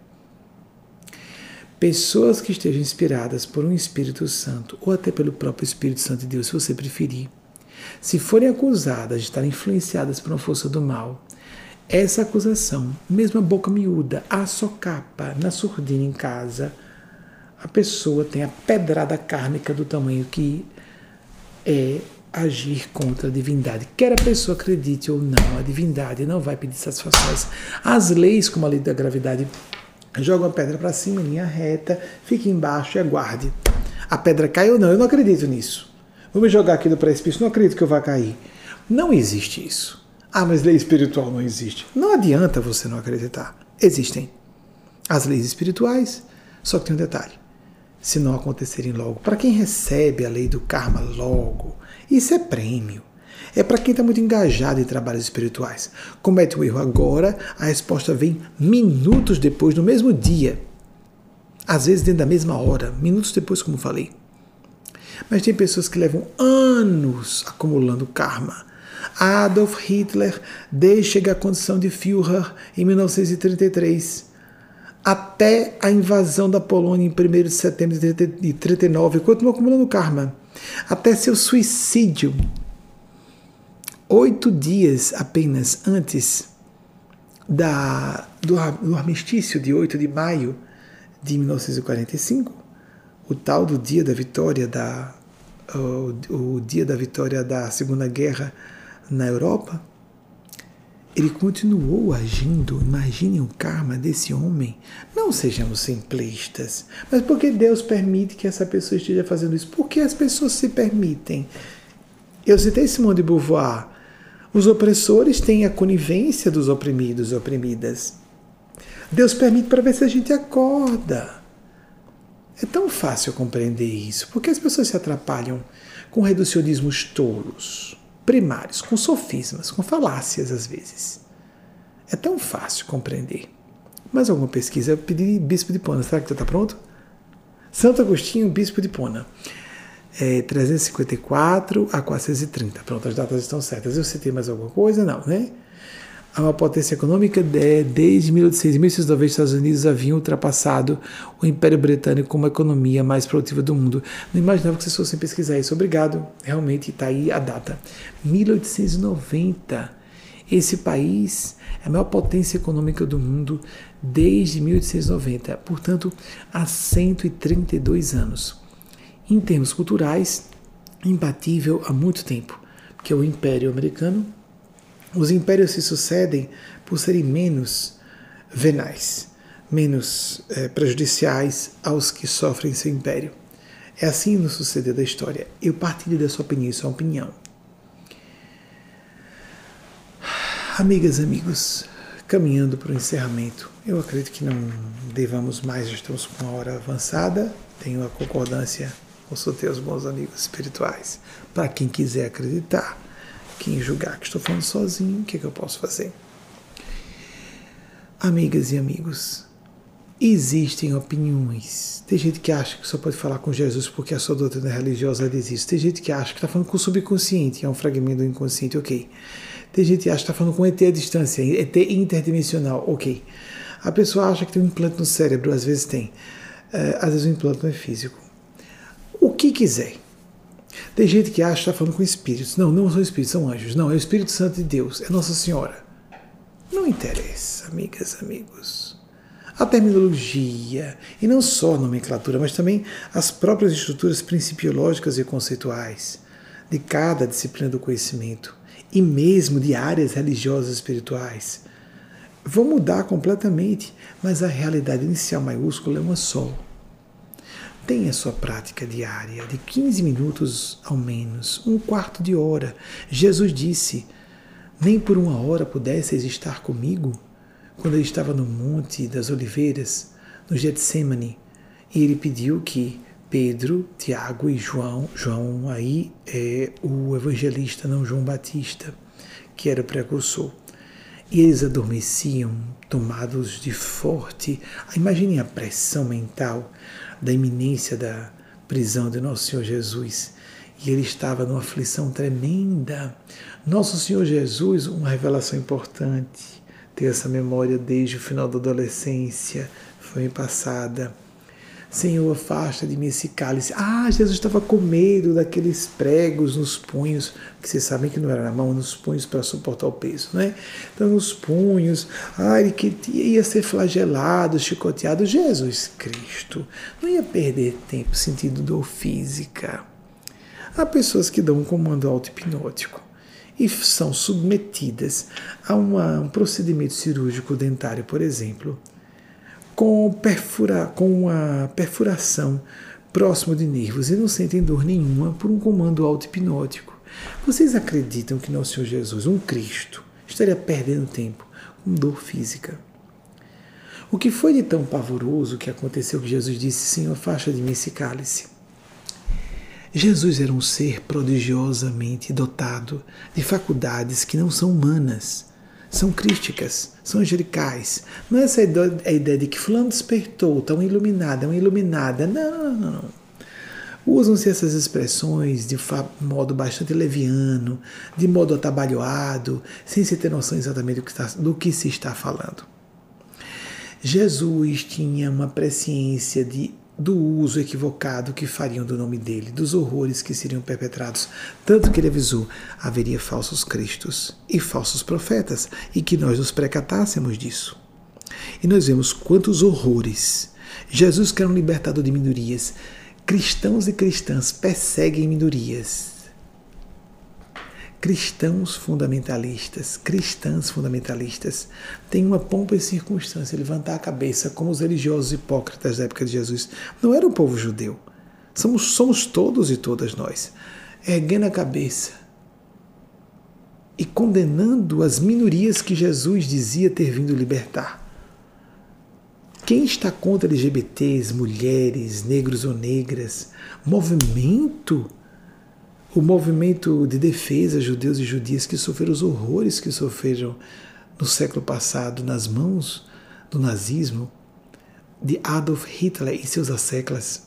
Pessoas que estejam inspiradas por um Espírito Santo, ou até pelo próprio Espírito Santo de Deus, se você preferir, se forem acusadas de estar influenciadas por uma força do mal, essa acusação, mesmo a boca miúda, a socapa, na surdina em casa, a pessoa tem a pedrada kármica do tamanho que é agir contra a divindade. Quer a pessoa acredite ou não, a divindade não vai pedir satisfações. As leis, como a lei da gravidade, jogam a pedra para cima, em linha reta, fique embaixo e aguarde. A pedra cai ou não, eu não acredito nisso. Vou me jogar aqui do precipício, não acredito que eu vá cair. Não existe isso. Ah, mas lei espiritual não existe. Não adianta você não acreditar. Existem as leis espirituais, só que tem um detalhe. Se não acontecerem logo, para quem recebe a lei do karma logo, isso é prêmio. É para quem está muito engajado em trabalhos espirituais. Comete o erro agora, a resposta vem minutos depois, no mesmo dia. Às vezes dentro da mesma hora, minutos depois, como falei. Mas tem pessoas que levam anos acumulando karma. Adolf Hitler deixa a condição de Führer em 1933 até a invasão da Polônia em 1 de setembro de 1939, continua acumulando karma até seu suicídio. Oito dias apenas antes da, do, do armistício de 8 de maio de 1945, o tal do dia da vitória da o, o dia da vitória da Segunda Guerra na Europa, ele continuou agindo. Imaginem o karma desse homem. Não sejamos simplistas. Mas por que Deus permite que essa pessoa esteja fazendo isso? Por que as pessoas se permitem? Eu citei Simone de Beauvoir. Os opressores têm a conivência dos oprimidos e oprimidas. Deus permite para ver se a gente acorda. É tão fácil compreender isso. Por que as pessoas se atrapalham com reducionismos tolos? primários, com sofismas, com falácias às vezes. É tão fácil compreender. Mais alguma pesquisa? Eu pedi Bispo de Pona. Será que está pronto? Santo Agostinho, Bispo de Pona. É, 354 a 430. Pronto, as datas estão certas. Eu citei mais alguma coisa? Não, né? A uma potência econômica de, desde 1800 os Estados Unidos haviam ultrapassado o Império Britânico como a economia mais produtiva do mundo. Não imaginava que vocês fossem pesquisar isso. Obrigado. Realmente está aí a data. 1890. Esse país é a maior potência econômica do mundo desde 1890, portanto, há 132 anos. Em termos culturais, imbatível há muito tempo, porque o Império Americano os impérios se sucedem por serem menos venais, menos é, prejudiciais aos que sofrem seu império. É assim no suceder da história. Eu partilho da sua opinião, uma opinião. Amigas, amigos, caminhando para o encerramento, eu acredito que não devamos mais, já estamos com uma hora avançada, tenho a concordância, consultei os bons amigos espirituais, para quem quiser acreditar quem julgar que estou falando sozinho, o que, é que eu posso fazer? Amigas e amigos, existem opiniões. Tem gente que acha que só pode falar com Jesus porque a sua doutrina religiosa diz isso. Tem gente que acha que está falando com o subconsciente, é um fragmento do inconsciente, ok. Tem gente que acha que está falando com ET à distância, ET interdimensional, ok. A pessoa acha que tem um implante no cérebro, às vezes tem. É, às vezes o implante não é físico. O que quiser. Tem gente que acha que está falando com espíritos. Não, não são espíritos, são anjos. Não, é o Espírito Santo de Deus, é Nossa Senhora. Não interessa, amigas, amigos. a terminologia, e não só a nomenclatura, mas também as próprias estruturas principiológicas e conceituais de cada disciplina do conhecimento, e mesmo de áreas religiosas e espirituais, vão mudar completamente, mas a realidade inicial maiúscula é uma só. Tenha sua prática diária de 15 minutos ao menos, um quarto de hora. Jesus disse: Nem por uma hora pudesseis estar comigo quando ele estava no Monte das Oliveiras, no Getsemane, e ele pediu que Pedro, Tiago e João, João aí é o evangelista, não João Batista, que era precursor, e eles adormeciam, tomados de forte. Imaginem a pressão mental da iminência da prisão de Nosso Senhor Jesus. E ele estava numa aflição tremenda. Nosso Senhor Jesus, uma revelação importante ter essa memória desde o final da adolescência, foi passada. Senhor, afasta de mim esse cálice. Ah, Jesus estava com medo daqueles pregos nos punhos, que vocês sabem que não era na mão, nos punhos para suportar o peso, né? Então, nos punhos, ah, ele que ia ser flagelado, chicoteado. Jesus Cristo não ia perder tempo sentindo dor física. Há pessoas que dão um comando auto-hipnótico e são submetidas a uma, um procedimento cirúrgico dentário, por exemplo, com, perfura, com uma perfuração próximo de nervos e não sentem dor nenhuma por um comando auto-hipnótico. Vocês acreditam que Nosso Senhor Jesus, um Cristo, estaria perdendo tempo com dor física? O que foi de tão pavoroso que aconteceu que Jesus disse: Senhor, faixa de mim esse cálice? Jesus era um ser prodigiosamente dotado de faculdades que não são humanas, são crísticas, são angelicais. Não é essa a ideia de que fulano despertou, tão iluminado, é uma iluminada. Não, não, não. Usam-se essas expressões de modo bastante leviano, de modo atabalhoado, sem se ter noção exatamente do que, está, do que se está falando. Jesus tinha uma presciência de do uso equivocado que fariam do nome dele, dos horrores que seriam perpetrados, tanto que ele avisou: haveria falsos cristos e falsos profetas, e que nós nos precatássemos disso. E nós vemos quantos horrores. Jesus, que era um libertador de minorias, cristãos e cristãs perseguem minorias, cristãos fundamentalistas, cristãs fundamentalistas, têm uma pompa e circunstância, levantar a cabeça como os religiosos hipócritas da época de Jesus. Não era o povo judeu. Somos, somos todos e todas nós. Erguendo a cabeça e condenando as minorias que Jesus dizia ter vindo libertar. Quem está contra LGBTs, mulheres, negros ou negras, movimento o movimento de defesa judeus e judias que sofreram os horrores que sofreram no século passado nas mãos do nazismo, de Adolf Hitler e seus asseclas.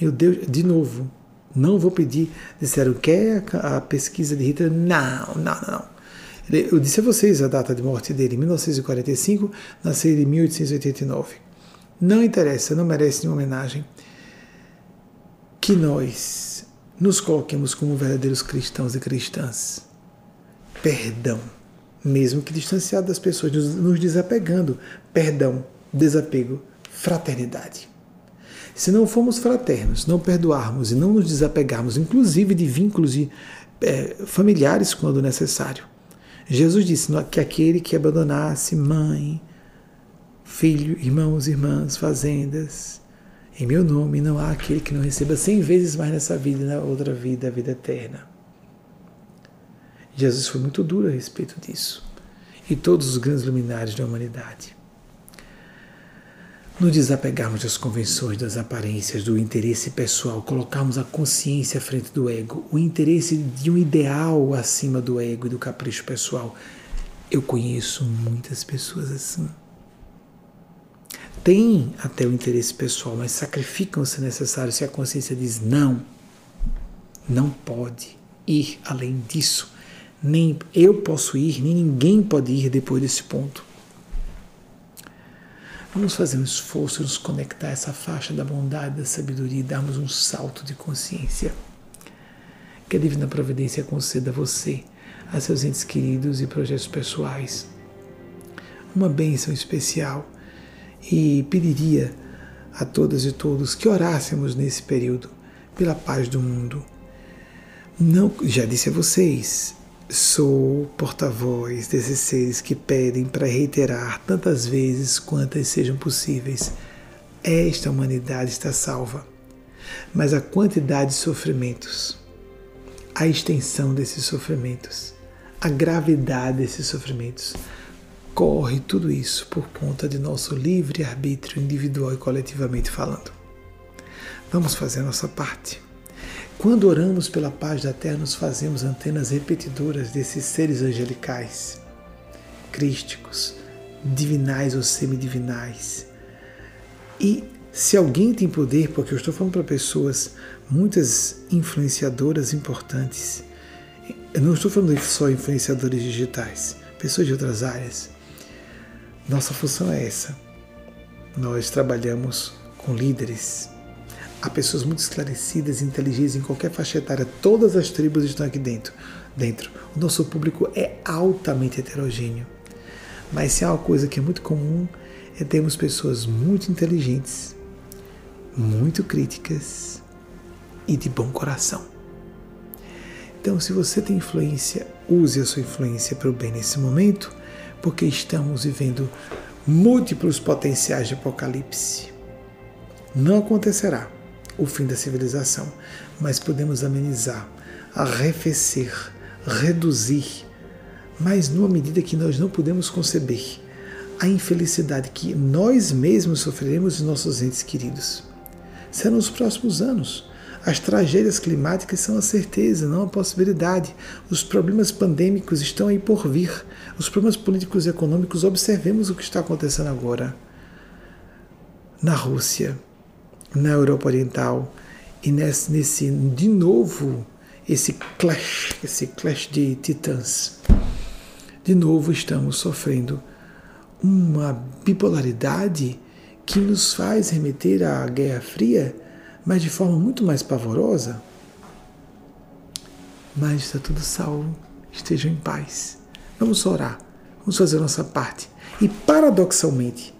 Meu Deus, de novo, não vou pedir. Disseram, quer a pesquisa de Hitler? Não, não, não. Eu disse a vocês a data de morte dele, 1945, nasceu em 1889. Não interessa, não merece nenhuma homenagem. Que nós nos coloquemos como verdadeiros cristãos e cristãs. Perdão, mesmo que distanciado das pessoas, nos desapegando. Perdão, desapego, fraternidade. Se não formos fraternos, não perdoarmos e não nos desapegarmos, inclusive de vínculos de, é, familiares quando necessário. Jesus disse que aquele que abandonasse mãe, filho, irmãos, irmãs, fazendas, em meu nome não há aquele que não receba cem vezes mais nessa vida e na outra vida, a vida eterna. Jesus foi muito duro a respeito disso. E todos os grandes luminares da humanidade. Nos desapegarmos das convenções, das aparências, do interesse pessoal, colocarmos a consciência à frente do ego, o interesse de um ideal acima do ego e do capricho pessoal. Eu conheço muitas pessoas assim têm até o interesse pessoal, mas sacrificam se necessário se a consciência diz não, não pode ir além disso. Nem eu posso ir, nem ninguém pode ir depois desse ponto. Vamos fazer um esforço, nos conectar a essa faixa da bondade, da sabedoria e darmos um salto de consciência. Que a Divina Providência conceda a você, a seus entes queridos e projetos pessoais uma bênção especial e pediria a todas e todos que orássemos nesse período pela paz do mundo. Não, já disse a vocês, sou porta-voz desses seres que pedem para reiterar tantas vezes quantas sejam possíveis. Esta humanidade está salva. Mas a quantidade de sofrimentos, a extensão desses sofrimentos, a gravidade desses sofrimentos, corre tudo isso por conta de nosso livre arbítrio individual e coletivamente falando. Vamos fazer nossa parte. Quando oramos pela paz da terra, nos fazemos antenas repetidoras desses seres angelicais, crísticos, divinais ou semidivinais. E se alguém tem poder, porque eu estou falando para pessoas, muitas influenciadoras importantes, eu não estou falando só influenciadores digitais, pessoas de outras áreas, nossa função é essa. Nós trabalhamos com líderes. Há pessoas muito esclarecidas inteligentes em qualquer faixa etária. Todas as tribos estão aqui dentro. dentro. O nosso público é altamente heterogêneo. Mas se há uma coisa que é muito comum, é termos pessoas muito inteligentes, muito críticas e de bom coração. Então, se você tem influência, use a sua influência para o bem nesse momento porque estamos vivendo múltiplos potenciais de apocalipse. Não acontecerá o fim da civilização, mas podemos amenizar, arrefecer, reduzir, mas numa medida que nós não podemos conceber a infelicidade que nós mesmos sofreremos e nossos entes queridos. Será nos próximos anos as tragédias climáticas são a certeza, não a possibilidade. Os problemas pandêmicos estão aí por vir. Os problemas políticos e econômicos, observemos o que está acontecendo agora na Rússia, na Europa Oriental e nesse, nesse de novo esse clash, esse clash de titãs. De novo estamos sofrendo uma bipolaridade que nos faz remeter à Guerra Fria mas de forma muito mais pavorosa. Mas está tudo salvo, estejam em paz. Vamos orar, vamos fazer a nossa parte. E paradoxalmente,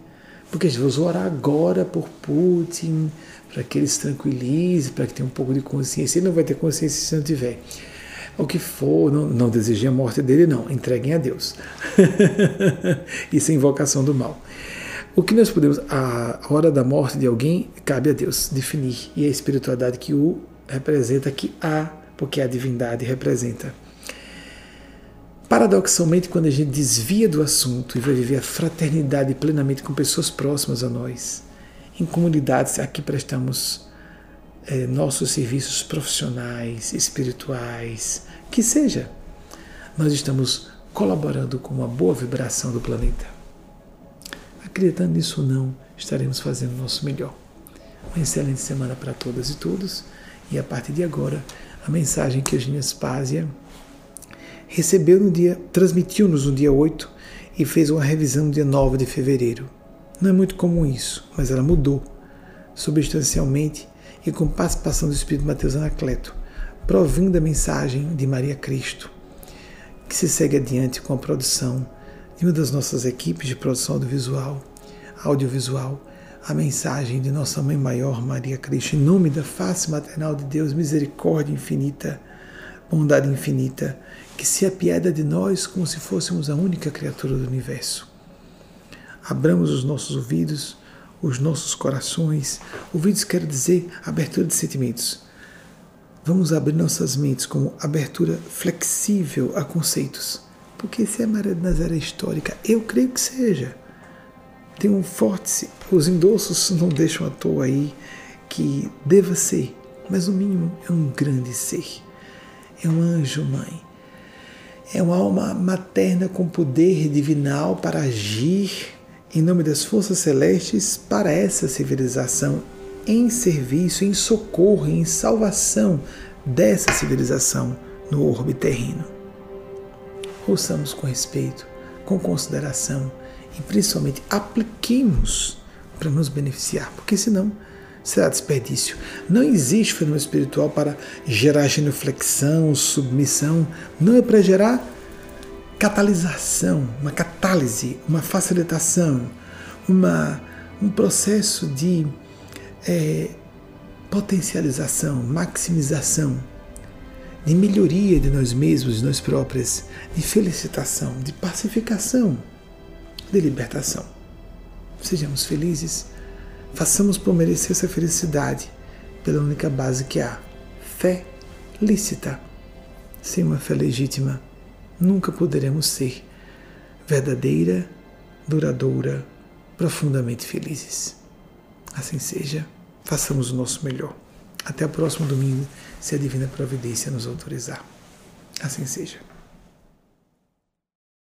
porque vamos orar agora por Putin, para que ele se tranquilize, para que tenha um pouco de consciência. Ele não vai ter consciência se não tiver. O que for, não, não desejem a morte dele, não. Entreguem a Deus. Isso é invocação do mal. O que nós podemos. A hora da morte de alguém cabe a Deus definir. E a espiritualidade que o representa, que há, porque a divindade representa. Paradoxalmente, quando a gente desvia do assunto e vai viver a fraternidade plenamente com pessoas próximas a nós, em comunidades a que prestamos é, nossos serviços profissionais, espirituais, que seja, nós estamos colaborando com uma boa vibração do planeta. Acreditando nisso ou não, estaremos fazendo o nosso melhor. Uma excelente semana para todas e todos. E a partir de agora, a mensagem que a Eugênia Spásia recebeu no dia, transmitiu-nos no dia 8 e fez uma revisão no dia 9 de fevereiro. Não é muito comum isso, mas ela mudou substancialmente e com participação do Espírito Mateus Anacleto, provindo a mensagem de Maria Cristo, que se segue adiante com a produção de uma das nossas equipes de produção audiovisual, audiovisual a mensagem de Nossa Mãe Maior, Maria Cristo, em nome da face maternal de Deus, misericórdia infinita, bondade infinita, que se apieda de nós como se fôssemos a única criatura do universo. Abramos os nossos ouvidos, os nossos corações. Ouvidos quer dizer abertura de sentimentos. Vamos abrir nossas mentes como abertura flexível a conceitos porque se é Maria de Nazaré histórica, eu creio que seja. Tem um forte. Os endossos não deixam à toa aí que deva ser, mas no mínimo é um grande ser. É um anjo-mãe. É uma alma materna com poder divinal para agir em nome das forças celestes para essa civilização, em serviço, em socorro, em salvação dessa civilização no orbe terreno ouçamos com respeito, com consideração e principalmente apliquemos para nos beneficiar, porque senão será desperdício. Não existe fenômeno espiritual para gerar genuflexão, submissão, não é para gerar catalisação, uma catálise, uma facilitação, uma, um processo de é, potencialização, maximização, de melhoria de nós mesmos, de nós próprios, de felicitação, de pacificação, de libertação. Sejamos felizes, façamos por merecer essa felicidade pela única base que há: fé lícita. Sem uma fé legítima, nunca poderemos ser verdadeira, duradoura, profundamente felizes. Assim seja, façamos o nosso melhor. Até o próximo domingo, se a Divina Providência nos autorizar. Assim seja.